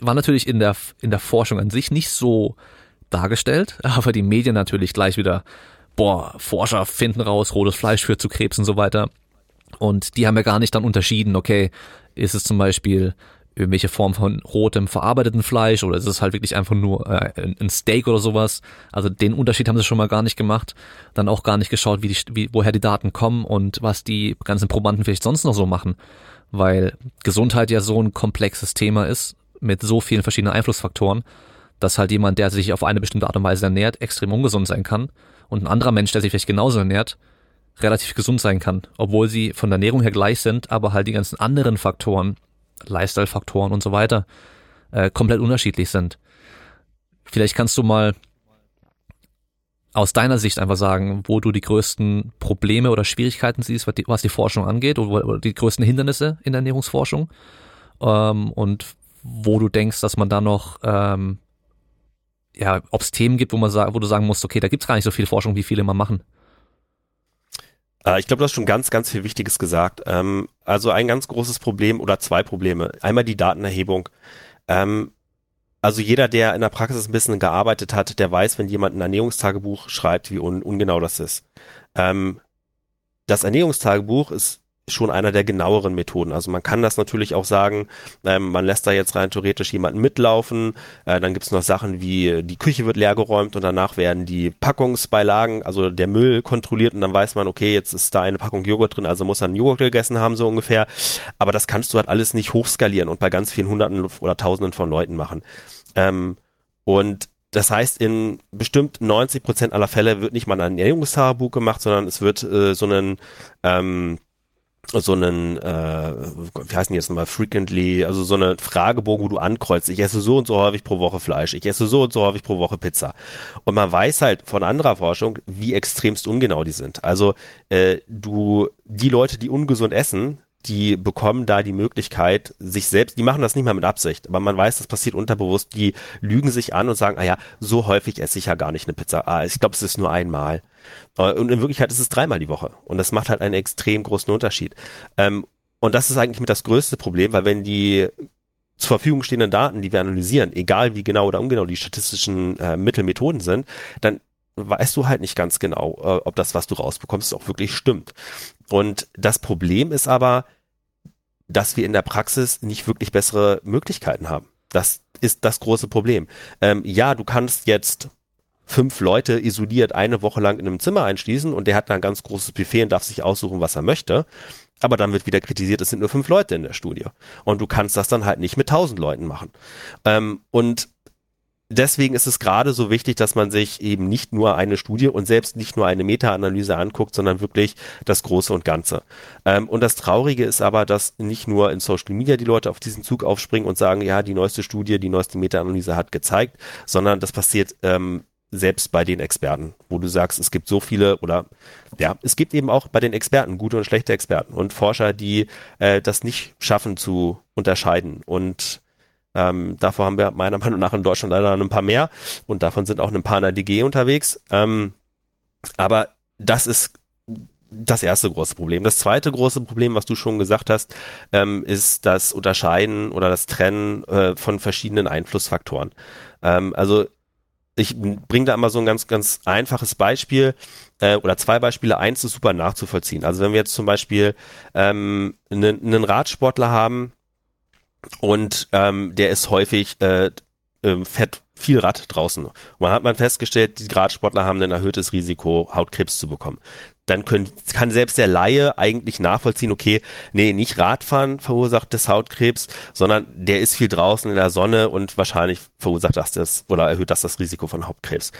war natürlich in der, in der Forschung an sich nicht so dargestellt, aber die Medien natürlich gleich wieder, boah, Forscher finden raus, rotes Fleisch führt zu Krebs und so weiter. Und die haben ja gar nicht dann unterschieden, okay, ist es zum Beispiel irgendwelche Form von rotem verarbeiteten Fleisch oder ist es halt wirklich einfach nur äh, ein Steak oder sowas. Also den Unterschied haben sie schon mal gar nicht gemacht. Dann auch gar nicht geschaut, wie die, wie, woher die Daten kommen und was die ganzen Probanden vielleicht sonst noch so machen. Weil Gesundheit ja so ein komplexes Thema ist mit so vielen verschiedenen Einflussfaktoren dass halt jemand, der sich auf eine bestimmte Art und Weise ernährt, extrem ungesund sein kann und ein anderer Mensch, der sich vielleicht genauso ernährt, relativ gesund sein kann, obwohl sie von der Ernährung her gleich sind, aber halt die ganzen anderen Faktoren, Lifestyle-Faktoren und so weiter, äh, komplett unterschiedlich sind. Vielleicht kannst du mal aus deiner Sicht einfach sagen, wo du die größten Probleme oder Schwierigkeiten siehst, was die, was die Forschung angeht, oder, die größten Hindernisse in der Ernährungsforschung ähm, und wo du denkst, dass man da noch ähm, ja, ob es Themen gibt, wo man wo du sagen musst, okay, da gibt's gar nicht so viel Forschung, wie viele immer machen. Äh, ich glaube, du hast schon ganz, ganz viel Wichtiges gesagt. Ähm, also ein ganz großes Problem oder zwei Probleme. Einmal die Datenerhebung. Ähm, also jeder, der in der Praxis ein bisschen gearbeitet hat, der weiß, wenn jemand ein Ernährungstagebuch schreibt, wie un ungenau das ist. Ähm, das Ernährungstagebuch ist schon einer der genaueren Methoden. Also man kann das natürlich auch sagen, ähm, man lässt da jetzt rein theoretisch jemanden mitlaufen, äh, dann gibt's noch Sachen wie die Küche wird leergeräumt und danach werden die Packungsbeilagen, also der Müll kontrolliert und dann weiß man, okay, jetzt ist da eine Packung Joghurt drin, also muss er einen Joghurt gegessen haben, so ungefähr. Aber das kannst du halt alles nicht hochskalieren und bei ganz vielen Hunderten oder Tausenden von Leuten machen. Ähm, und das heißt, in bestimmt 90 Prozent aller Fälle wird nicht mal ein Ernährungstagebuch gemacht, sondern es wird äh, so einen ähm, so einen, äh, wie heißen die jetzt nochmal, frequently, also so eine Fragebogen, wo du ankreuzt, ich esse so und so häufig pro Woche Fleisch, ich esse so und so häufig pro Woche Pizza. Und man weiß halt von anderer Forschung, wie extremst ungenau die sind. Also äh, du, die Leute, die ungesund essen, die bekommen da die Möglichkeit, sich selbst, die machen das nicht mal mit Absicht, aber man weiß, das passiert unterbewusst, die lügen sich an und sagen, ah ja, so häufig esse ich ja gar nicht eine Pizza. Ah, ich glaube, es ist nur einmal. Äh, und in Wirklichkeit ist es dreimal die Woche. Und das macht halt einen extrem großen Unterschied. Ähm, und das ist eigentlich mit das größte Problem, weil wenn die zur Verfügung stehenden Daten, die wir analysieren, egal wie genau oder ungenau die statistischen äh, Mittelmethoden sind, dann weißt du halt nicht ganz genau, äh, ob das, was du rausbekommst, auch wirklich stimmt. Und das Problem ist aber, dass wir in der Praxis nicht wirklich bessere Möglichkeiten haben. Das ist das große Problem. Ähm, ja, du kannst jetzt fünf Leute isoliert eine Woche lang in einem Zimmer einschließen und der hat dann ein ganz großes Buffet und darf sich aussuchen, was er möchte. Aber dann wird wieder kritisiert, es sind nur fünf Leute in der Studie. Und du kannst das dann halt nicht mit tausend Leuten machen. Ähm, und deswegen ist es gerade so wichtig, dass man sich eben nicht nur eine Studie und selbst nicht nur eine Meta-Analyse anguckt, sondern wirklich das Große und Ganze. Ähm, und das Traurige ist aber, dass nicht nur in Social Media die Leute auf diesen Zug aufspringen und sagen, ja, die neueste Studie, die neueste Meta-Analyse hat gezeigt, sondern das passiert ähm, selbst bei den Experten, wo du sagst, es gibt so viele oder ja, es gibt eben auch bei den Experten gute und schlechte Experten und Forscher, die äh, das nicht schaffen zu unterscheiden und ähm, davor haben wir meiner Meinung nach in Deutschland leider ein paar mehr und davon sind auch ein paar in der DG unterwegs. Ähm, aber das ist das erste große Problem. Das zweite große Problem, was du schon gesagt hast, ähm, ist das Unterscheiden oder das Trennen äh, von verschiedenen Einflussfaktoren. Ähm, also ich bringe da immer so ein ganz, ganz einfaches Beispiel äh, oder zwei Beispiele. Eins ist super nachzuvollziehen. Also wenn wir jetzt zum Beispiel ähm, einen, einen Radsportler haben, und ähm, der ist häufig äh, äh, fett viel Rad draußen. Und man hat man festgestellt, die Radsportler haben ein erhöhtes Risiko, Hautkrebs zu bekommen. Dann können, kann selbst der Laie eigentlich nachvollziehen, okay, nee, nicht Radfahren verursacht das Hautkrebs, sondern der ist viel draußen in der Sonne und wahrscheinlich verursacht das das oder erhöht das das Risiko von Hautkrebs.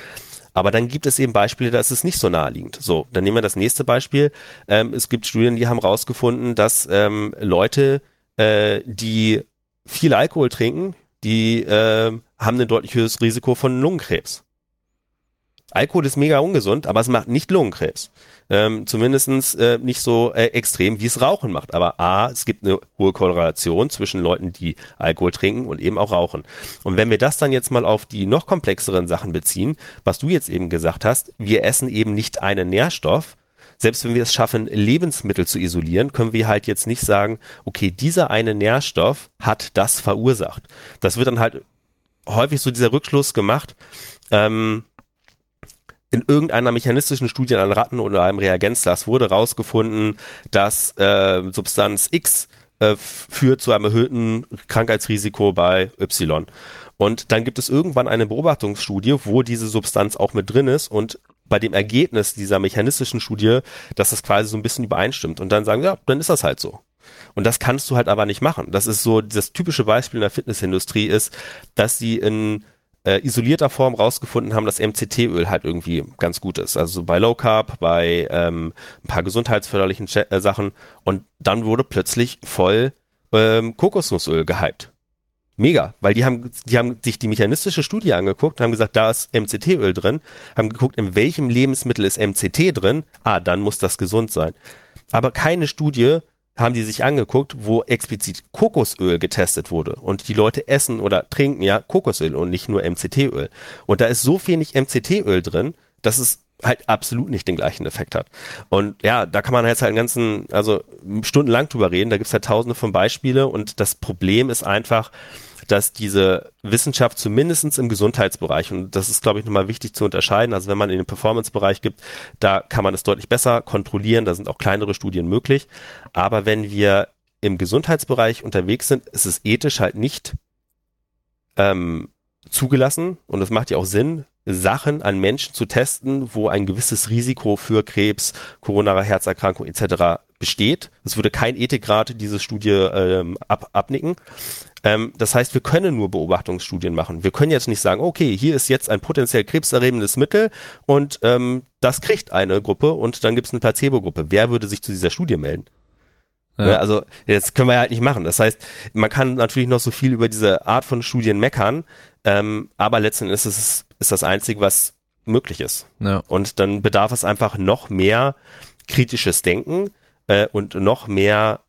Aber dann gibt es eben Beispiele, da ist es nicht so naheliegend. So, dann nehmen wir das nächste Beispiel. Ähm, es gibt Studien, die haben rausgefunden, dass ähm, Leute, äh, die viel Alkohol trinken, die äh, haben ein deutlich höheres Risiko von Lungenkrebs. Alkohol ist mega ungesund, aber es macht nicht Lungenkrebs. Ähm, zumindestens äh, nicht so äh, extrem, wie es Rauchen macht. Aber A, es gibt eine hohe Korrelation zwischen Leuten, die Alkohol trinken und eben auch rauchen. Und wenn wir das dann jetzt mal auf die noch komplexeren Sachen beziehen, was du jetzt eben gesagt hast, wir essen eben nicht einen Nährstoff, selbst wenn wir es schaffen, Lebensmittel zu isolieren, können wir halt jetzt nicht sagen, okay, dieser eine Nährstoff hat das verursacht. Das wird dann halt häufig so dieser Rückschluss gemacht, ähm, in irgendeiner mechanistischen Studie an Ratten oder einem Reagenzglas wurde rausgefunden, dass äh, Substanz X äh, führt zu einem erhöhten Krankheitsrisiko bei Y. Und dann gibt es irgendwann eine Beobachtungsstudie, wo diese Substanz auch mit drin ist und bei dem Ergebnis dieser mechanistischen Studie, dass das quasi so ein bisschen übereinstimmt und dann sagen, ja, dann ist das halt so. Und das kannst du halt aber nicht machen. Das ist so, das typische Beispiel in der Fitnessindustrie ist, dass sie in äh, isolierter Form rausgefunden haben, dass MCT-Öl halt irgendwie ganz gut ist. Also bei Low Carb, bei ähm, ein paar gesundheitsförderlichen äh, Sachen. Und dann wurde plötzlich voll ähm, Kokosnussöl gehypt mega, weil die haben, die haben sich die mechanistische Studie angeguckt, haben gesagt, da ist MCT-Öl drin, haben geguckt, in welchem Lebensmittel ist MCT drin, ah, dann muss das gesund sein. Aber keine Studie haben die sich angeguckt, wo explizit Kokosöl getestet wurde und die Leute essen oder trinken ja Kokosöl und nicht nur MCT-Öl. Und da ist so wenig MCT-Öl drin, dass es halt absolut nicht den gleichen Effekt hat. Und ja, da kann man jetzt halt einen ganzen, also stundenlang drüber reden, da gibt's halt tausende von Beispiele und das Problem ist einfach, dass diese Wissenschaft zumindestens im Gesundheitsbereich, und das ist, glaube ich, nochmal wichtig zu unterscheiden, also wenn man in den Performance-Bereich gibt, da kann man es deutlich besser kontrollieren, da sind auch kleinere Studien möglich. Aber wenn wir im Gesundheitsbereich unterwegs sind, ist es ethisch halt nicht ähm, zugelassen und es macht ja auch Sinn, Sachen an Menschen zu testen, wo ein gewisses Risiko für Krebs, koronare Herzerkrankung etc. besteht. Es würde kein Ethikrat diese Studie ähm, ab, abnicken. Ähm, das heißt, wir können nur Beobachtungsstudien machen. Wir können jetzt nicht sagen, okay, hier ist jetzt ein potenziell krebserregendes Mittel und ähm, das kriegt eine Gruppe und dann gibt es eine Placebo-Gruppe. Wer würde sich zu dieser Studie melden? Ja. Also jetzt können wir halt nicht machen. Das heißt, man kann natürlich noch so viel über diese Art von Studien meckern, ähm, aber letzten Endes ist es ist das Einzige, was möglich ist. Ja. Und dann bedarf es einfach noch mehr kritisches Denken äh, und noch mehr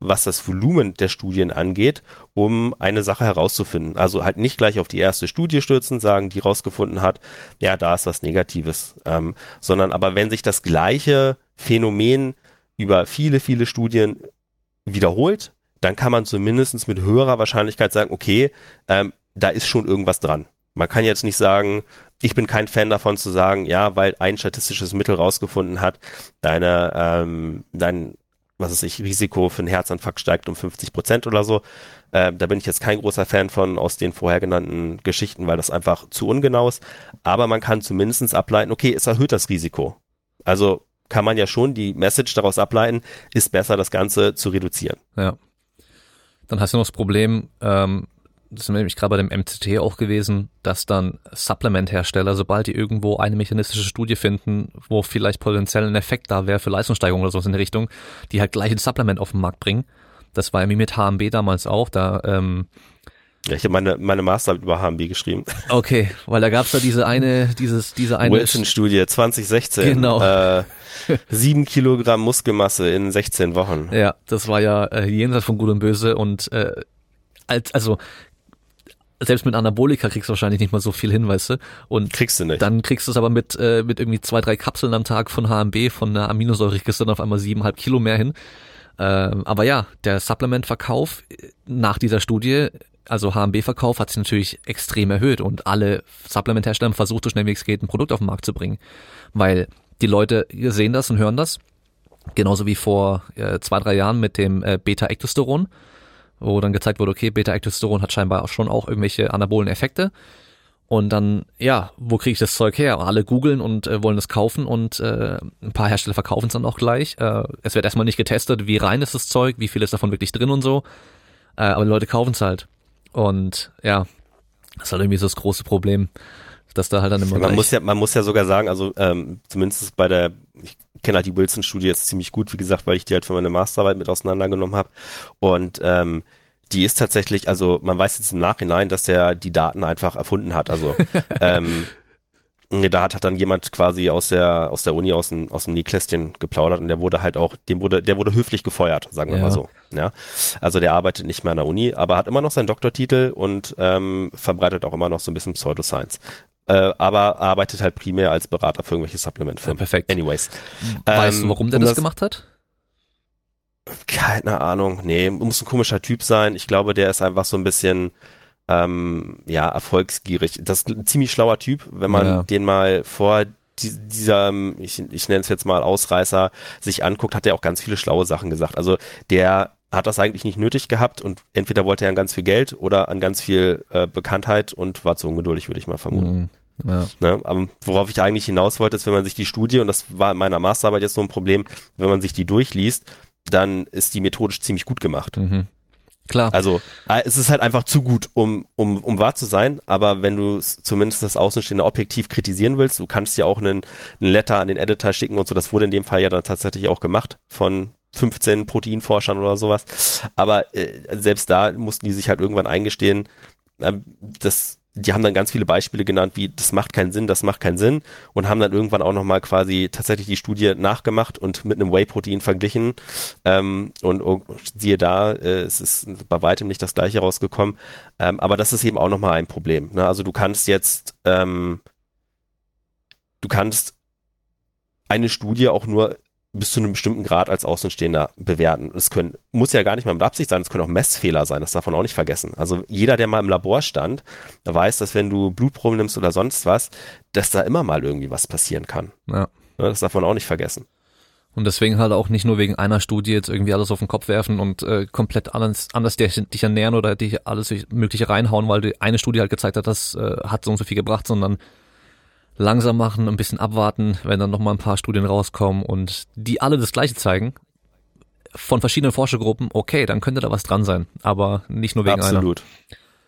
was das Volumen der Studien angeht, um eine Sache herauszufinden. Also halt nicht gleich auf die erste Studie stürzen, sagen, die rausgefunden hat, ja, da ist was Negatives, ähm, sondern aber wenn sich das gleiche Phänomen über viele, viele Studien wiederholt, dann kann man zumindest mit höherer Wahrscheinlichkeit sagen, okay, ähm, da ist schon irgendwas dran. Man kann jetzt nicht sagen, ich bin kein Fan davon zu sagen, ja, weil ein statistisches Mittel rausgefunden hat, deine, ähm, dein was weiß ich, Risiko für einen Herzinfarkt steigt um 50 Prozent oder so. Äh, da bin ich jetzt kein großer Fan von aus den vorher genannten Geschichten, weil das einfach zu ungenau ist. Aber man kann zumindestens ableiten, okay, es erhöht das Risiko. Also kann man ja schon die Message daraus ableiten, ist besser, das Ganze zu reduzieren. Ja. Dann hast du noch das Problem, ähm, das ist nämlich gerade bei dem MCT auch gewesen, dass dann Supplement-Hersteller, sobald die irgendwo eine mechanistische Studie finden, wo vielleicht potenziell ein Effekt da wäre für Leistungssteigerung oder sowas in der Richtung, die halt gleich ein Supplement auf den Markt bringen. Das war ja mit HMB damals auch, da ähm, ja, ich habe meine, meine Masterarbeit über HMB geschrieben. Okay, weil da gab's da diese eine, dieses, diese eine Wilson-Studie 2016. Genau. Äh, sieben Kilogramm Muskelmasse in 16 Wochen. Ja, das war ja äh, jenseits von Gut und Böse und äh, als, also selbst mit Anabolika kriegst du wahrscheinlich nicht mal so viel hin, weißt du? Und kriegst du nicht. Dann kriegst du es aber mit, äh, mit irgendwie zwei, drei Kapseln am Tag von HMB, von der Aminosäure kriegst du dann auf einmal siebeneinhalb Kilo mehr hin. Ähm, aber ja, der Supplement-Verkauf nach dieser Studie, also HMB-Verkauf, hat sich natürlich extrem erhöht und alle Supplement-Hersteller haben versucht, so schnell wie es geht, ein Produkt auf den Markt zu bringen. Weil die Leute sehen das und hören das. Genauso wie vor äh, zwei, drei Jahren mit dem äh, Beta-Ectosteron wo dann gezeigt wurde, okay, Beta-Ectosteron hat scheinbar auch schon auch irgendwelche anabolen Effekte. Und dann, ja, wo kriege ich das Zeug her? Alle googeln und äh, wollen es kaufen und äh, ein paar Hersteller verkaufen es dann auch gleich. Äh, es wird erstmal nicht getestet, wie rein ist das Zeug, wie viel ist davon wirklich drin und so. Äh, aber die Leute kaufen es halt. Und ja, das ist halt irgendwie so das große Problem, dass da halt dann immer. Man muss ja, man muss ja sogar sagen, also ähm, zumindest bei der, ich kenne halt die Wilson-Studie jetzt ziemlich gut, wie gesagt, weil ich die halt für meine Masterarbeit mit auseinandergenommen habe. Und ähm, die ist tatsächlich, also man weiß jetzt im Nachhinein, dass der die Daten einfach erfunden hat. Also ähm, da hat, hat dann jemand quasi aus der aus der Uni aus dem aus dem Nähkästchen geplaudert und der wurde halt auch dem wurde der wurde höflich gefeuert sagen wir ja. mal so ja also der arbeitet nicht mehr an der Uni aber hat immer noch seinen Doktortitel und ähm, verbreitet auch immer noch so ein bisschen Pseudoscience äh, aber arbeitet halt primär als Berater für irgendwelche Supplement-Firmen. Ja, perfekt. Anyways. Weißt ähm, du, warum der das, das gemacht hat? Keine Ahnung. Nee, muss ein komischer Typ sein. Ich glaube, der ist einfach so ein bisschen ähm, ja erfolgsgierig. Das ist ein ziemlich schlauer Typ, wenn man ja. den mal vor dieser, ich, ich nenne es jetzt mal Ausreißer, sich anguckt, hat er auch ganz viele schlaue Sachen gesagt. Also der hat das eigentlich nicht nötig gehabt und entweder wollte er an ganz viel Geld oder an ganz viel äh, Bekanntheit und war zu ungeduldig, würde ich mal vermuten. Mhm. Ja. Ne? Aber worauf ich eigentlich hinaus wollte, ist, wenn man sich die Studie, und das war in meiner Masterarbeit jetzt so ein Problem, wenn man sich die durchliest, dann ist die methodisch ziemlich gut gemacht. Mhm. Klar. Also äh, es ist halt einfach zu gut, um, um, um wahr zu sein, aber wenn du zumindest das Außenstehende objektiv kritisieren willst, du kannst ja auch einen, einen Letter an den Editor schicken und so, das wurde in dem Fall ja dann tatsächlich auch gemacht von 15 Proteinforschern oder sowas. Aber äh, selbst da mussten die sich halt irgendwann eingestehen, äh, dass die haben dann ganz viele Beispiele genannt, wie das macht keinen Sinn, das macht keinen Sinn und haben dann irgendwann auch nochmal quasi tatsächlich die Studie nachgemacht und mit einem Whey-Protein verglichen ähm, und, und siehe da, äh, es ist bei weitem nicht das gleiche rausgekommen, ähm, aber das ist eben auch nochmal ein Problem. Ne? Also du kannst jetzt, ähm, du kannst eine Studie auch nur bis zu einem bestimmten Grad als Außenstehender bewerten. Es können, muss ja gar nicht mal mit Absicht sein, es können auch Messfehler sein, das darf man auch nicht vergessen. Also jeder, der mal im Labor stand, weiß, dass wenn du Blutproben nimmst oder sonst was, dass da immer mal irgendwie was passieren kann. Ja. Das darf man auch nicht vergessen. Und deswegen halt auch nicht nur wegen einer Studie jetzt irgendwie alles auf den Kopf werfen und äh, komplett anders, anders dich, dich ernähren oder dich alles Mögliche reinhauen, weil die eine Studie halt gezeigt hat, das äh, hat so und so viel gebracht, sondern langsam machen, ein bisschen abwarten, wenn dann nochmal ein paar Studien rauskommen und die alle das Gleiche zeigen, von verschiedenen Forschergruppen, okay, dann könnte da was dran sein, aber nicht nur wegen Absolut.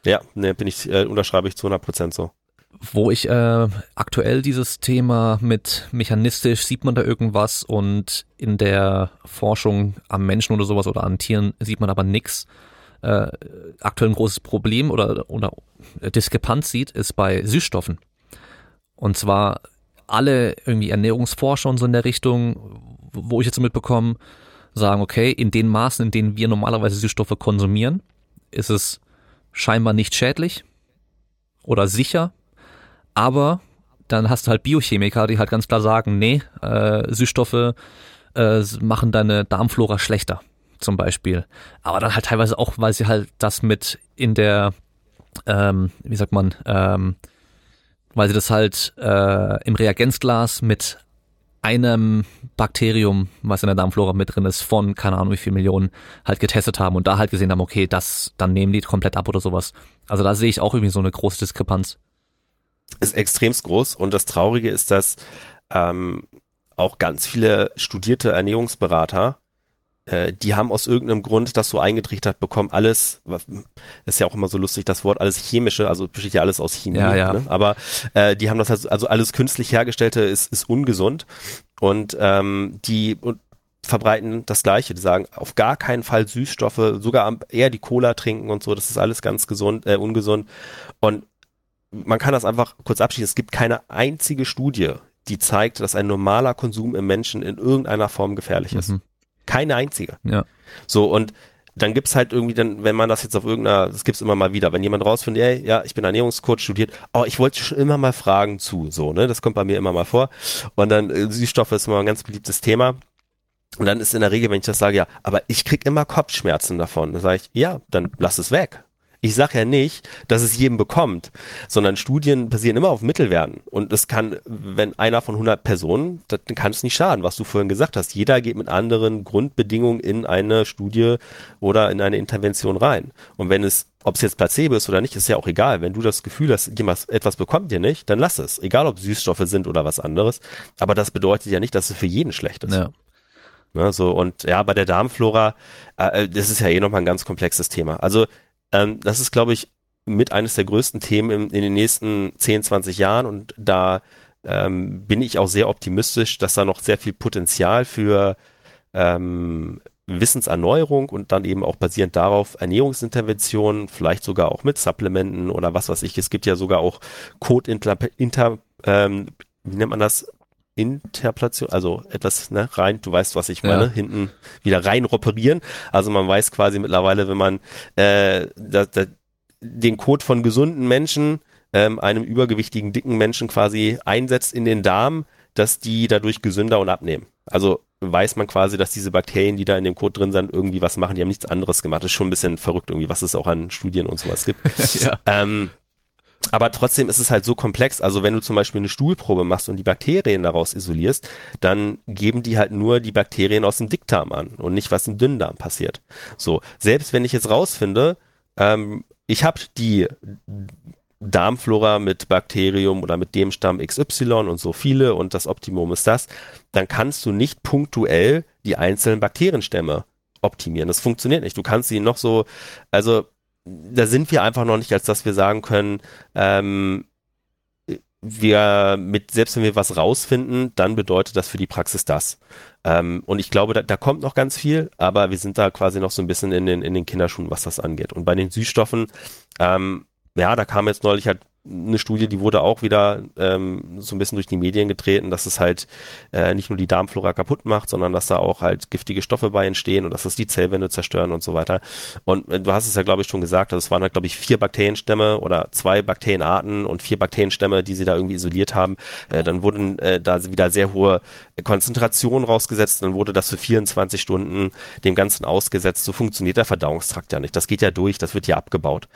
einer. Ja, ne, bin ich, äh, unterschreibe ich zu 100 Prozent so. Wo ich äh, aktuell dieses Thema mit mechanistisch sieht man da irgendwas und in der Forschung am Menschen oder sowas oder an Tieren sieht man aber nix. Äh, aktuell ein großes Problem oder, oder Diskrepanz sieht, ist bei Süßstoffen. Und zwar alle irgendwie Ernährungsforscher und so in der Richtung, wo ich jetzt so mitbekomme, sagen, okay, in den Maßen, in denen wir normalerweise Süßstoffe konsumieren, ist es scheinbar nicht schädlich oder sicher, aber dann hast du halt Biochemiker, die halt ganz klar sagen, nee, äh, Süßstoffe äh, machen deine Darmflora schlechter, zum Beispiel. Aber dann halt teilweise auch, weil sie halt das mit in der, ähm, wie sagt man, ähm, weil sie das halt äh, im Reagenzglas mit einem Bakterium, was in der Darmflora mit drin ist, von keine Ahnung wie viel Millionen halt getestet haben und da halt gesehen haben, okay, das, dann nehmen die komplett ab oder sowas. Also da sehe ich auch irgendwie so eine große Diskrepanz. Ist extremst groß und das Traurige ist, dass ähm, auch ganz viele studierte Ernährungsberater äh, die haben aus irgendeinem Grund das so eingetrichtert bekommen, alles, ist ja auch immer so lustig, das Wort, alles chemische, also besteht ja alles aus Chemie, ja, ja. Ne? aber äh, die haben das halt, also alles künstlich hergestellte ist, ist ungesund und ähm, die und verbreiten das Gleiche. Die sagen, auf gar keinen Fall Süßstoffe, sogar eher die Cola trinken und so, das ist alles ganz gesund, äh, ungesund. Und man kann das einfach kurz abschließen. Es gibt keine einzige Studie, die zeigt, dass ein normaler Konsum im Menschen in irgendeiner Form gefährlich ist. Mhm. Keine einzige. Ja. So, und dann gibt's halt irgendwie dann, wenn man das jetzt auf irgendeiner, das gibt's immer mal wieder, wenn jemand rausfindet, ey, ja, ich bin Ernährungscoach, studiert, oh, ich wollte schon immer mal fragen zu, so, ne, das kommt bei mir immer mal vor. Und dann äh, Süßstoffe ist immer ein ganz beliebtes Thema. Und dann ist in der Regel, wenn ich das sage, ja, aber ich krieg immer Kopfschmerzen davon. Dann sage ich, ja, dann lass es weg. Ich sage ja nicht, dass es jedem bekommt, sondern Studien basieren immer auf Mittelwerten. Und es kann, wenn einer von 100 Personen, dann kann es nicht schaden, was du vorhin gesagt hast. Jeder geht mit anderen Grundbedingungen in eine Studie oder in eine Intervention rein. Und wenn es, ob es jetzt Placebo ist oder nicht, ist ja auch egal. Wenn du das Gefühl hast, jemand etwas bekommt dir nicht, dann lass es. Egal ob Süßstoffe sind oder was anderes. Aber das bedeutet ja nicht, dass es für jeden schlecht ist. Ja. Ne, so, und ja, bei der Darmflora, äh, das ist ja eh nochmal ein ganz komplexes Thema. Also, ähm, das ist, glaube ich, mit eines der größten Themen in, in den nächsten 10, 20 Jahren und da ähm, bin ich auch sehr optimistisch, dass da noch sehr viel Potenzial für ähm, Wissenserneuerung und dann eben auch basierend darauf Ernährungsinterventionen, vielleicht sogar auch mit Supplementen oder was weiß ich. Es gibt ja sogar auch Code inter, inter ähm, wie nennt man das? Interpolation, also etwas ne, rein, du weißt, was ich meine, ja. hinten wieder rein operieren. Also man weiß quasi mittlerweile, wenn man äh, da, da, den Code von gesunden Menschen ähm, einem übergewichtigen, dicken Menschen quasi einsetzt in den Darm, dass die dadurch gesünder und abnehmen. Also weiß man quasi, dass diese Bakterien, die da in dem Code drin sind, irgendwie was machen. Die haben nichts anderes gemacht. Das ist schon ein bisschen verrückt irgendwie, was es auch an Studien und sowas gibt. ja. ähm, aber trotzdem ist es halt so komplex. Also wenn du zum Beispiel eine Stuhlprobe machst und die Bakterien daraus isolierst, dann geben die halt nur die Bakterien aus dem Dickdarm an und nicht, was im Dünndarm passiert. So, selbst wenn ich jetzt rausfinde, ähm, ich habe die Darmflora mit Bakterium oder mit dem Stamm XY und so viele und das Optimum ist das, dann kannst du nicht punktuell die einzelnen Bakterienstämme optimieren. Das funktioniert nicht. Du kannst sie noch so, also da sind wir einfach noch nicht, als dass wir sagen können, ähm, wir mit, selbst wenn wir was rausfinden, dann bedeutet das für die Praxis das. Ähm, und ich glaube, da, da kommt noch ganz viel, aber wir sind da quasi noch so ein bisschen in den, in den Kinderschuhen, was das angeht. Und bei den Süßstoffen, ähm, ja, da kam jetzt neulich halt eine Studie, die wurde auch wieder ähm, so ein bisschen durch die Medien getreten, dass es halt äh, nicht nur die Darmflora kaputt macht, sondern dass da auch halt giftige Stoffe bei entstehen und dass das die Zellwände zerstören und so weiter. Und äh, du hast es ja, glaube ich, schon gesagt, also es waren halt, glaube ich, vier Bakterienstämme oder zwei Bakterienarten und vier Bakterienstämme, die sie da irgendwie isoliert haben. Äh, dann wurden äh, da wieder sehr hohe Konzentrationen rausgesetzt, dann wurde das für 24 Stunden dem Ganzen ausgesetzt. So funktioniert der Verdauungstrakt ja nicht. Das geht ja durch, das wird ja abgebaut.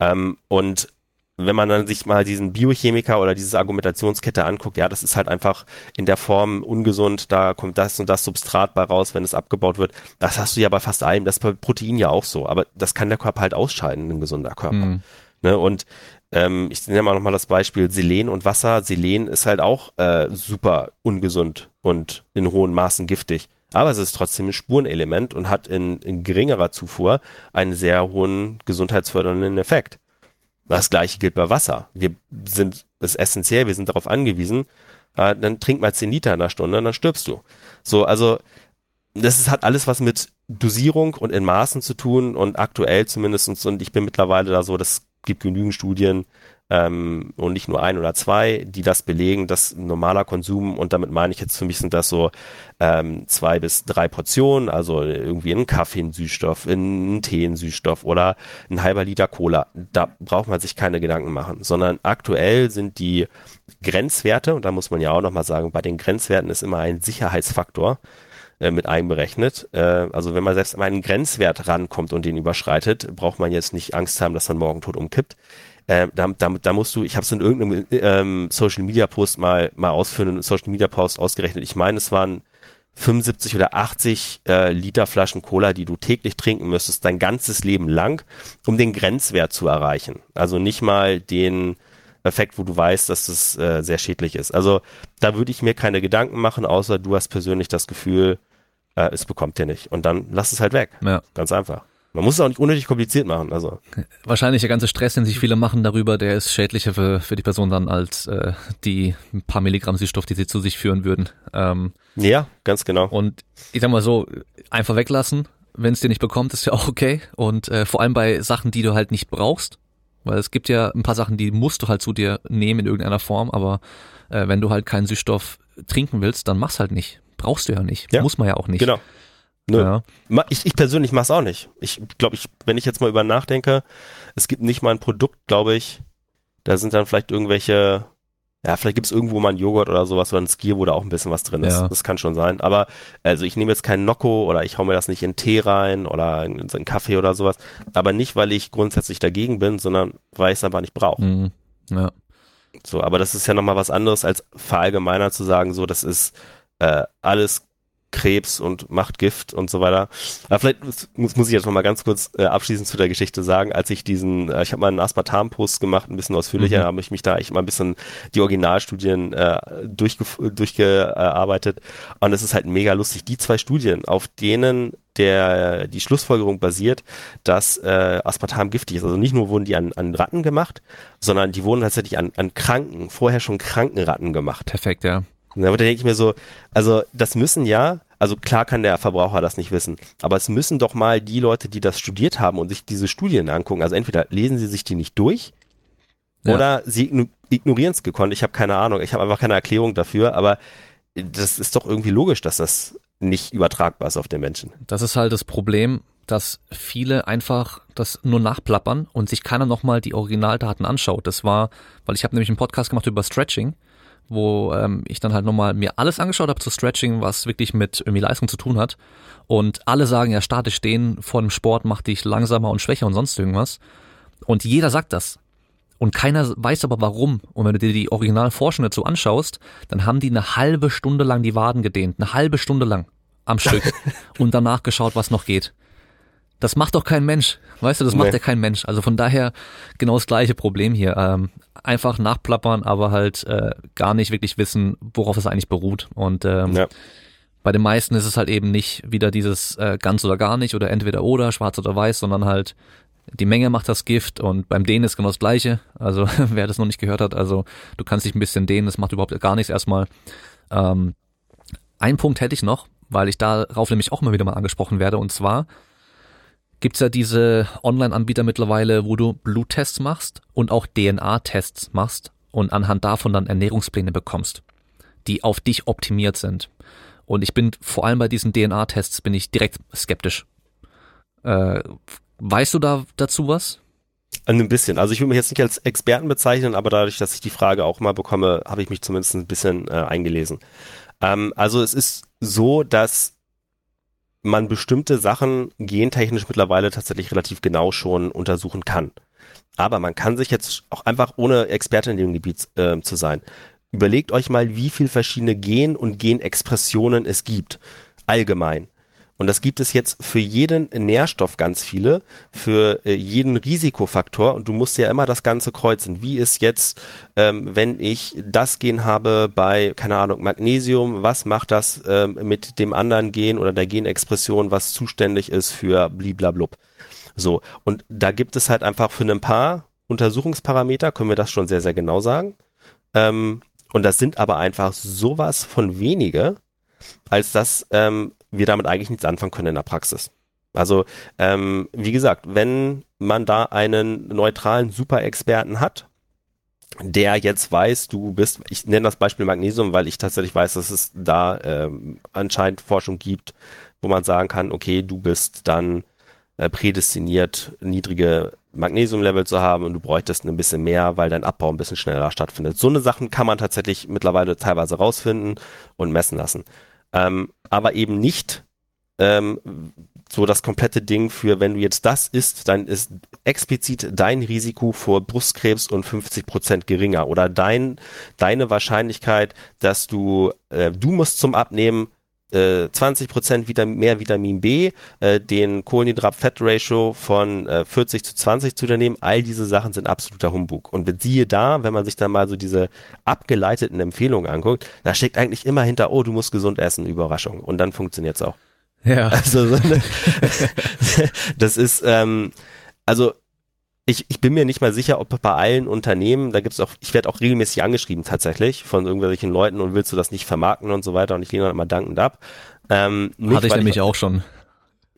Ähm, und wenn man dann sich mal diesen Biochemiker oder diese Argumentationskette anguckt, ja, das ist halt einfach in der Form ungesund, da kommt das und das Substrat bei raus, wenn es abgebaut wird. Das hast du ja bei fast allem, das ist bei Protein ja auch so, aber das kann der Körper halt ausscheiden, ein gesunder Körper. Mhm. Ne, und ähm, ich nehme mal nochmal das Beispiel Selen und Wasser. Selen ist halt auch äh, super ungesund und in hohen Maßen giftig. Aber es ist trotzdem ein Spurenelement und hat in, in geringerer Zufuhr einen sehr hohen gesundheitsfördernden Effekt. Das gleiche gilt bei Wasser. Wir sind, ist essentiell, wir sind darauf angewiesen. Äh, dann trink mal 10 Liter in einer Stunde, dann stirbst du. So, also, das ist, hat alles was mit Dosierung und in Maßen zu tun und aktuell zumindestens und ich bin mittlerweile da so, das gibt genügend Studien, ähm, und nicht nur ein oder zwei, die das belegen, dass normaler Konsum, und damit meine ich jetzt für mich sind das so ähm, zwei bis drei Portionen, also irgendwie ein Kaffee ein Süßstoff, ein Tee ein Süßstoff oder ein halber Liter Cola. Da braucht man sich keine Gedanken machen, sondern aktuell sind die Grenzwerte, und da muss man ja auch nochmal sagen, bei den Grenzwerten ist immer ein Sicherheitsfaktor äh, mit einberechnet. Äh, also wenn man selbst an einen Grenzwert rankommt und den überschreitet, braucht man jetzt nicht Angst haben, dass man morgen tot umkippt. Äh, da, da, da musst du, ich habe es in irgendeinem ähm, Social Media Post mal mal ausführen, Social Media Post ausgerechnet. Ich meine, es waren 75 oder 80 äh, Liter Flaschen Cola, die du täglich trinken müsstest, dein ganzes Leben lang, um den Grenzwert zu erreichen. Also nicht mal den Effekt, wo du weißt, dass das äh, sehr schädlich ist. Also da würde ich mir keine Gedanken machen, außer du hast persönlich das Gefühl, äh, es bekommt ihr nicht. Und dann lasst es halt weg. Ja. Ganz einfach. Man muss es auch nicht unnötig kompliziert machen. Also Wahrscheinlich der ganze Stress, den sich viele machen darüber, der ist schädlicher für, für die Person dann als äh, die paar Milligramm Süßstoff, die sie zu sich führen würden. Ähm, ja, ganz genau. und ich sag mal so, einfach weglassen, wenn es dir nicht bekommt, ist ja auch okay. Und äh, vor allem bei Sachen, die du halt nicht brauchst, weil es gibt ja ein paar Sachen, die musst du halt zu dir nehmen in irgendeiner Form, aber äh, wenn du halt keinen Süßstoff trinken willst, dann mach's halt nicht. Brauchst du ja nicht. Ja. Muss man ja auch nicht. Genau. Nö. Ja. Ma- Ich, ich persönlich mache es auch nicht. Ich glaube, ich, wenn ich jetzt mal über nachdenke, es gibt nicht mal ein Produkt, glaube ich, da sind dann vielleicht irgendwelche, ja, vielleicht gibt es irgendwo mal ein Joghurt oder sowas oder ein Skier, wo da auch ein bisschen was drin ist. Ja. Das kann schon sein. Aber also ich nehme jetzt keinen Nocco oder ich hau mir das nicht in Tee rein oder in so einen Kaffee oder sowas. Aber nicht, weil ich grundsätzlich dagegen bin, sondern weil ich es einfach nicht brauche. Mhm. ja. So, aber das ist ja nochmal was anderes, als verallgemeiner zu sagen, so, das ist äh, alles Krebs und macht Gift und so weiter. Aber vielleicht muss, muss ich jetzt nochmal ganz kurz äh, abschließend zu der Geschichte sagen, als ich diesen, äh, ich habe mal einen Aspartam-Post gemacht, ein bisschen ausführlicher, Mhm. habe ich mich da echt mal ein bisschen die Originalstudien äh, durchge durchgearbeitet und es ist halt mega lustig. Die zwei Studien, auf denen der die Schlussfolgerung basiert, dass äh, Aspartam giftig ist. Also nicht nur wurden die an, an Ratten gemacht, sondern die wurden tatsächlich an, an kranken, vorher schon kranken Ratten gemacht. Perfekt, ja. Und da denke ich mir so, also das müssen ja, also klar kann der Verbraucher das nicht wissen, aber es müssen doch mal die Leute, die das studiert haben und sich diese Studien angucken, also entweder lesen sie sich die nicht durch Ja. oder sie igno- ignorieren es gekonnt. Ich habe keine Ahnung, ich habe einfach keine Erklärung dafür, aber das ist doch irgendwie logisch, dass das nicht übertragbar ist auf den Menschen. Das ist halt das Problem, dass viele einfach das nur nachplappern und sich keiner nochmal die Originaldaten anschaut. Das war, weil ich habe nämlich einen Podcast gemacht über Stretching, wo ähm, ich dann halt nochmal mir alles angeschaut habe zu Stretching, was wirklich mit irgendwie Leistung zu tun hat. Und alle sagen, ja, statisch stehen vor dem Sport macht dich langsamer und schwächer und sonst irgendwas. Und jeder sagt das. Und keiner weiß aber warum. Und wenn du dir die Originalforschung dazu anschaust, dann haben die eine halbe Stunde lang die Waden gedehnt. Eine halbe Stunde lang am Stück. und danach geschaut, was noch geht. Das macht doch kein Mensch. Weißt du, das macht Nee. ja kein Mensch. Also von daher genau das gleiche Problem hier. Ähm, einfach nachplappern, aber halt äh, gar nicht wirklich wissen, worauf es eigentlich beruht. Und ähm, Ja. bei den meisten ist es halt eben nicht wieder dieses äh, ganz oder gar nicht oder entweder oder, schwarz oder weiß, sondern halt die Menge macht das Gift und beim Dehnen ist genau das gleiche. Also wer das noch nicht gehört hat, also du kannst dich ein bisschen dehnen, das macht überhaupt gar nichts erstmal. Ähm, einen Punkt hätte ich noch, weil ich darauf nämlich auch mal wieder mal angesprochen werde und zwar gibt's ja diese Online-Anbieter mittlerweile, wo du Bluttests machst und auch DNA-Tests machst und anhand davon dann Ernährungspläne bekommst, die auf dich optimiert sind. Und ich bin vor allem bei diesen DNA-Tests bin ich direkt skeptisch. Äh, weißt du da dazu was? Ein bisschen. Also ich will mich jetzt nicht als Experten bezeichnen, aber dadurch, dass ich die Frage auch mal bekomme, habe ich mich zumindest ein bisschen äh, eingelesen. Ähm, also es ist so, dass man bestimmte Sachen gentechnisch mittlerweile tatsächlich relativ genau schon untersuchen kann. Aber man kann sich jetzt auch einfach, ohne Experte in dem Gebiet äh, zu sein, überlegt euch mal, wie viel verschiedene Gen- und Genexpressionen es gibt. Allgemein. Und das gibt es jetzt für jeden Nährstoff ganz viele, für äh, jeden Risikofaktor. Und du musst ja immer das Ganze kreuzen. Wie ist jetzt, ähm, wenn ich das Gen habe bei, keine Ahnung, Magnesium, was macht das ähm, mit dem anderen Gen oder der Genexpression, was zuständig ist für bliblablub. So, und da gibt es halt einfach für ein paar Untersuchungsparameter, können wir das schon sehr, sehr genau sagen. Ähm, und das sind aber einfach sowas von wenige, als dass ähm, wir damit eigentlich nichts anfangen können in der Praxis. Also, ähm, wie gesagt, wenn man da einen neutralen Superexperten hat, der jetzt weiß, du bist, ich nenne das Beispiel Magnesium, weil ich tatsächlich weiß, dass es da ähm, anscheinend Forschung gibt, wo man sagen kann, okay, du bist dann äh, prädestiniert, niedrige Magnesiumlevel zu haben und du bräuchtest ein bisschen mehr, weil dein Abbau ein bisschen schneller stattfindet. So eine Sachen kann man tatsächlich mittlerweile teilweise rausfinden und messen lassen. Ähm, aber eben nicht ähm, so das komplette Ding für, wenn du jetzt das isst, dann ist explizit dein Risiko vor Brustkrebs und 50 Prozent geringer. Oder dein, deine Wahrscheinlichkeit, dass du, äh, du musst zum Abnehmen äh, 20 Prozent wieder mehr Vitamin B, äh, den Kohlenhydrat-Fett-Ratio von äh, 40 zu 20 zu unternehmen. All diese Sachen sind absoluter Humbug. Und siehe da, wenn man sich dann mal so diese abgeleiteten Empfehlungen anguckt, da steckt eigentlich immer hinter, oh, du musst gesund essen, Überraschung. Und dann funktioniert's auch. Ja. Also so eine, das ist, ähm, also ich, ich bin mir nicht mal sicher, ob bei allen Unternehmen, da gibt's auch, ich werde auch regelmäßig angeschrieben tatsächlich von irgendwelchen Leuten und willst du das nicht vermarkten und so weiter und ich lehne dann immer dankend ab. Ähm, nicht, Hatte ich nämlich ich, auch schon.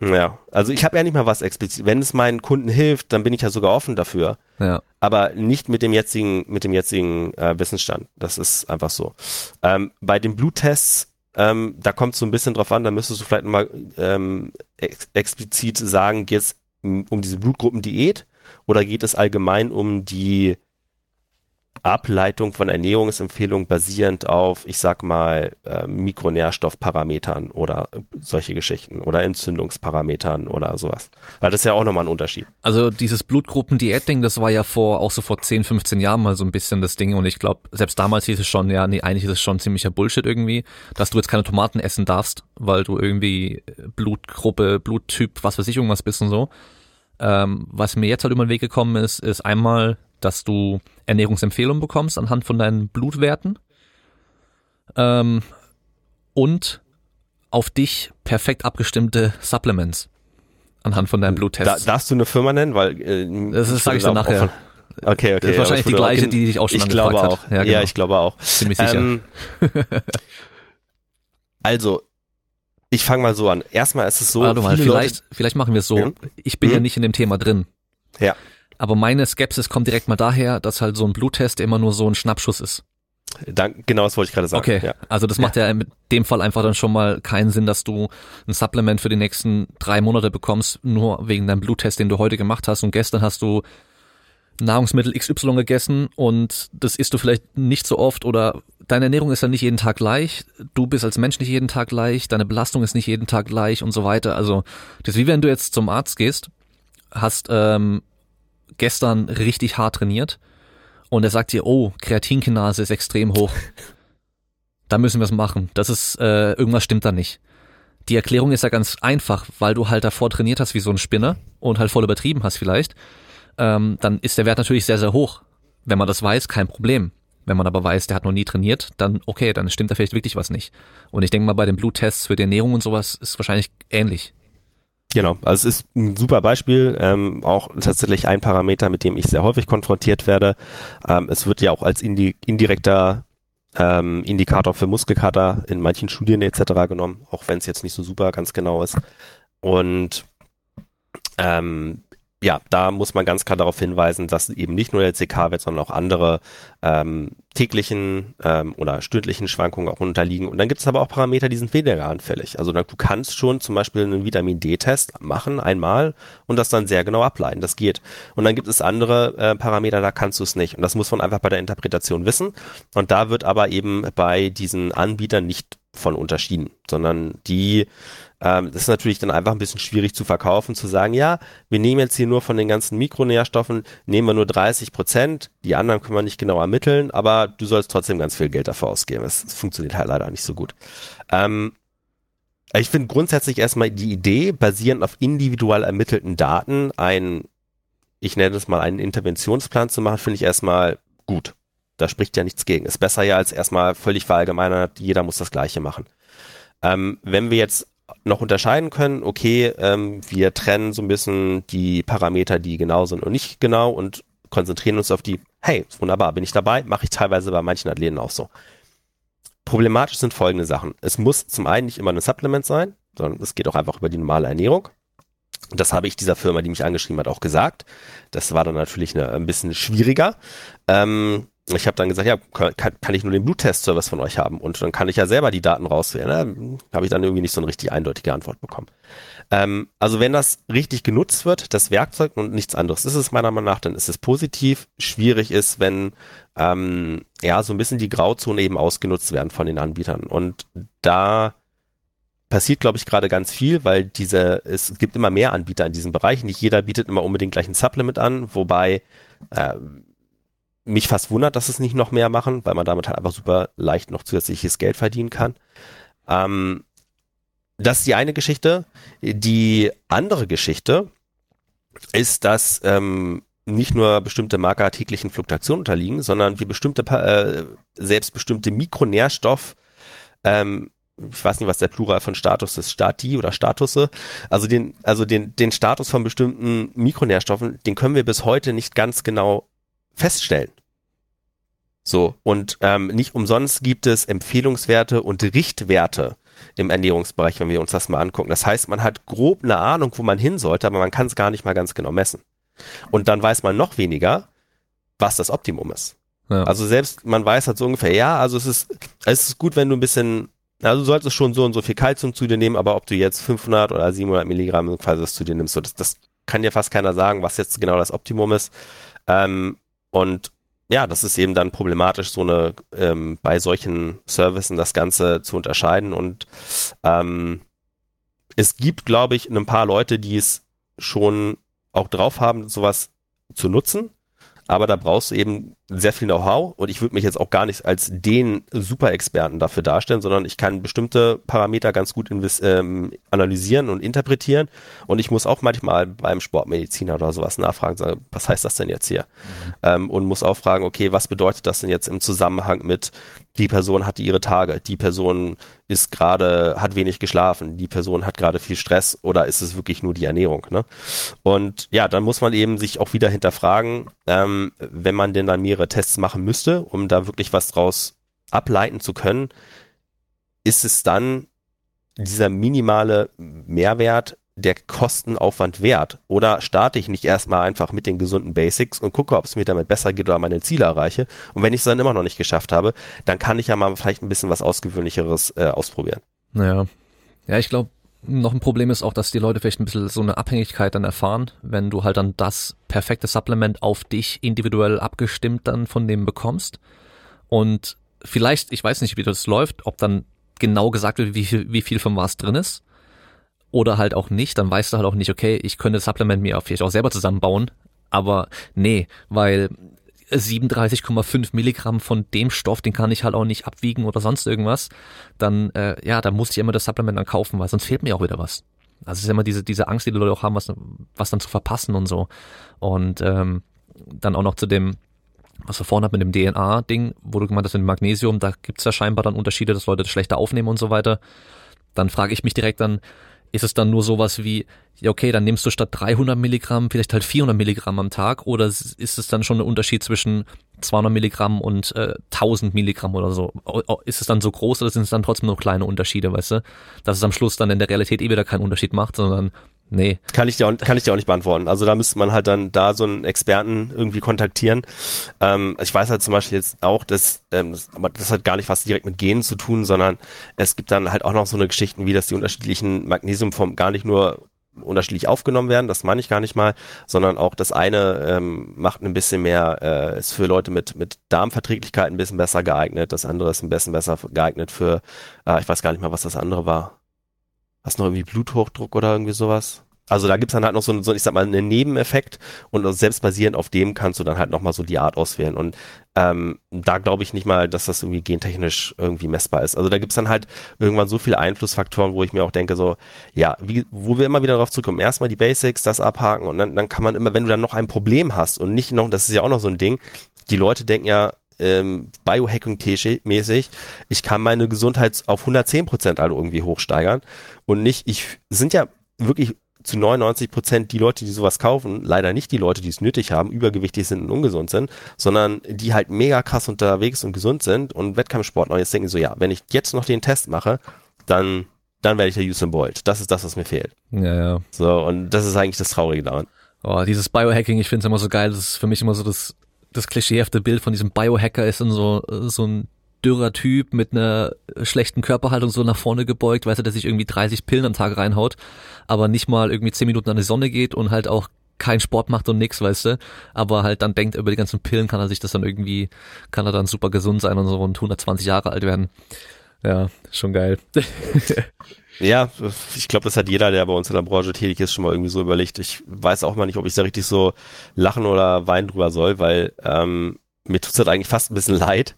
Ja, also ich habe ja nicht mal was explizit. Wenn es meinen Kunden hilft, dann bin ich ja sogar offen dafür. Ja. Aber nicht mit dem jetzigen, mit dem jetzigen äh, Wissensstand. Das ist einfach so. Ähm, bei den Bluttests, ähm, da kommt es so ein bisschen drauf an, da müsstest du vielleicht mal ähm, ex explizit sagen, geht es um diese Blutgruppendiät oder geht es allgemein um die Ableitung von Ernährungsempfehlungen basierend auf, ich sag mal, äh, Mikronährstoffparametern oder solche Geschichten oder Entzündungsparametern oder sowas. Weil das ist ja auch nochmal ein Unterschied. Also dieses Blutgruppen-Diät-Ding, das war ja vor, auch so vor 10, 15 Jahren mal so ein bisschen das Ding und ich glaube, selbst damals hieß es schon, ja, nee, eigentlich ist es schon ziemlicher Bullshit irgendwie, dass du jetzt keine Tomaten essen darfst, weil du irgendwie Blutgruppe, Bluttyp, was weiß ich, irgendwas bist und so. Ähm, was mir jetzt halt über den Weg gekommen ist, ist einmal, dass du Ernährungsempfehlungen bekommst anhand von deinen Blutwerten ähm, und auf dich perfekt abgestimmte Supplements anhand von deinen Bluttests. Da, darfst du eine Firma nennen? Weil äh, das sage ich dann nachher. Okay, okay. Das ist wahrscheinlich die gleiche, die dich auch schon ich glaube auch. Hat. Ja, genau. ja, ich glaube auch. Ziemlich sicher. Ähm, also, ich fange mal so an. Erstmal ist es so. Warte mal, vielleicht, Leute, vielleicht machen wir es so. Ja? Ich bin mhm. ja nicht in dem Thema drin. Ja. Aber meine Skepsis kommt direkt mal daher, dass halt so ein Bluttest immer nur so ein Schnappschuss ist. Dank, genau, das wollte ich gerade sagen. Okay, ja. also das macht ja. ja in dem Fall einfach dann schon mal keinen Sinn, dass du ein Supplement für die nächsten drei Monate bekommst, nur wegen deinem Bluttest, den du heute gemacht hast und gestern hast du Nahrungsmittel XY gegessen und das isst du vielleicht nicht so oft oder deine Ernährung ist ja nicht jeden Tag gleich, du bist als Mensch nicht jeden Tag gleich, deine Belastung ist nicht jeden Tag gleich und so weiter. Also das ist wie wenn du jetzt zum Arzt gehst, hast ähm, gestern richtig hart trainiert und er sagt dir, oh, Kreatinkinase ist extrem hoch. da müssen wir es machen. Das ist, äh, irgendwas stimmt da nicht. Die Erklärung ist ja ganz einfach, weil du halt davor trainiert hast wie so ein Spinner und halt voll übertrieben hast vielleicht. Ähm, dann ist der Wert natürlich sehr, sehr hoch. Wenn man das weiß, kein Problem. Wenn man aber weiß, der hat noch nie trainiert, dann okay, dann stimmt da vielleicht wirklich was nicht. Und ich denke mal, bei den Bluttests für die Ernährung und sowas ist wahrscheinlich ähnlich. Genau, also es ist ein super Beispiel, ähm, auch tatsächlich ein Parameter, mit dem ich sehr häufig konfrontiert werde. Ähm, es wird ja auch als indi indirekter ähm, Indikator für Muskelkater in manchen Studien etc. genommen, auch wenn es jetzt nicht so super ganz genau ist. Und ähm, ja, da muss man ganz klar darauf hinweisen, dass eben nicht nur der CK-Wert, sondern auch andere ähm, täglichen ähm, oder stündlichen Schwankungen auch unterliegen. Und dann gibt es aber auch Parameter, die sind weniger anfällig. Also du kannst schon zum Beispiel einen Vitamin D-Test machen einmal und das dann sehr genau ableiten. Das geht. Und dann gibt es andere äh, Parameter, da kannst du es nicht. Und das muss man einfach bei der Interpretation wissen. Und da wird aber eben bei diesen Anbietern nicht von unterschieden, sondern die ähm, das ist natürlich dann einfach ein bisschen schwierig zu verkaufen, zu sagen, ja, wir nehmen jetzt hier nur von den ganzen Mikronährstoffen, nehmen wir nur 30 Prozent, die anderen können wir nicht genau ermitteln, aber du sollst trotzdem ganz viel Geld dafür ausgeben. Es, funktioniert halt leider nicht so gut. Ähm, ich finde grundsätzlich erstmal die Idee, basierend auf individuell ermittelten Daten, ein, ich nenne es mal einen Interventionsplan zu machen, finde ich erstmal gut. Da spricht ja nichts gegen. Ist besser ja als erstmal völlig verallgemeinert, jeder muss das Gleiche machen. Ähm, wenn wir jetzt noch unterscheiden können, okay, ähm, wir trennen so ein bisschen die Parameter, die genau sind und nicht genau und konzentrieren uns auf die, hey, wunderbar, bin ich dabei, mache ich teilweise bei manchen Athleten auch so. Problematisch sind folgende Sachen. Es muss zum einen nicht immer ein Supplement sein, sondern es geht auch einfach über die normale Ernährung. Das habe ich dieser Firma, die mich angeschrieben hat, auch gesagt. Das war dann natürlich eine, ein bisschen schwieriger. Ähm, ich habe dann gesagt, ja, kann, kann ich nur den Bluttest-Service von euch haben und dann kann ich ja selber die Daten rauswählen. Ne? Habe ich dann irgendwie nicht so eine richtig eindeutige Antwort bekommen. Ähm, also wenn das richtig genutzt wird, das Werkzeug und nichts anderes ist es meiner Meinung nach, dann ist es positiv. Schwierig ist, wenn ähm, ja so ein bisschen die Grauzone eben ausgenutzt werden von den Anbietern und da passiert, glaube ich, gerade ganz viel, weil diese, es gibt immer mehr Anbieter in diesem Bereich. Nicht jeder bietet immer unbedingt gleich ein Supplement an, wobei äh, mich fast wundert, dass es nicht noch mehr machen, weil man damit halt einfach super leicht noch zusätzliches Geld verdienen kann. Ähm, das ist die eine Geschichte. Die andere Geschichte ist, dass ähm, nicht nur bestimmte Marker täglichen Fluktuationen unterliegen, sondern wir bestimmte, äh, selbst bestimmte Mikronährstoff, ähm, ich weiß nicht, was der Plural von Status ist, Stati oder Statusse, also den, also den, den Status von bestimmten Mikronährstoffen, den können wir bis heute nicht ganz genau feststellen. So, und ähm, nicht umsonst gibt es Empfehlungswerte und Richtwerte im Ernährungsbereich, wenn wir uns das mal angucken. Das heißt, man hat grob eine Ahnung, wo man hin sollte, aber man kann es gar nicht mal ganz genau messen. Und dann weiß man noch weniger, was das Optimum ist. Ja. Also selbst man weiß halt so ungefähr, ja, also es ist, es ist gut, wenn du ein bisschen, also du solltest schon so und so viel Kalzium zu dir nehmen, aber ob du jetzt 500 oder 700 Milligramm quasi das zu dir nimmst, so das, das kann dir fast keiner sagen, was jetzt genau das Optimum ist. Ähm, und ja, das ist eben dann problematisch, so eine ähm, bei solchen Services das Ganze zu unterscheiden. Und ähm, es gibt, glaube ich, ein paar Leute, die es schon auch drauf haben, sowas zu nutzen aber da brauchst du eben sehr viel Know-how und ich würde mich jetzt auch gar nicht als den Super-Experten dafür darstellen, sondern ich kann bestimmte Parameter ganz gut ähm, analysieren und interpretieren und ich muss auch manchmal beim Sportmediziner oder sowas nachfragen, sagen, was heißt das denn jetzt hier? Mhm. Ähm, und muss auch fragen, okay, was bedeutet das denn jetzt im Zusammenhang mit die Person hatte ihre Tage, die Person ist gerade, hat wenig geschlafen, die Person hat gerade viel Stress oder ist es wirklich nur die Ernährung, ne? Und ja, dann muss man eben sich auch wieder hinterfragen, ähm, wenn man denn dann mehrere Tests machen müsste, um da wirklich was draus ableiten zu können, ist es dann dieser minimale Mehrwert der Kostenaufwand wert? Oder starte ich nicht erstmal einfach mit den gesunden Basics und gucke, ob es mir damit besser geht oder meine Ziele erreiche? Und wenn ich es dann immer noch nicht geschafft habe, dann kann ich ja mal vielleicht ein bisschen was Ausgewöhnlicheres äh, ausprobieren. Naja. Ja, ich glaube, noch ein Problem ist auch, dass die Leute vielleicht ein bisschen so eine Abhängigkeit dann erfahren, wenn du halt dann das perfekte Supplement auf dich individuell abgestimmt dann von dem bekommst. Und vielleicht, ich weiß nicht, wie das läuft, ob dann genau gesagt wird, wie viel, wie viel von was drin ist oder halt auch nicht, dann weißt du halt auch nicht, okay, ich könnte das Supplement mir vielleicht auch selber zusammenbauen, aber nee, weil 37,5 Milligramm von dem Stoff, den kann ich halt auch nicht abwiegen oder sonst irgendwas, dann, äh, ja, dann muss ich immer das Supplement dann kaufen, weil sonst fehlt mir auch wieder was. Also es ist immer diese, diese Angst, die die Leute auch haben, was, was dann zu verpassen und so. Und ähm, dann auch noch zu dem, was wir vorhin hat mit dem DNA-Ding, wo du gemeint hast, mit dem Magnesium, da gibt's ja scheinbar dann Unterschiede, dass Leute das schlechter aufnehmen und so weiter. Dann frage ich mich direkt dann, ist es dann nur sowas wie, ja okay, dann nimmst du statt 300 Milligramm vielleicht halt 400 Milligramm am Tag oder ist es dann schon ein Unterschied zwischen 200 Milligramm und äh, 1000 Milligramm oder so? Ist es dann so groß oder sind es dann trotzdem noch kleine Unterschiede, weißt du? Dass es am Schluss dann in der Realität eh wieder keinen Unterschied macht, sondern Nee. Kann ich dir auch, kann ich dir auch nicht beantworten. Also da müsste man halt dann da so einen Experten irgendwie kontaktieren. Ähm, ich weiß halt zum Beispiel jetzt auch, dass, ähm, das, aber das hat gar nicht was direkt mit Genen zu tun, sondern es gibt dann halt auch noch so eine Geschichten, wie dass die unterschiedlichen Magnesiumformen gar nicht nur unterschiedlich aufgenommen werden, das meine ich gar nicht mal, sondern auch das eine ähm, macht ein bisschen mehr, äh, ist für Leute mit, mit Darmverträglichkeit ein bisschen besser geeignet, das andere ist ein bisschen besser geeignet für, äh, ich weiß gar nicht mal, was das andere war hast noch irgendwie Bluthochdruck oder irgendwie sowas? Also da gibt's dann halt noch so, so, ich sag mal, einen Nebeneffekt und selbst basierend auf dem kannst du dann halt nochmal so die Art auswählen. Und ähm, da glaube ich nicht mal, dass das irgendwie gentechnisch irgendwie messbar ist. Also da gibt's dann halt irgendwann so viele Einflussfaktoren, wo ich mir auch denke, so, ja, wie, wo wir immer wieder darauf zurückkommen, erstmal die Basics, das abhaken und dann, dann kann man immer, wenn du dann noch ein Problem hast und nicht noch, das ist ja auch noch so ein Ding, die Leute denken ja, ähm, Biohacking-mäßig, ich kann meine Gesundheit auf 110 Prozent alle irgendwie hochsteigern und nicht, ich sind ja wirklich zu 99 Prozent die Leute, die sowas kaufen, leider nicht die Leute, die es nötig haben, übergewichtig sind und ungesund sind, sondern die halt mega krass unterwegs und gesund sind und Wettkampfsportler und jetzt denken so, ja, wenn ich jetzt noch den Test mache, dann dann werde ich der Usain Bolt. Das ist das, was mir fehlt. Ja, ja. So, und das ist eigentlich das Traurige daran. Oh, dieses Biohacking, ich finde es immer so geil. Das ist für mich immer so das das klischeehafte Bild von diesem Biohacker ist dann so, so ein dürrer Typ mit einer schlechten Körperhaltung so nach vorne gebeugt, weißt du, der sich irgendwie 30 Pillen am Tag reinhaut, aber nicht mal irgendwie 10 Minuten an die Sonne geht und halt auch keinen Sport macht und nix, weißt du, aber halt dann denkt, über die ganzen Pillen kann er sich das dann irgendwie, kann er dann super gesund sein und so und 120 Jahre alt werden. Ja, schon geil. Ja, ich glaube, das hat jeder, der bei uns in der Branche tätig ist, schon mal irgendwie so überlegt. Ich weiß auch mal nicht, ob ich da richtig so lachen oder weinen drüber soll, weil ähm, mir tut's halt eigentlich fast ein bisschen leid.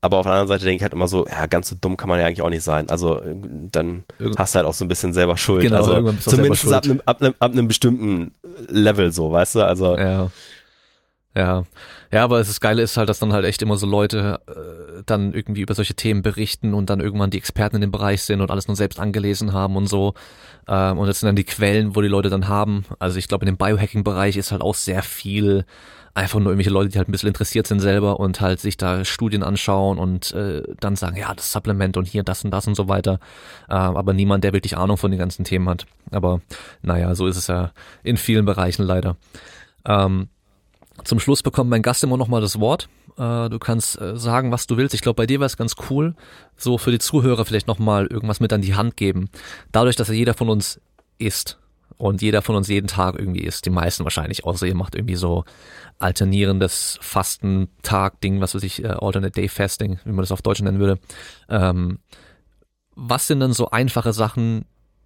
Aber auf der anderen Seite denke ich halt immer so, ja, ganz so dumm kann man ja eigentlich auch nicht sein. Also dann Irgend hast du halt auch so ein bisschen selber Schuld. Genau, also zumindest ab einem, ab, einem, ab einem bestimmten Level so, weißt du? Also ja. Ja, ja, aber das Geile ist halt, dass dann halt echt immer so Leute äh, dann irgendwie über solche Themen berichten und dann irgendwann die Experten in dem Bereich sind und alles nur selbst angelesen haben und so. Ähm, und das sind dann die Quellen, wo die Leute dann haben. Also ich glaube, in dem Biohacking-Bereich ist halt auch sehr viel einfach nur irgendwelche Leute, die halt ein bisschen interessiert sind selber und halt sich da Studien anschauen und äh, dann sagen, ja, das Supplement und hier das und das und so weiter. Äh, aber niemand, der wirklich Ahnung von den ganzen Themen hat. Aber naja, so ist es ja in vielen Bereichen leider. Ähm, zum Schluss bekommt mein Gast immer noch mal das Wort. Äh, du kannst äh, sagen, was du willst. Ich glaube, bei dir wäre es ganz cool, so für die Zuhörer vielleicht noch mal irgendwas mit an die Hand geben. Dadurch, dass ja jeder von uns isst und jeder von uns jeden Tag irgendwie isst, die meisten wahrscheinlich, außer ihr macht irgendwie so alternierendes Fastentag-Ding, was weiß ich, äh, Alternate Day Fasting, wie man das auf Deutsch nennen würde. Ähm, was sind denn so einfache Sachen,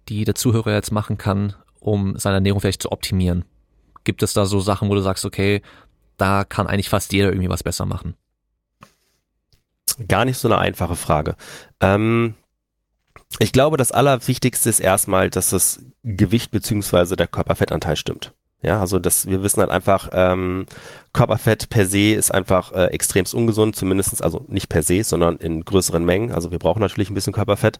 die der Zuhörer jetzt machen kann, um seine Ernährung vielleicht zu optimieren? Gibt es da so Sachen, wo du sagst, okay, da kann eigentlich fast jeder irgendwie was besser machen? Gar nicht so eine einfache Frage. Ähm, ich glaube, das Allerwichtigste ist erstmal, dass das Gewicht beziehungsweise der Körperfettanteil stimmt. Ja, also das, wir wissen halt einfach, ähm, Körperfett per se ist einfach äh, extremst ungesund, zumindestens also nicht per se, sondern in größeren Mengen. Also wir brauchen natürlich ein bisschen Körperfett.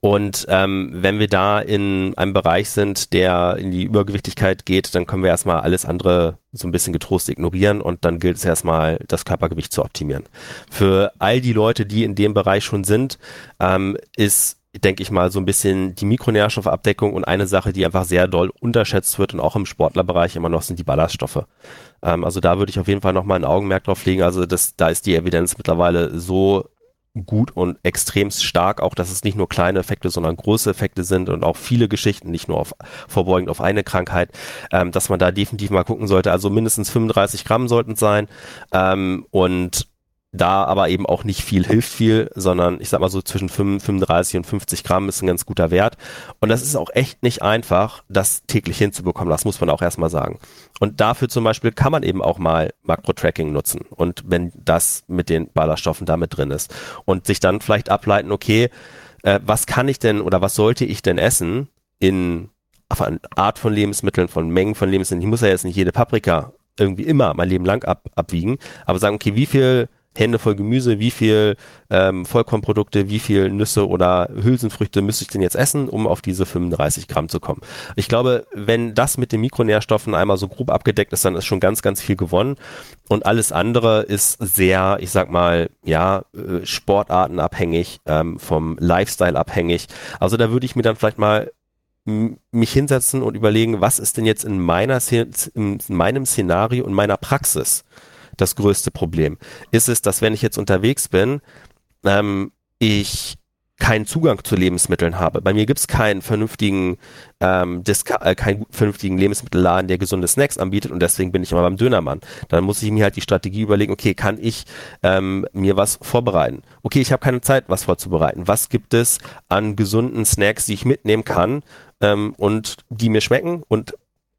Und ähm, wenn wir da in einem Bereich sind, der in die Übergewichtigkeit geht, dann können wir erstmal alles andere so ein bisschen getrost ignorieren und dann gilt es erstmal, das Körpergewicht zu optimieren. Für all die Leute, die in dem Bereich schon sind, ähm, ist denke ich mal, so ein bisschen die Mikronährstoffabdeckung und eine Sache, die einfach sehr doll unterschätzt wird und auch im Sportlerbereich immer noch sind die Ballaststoffe. Ähm, also da würde ich auf jeden Fall nochmal ein Augenmerk drauf legen. Also das, da ist die Evidenz mittlerweile so gut und extrem stark, auch dass es nicht nur kleine Effekte, sondern große Effekte sind und auch viele Geschichten, nicht nur auf vorbeugend auf eine Krankheit, ähm, dass man da definitiv mal gucken sollte. Also mindestens 35 Gramm sollten es sein ähm, und da aber eben auch nicht viel hilft viel, sondern ich sag mal so zwischen 35 und 50 Gramm ist ein ganz guter Wert. Und das ist auch echt nicht einfach, das täglich hinzubekommen. Das muss man auch erstmal sagen. Und dafür zum Beispiel kann man eben auch mal Makro-Tracking nutzen. Und wenn das mit den Ballaststoffen damit drin ist. Und sich dann vielleicht ableiten, okay, äh, was kann ich denn oder was sollte ich denn essen in Art von Lebensmitteln, von Mengen von Lebensmitteln. Ich muss ja jetzt nicht jede Paprika irgendwie immer mein Leben lang ab, abwiegen, aber sagen, okay, wie viel Hände voll Gemüse, wie viel ähm, Vollkornprodukte, wie viel Nüsse oder Hülsenfrüchte müsste ich denn jetzt essen, um auf diese 35 Gramm zu kommen. Ich glaube, wenn das mit den Mikronährstoffen einmal so grob abgedeckt ist, dann ist schon ganz, ganz viel gewonnen. Und alles andere ist sehr, ich sag mal, ja, äh, sportartenabhängig, ähm, vom Lifestyle abhängig. Also da würde ich mir dann vielleicht mal mich hinsetzen und überlegen, was ist denn jetzt in meiner in meinem Szenario und meiner Praxis das größte Problem? Ist es, dass wenn ich jetzt unterwegs bin, ähm, ich keinen Zugang zu Lebensmitteln habe. Bei mir gibt es keinen vernünftigen, ähm, Disca äh, keinen vernünftigen Lebensmittelladen, der gesunde Snacks anbietet und deswegen bin ich immer beim Dönermann. Dann muss ich mir halt die Strategie überlegen, okay, kann ich ähm, mir was vorbereiten? Okay, ich habe keine Zeit, was vorzubereiten. Was gibt es an gesunden Snacks, die ich mitnehmen kann ähm, und die mir schmecken und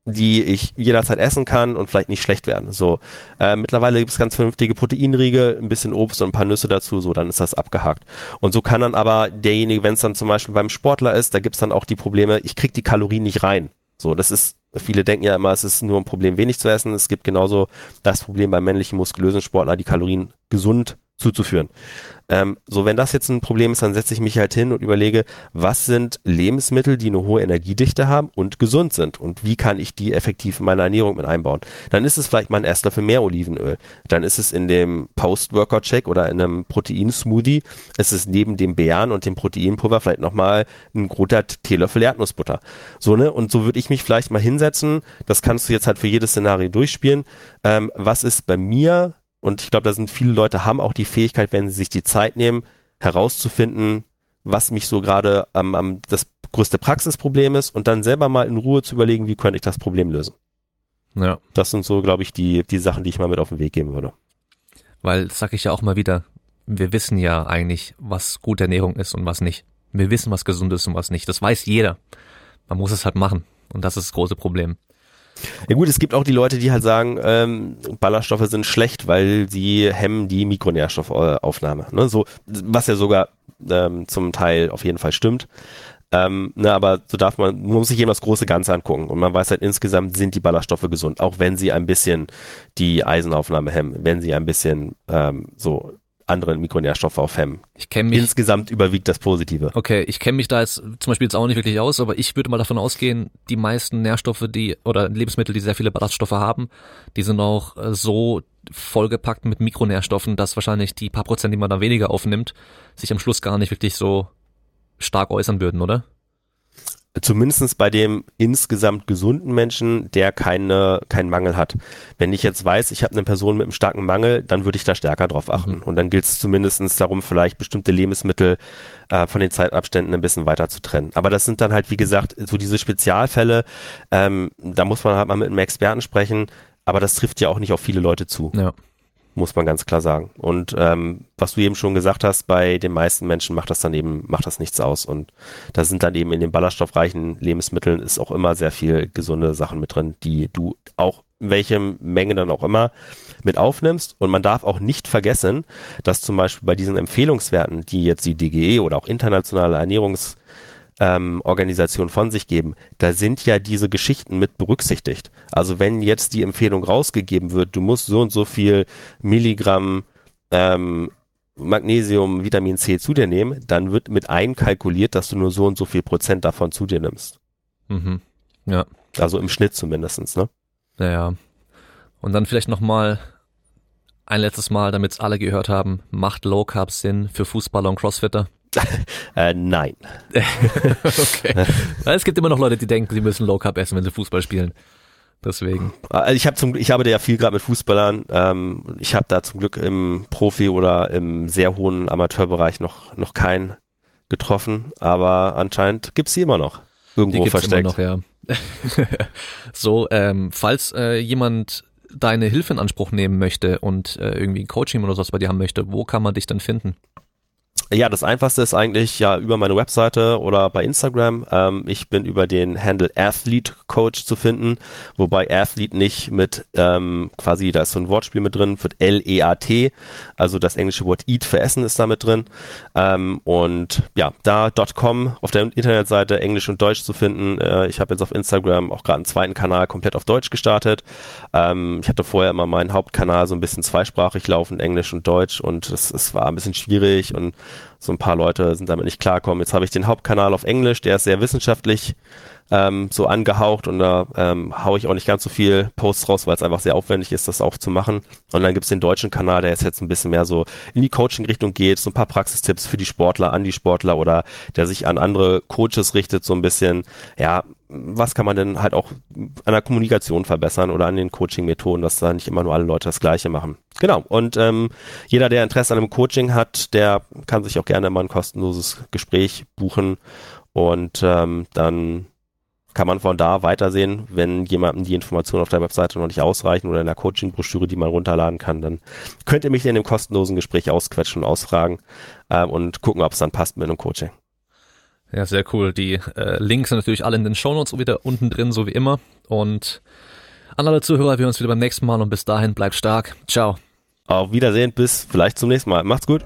die ich jederzeit essen kann und vielleicht nicht schlecht werden. So äh, mittlerweile gibt es ganz vernünftige Proteinriegel, ein bisschen Obst und ein paar Nüsse dazu, so dann ist das abgehakt. Und so kann dann aber derjenige, wenn es dann zum Beispiel beim Sportler ist, da gibt's dann auch die Probleme, ich krieg die Kalorien nicht rein. So, das ist Viele denken ja immer, es ist nur ein Problem, wenig zu essen. Es gibt genauso das Problem beim männlichen muskulösen Sportler, die Kalorien gesund zuzuführen. Ähm, so, wenn das jetzt ein Problem ist, dann setze ich mich halt hin und überlege, was sind Lebensmittel, die eine hohe Energiedichte haben und gesund sind und wie kann ich die effektiv in meine Ernährung mit einbauen. Dann ist es vielleicht mal ein Esslöffel mehr Olivenöl. Dann ist es in dem Post-Workout-Check oder in einem Protein-Smoothie, ist es neben dem Beeren und dem Proteinpulver vielleicht nochmal ein guter Teelöffel Erdnussbutter. So, ne? Und so würde ich mich vielleicht mal hinsetzen. Das kannst du jetzt halt für jedes Szenario durchspielen. Ähm, was ist bei mir und ich glaube, da sind viele Leute haben auch die Fähigkeit, wenn sie sich die Zeit nehmen, herauszufinden, was mich so gerade am, am das größte Praxisproblem ist und dann selber mal in Ruhe zu überlegen, wie könnte ich das Problem lösen. Ja. Das sind so, glaube ich, die, die Sachen, die ich mal mit auf den Weg geben würde. Weil, das sage ich ja auch mal wieder, wir wissen ja eigentlich, was gute Ernährung ist und was nicht. Wir wissen, was gesund ist und was nicht. Das weiß jeder. Man muss es halt machen. Und das ist das große Problem. Ja gut, es gibt auch die Leute, die halt sagen, ähm, Ballaststoffe sind schlecht, weil sie hemmen die Mikronährstoffaufnahme. Ne? So, was ja sogar ähm, zum Teil auf jeden Fall stimmt. Ähm, ne, aber so darf man, man muss sich eben das große Ganze angucken. Und man weiß halt insgesamt sind die Ballaststoffe gesund, auch wenn sie ein bisschen die Eisenaufnahme hemmen, wenn sie ein bisschen ähm, so andere Mikronährstoffe aufhemmen. Ich kenne mich. Insgesamt überwiegt das Positive. Okay, ich kenne mich da jetzt zum Beispiel jetzt auch nicht wirklich aus, aber ich würde mal davon ausgehen, die meisten Nährstoffe, die oder Lebensmittel, die sehr viele Ballaststoffe haben, die sind auch äh, so vollgepackt mit Mikronährstoffen, dass wahrscheinlich die paar Prozent, die man da weniger aufnimmt, sich am Schluss gar nicht wirklich so stark äußern würden, oder? Zumindestens bei dem insgesamt gesunden Menschen, der keine, keinen Mangel hat. Wenn ich jetzt weiß, ich habe eine Person mit einem starken Mangel, dann würde ich da stärker drauf achten. Mhm. Und dann gilt es zumindestens darum, vielleicht bestimmte Lebensmittel äh, von den Zeitabständen ein bisschen weiter zu trennen. Aber das sind dann halt, wie gesagt, so diese Spezialfälle, ähm, da muss man halt mal mit einem Experten sprechen, aber das trifft ja auch nicht auf viele Leute zu. Ja muss man ganz klar sagen. Und ähm, was du eben schon gesagt hast, bei den meisten Menschen macht das dann eben, macht das nichts aus. Und da sind dann eben in den ballaststoffreichen Lebensmitteln ist auch immer sehr viel gesunde Sachen mit drin, die du auch in welchem Menge dann auch immer mit aufnimmst. Und man darf auch nicht vergessen, dass zum Beispiel bei diesen Empfehlungswerten, die jetzt die DGE oder auch internationale Ernährungs ähm, Organisation von sich geben, da sind ja diese Geschichten mit berücksichtigt. Also wenn jetzt die Empfehlung rausgegeben wird, du musst so und so viel Milligramm ähm, Magnesium, Vitamin C zu dir nehmen, dann wird mit einkalkuliert, dass du nur so und so viel Prozent davon zu dir nimmst. Mhm. Ja. Also im Schnitt zumindestens, ne? Naja. Und dann vielleicht nochmal ein letztes Mal, damit es alle gehört haben, macht Low Carb Sinn für Fußballer und Crossfitter? äh, nein. okay. Es gibt immer noch Leute, die denken, sie müssen Low Carb essen, wenn sie Fußball spielen. Deswegen. Also ich habe zum ich arbeite ja viel gerade mit Fußballern. Ähm, ich habe da zum Glück im Profi oder im sehr hohen Amateurbereich noch noch keinen getroffen, aber anscheinend gibt's sie immer noch irgendwo die versteckt. Immer noch, ja. so, ähm, falls äh, jemand deine Hilfe in Anspruch nehmen möchte und äh, irgendwie ein Coaching oder sowas bei dir haben möchte, wo kann man dich dann finden? Ja, das einfachste ist eigentlich ja über meine Webseite oder bei Instagram. Ähm, ich bin über den Handle Athlete Coach zu finden, wobei Athlete nicht mit ähm, quasi, da ist so ein Wortspiel mit drin, wird L-E-A-T, also das englische Wort Eat für Essen ist da mit drin. Ähm, und ja, da .com auf der Internetseite Englisch und Deutsch zu finden. Äh, ich habe jetzt auf Instagram auch gerade einen zweiten Kanal komplett auf Deutsch gestartet. Ähm, ich hatte vorher immer meinen Hauptkanal so ein bisschen zweisprachig laufen, Englisch und Deutsch und es, es war ein bisschen schwierig und so ein paar Leute sind damit nicht klarkommen. Jetzt habe ich den Hauptkanal auf Englisch, der ist sehr wissenschaftlich ähm, so angehaucht und da ähm, haue ich auch nicht ganz so viel Posts raus, weil es einfach sehr aufwendig ist, das auch zu machen. Und dann gibt's den deutschen Kanal, der ist jetzt ein bisschen mehr so in die Coaching-Richtung geht, so ein paar Praxistipps für die Sportler, an die Sportler oder der sich an andere Coaches richtet, so ein bisschen, ja, was kann man denn halt auch an der Kommunikation verbessern oder an den Coaching-Methoden, dass da nicht immer nur alle Leute das Gleiche machen. Genau. Und ähm, jeder, der Interesse an einem Coaching hat, der kann sich auch gerne mal ein kostenloses Gespräch buchen und ähm, dann kann man von da weitersehen, wenn jemandem die Informationen auf der Webseite noch nicht ausreichen oder in der Coaching-Broschüre, die man runterladen kann, dann könnt ihr mich in dem kostenlosen Gespräch ausquetschen und ausfragen äh, und gucken, ob es dann passt mit einem Coaching. Ja, sehr cool. Die äh, Links sind natürlich alle in den Shownotes wieder unten drin, so wie immer. Und an alle Zuhörer, wir hören uns wieder beim nächsten Mal und bis dahin bleibt stark. Ciao. Auf Wiedersehen, bis vielleicht zum nächsten Mal. Macht's gut.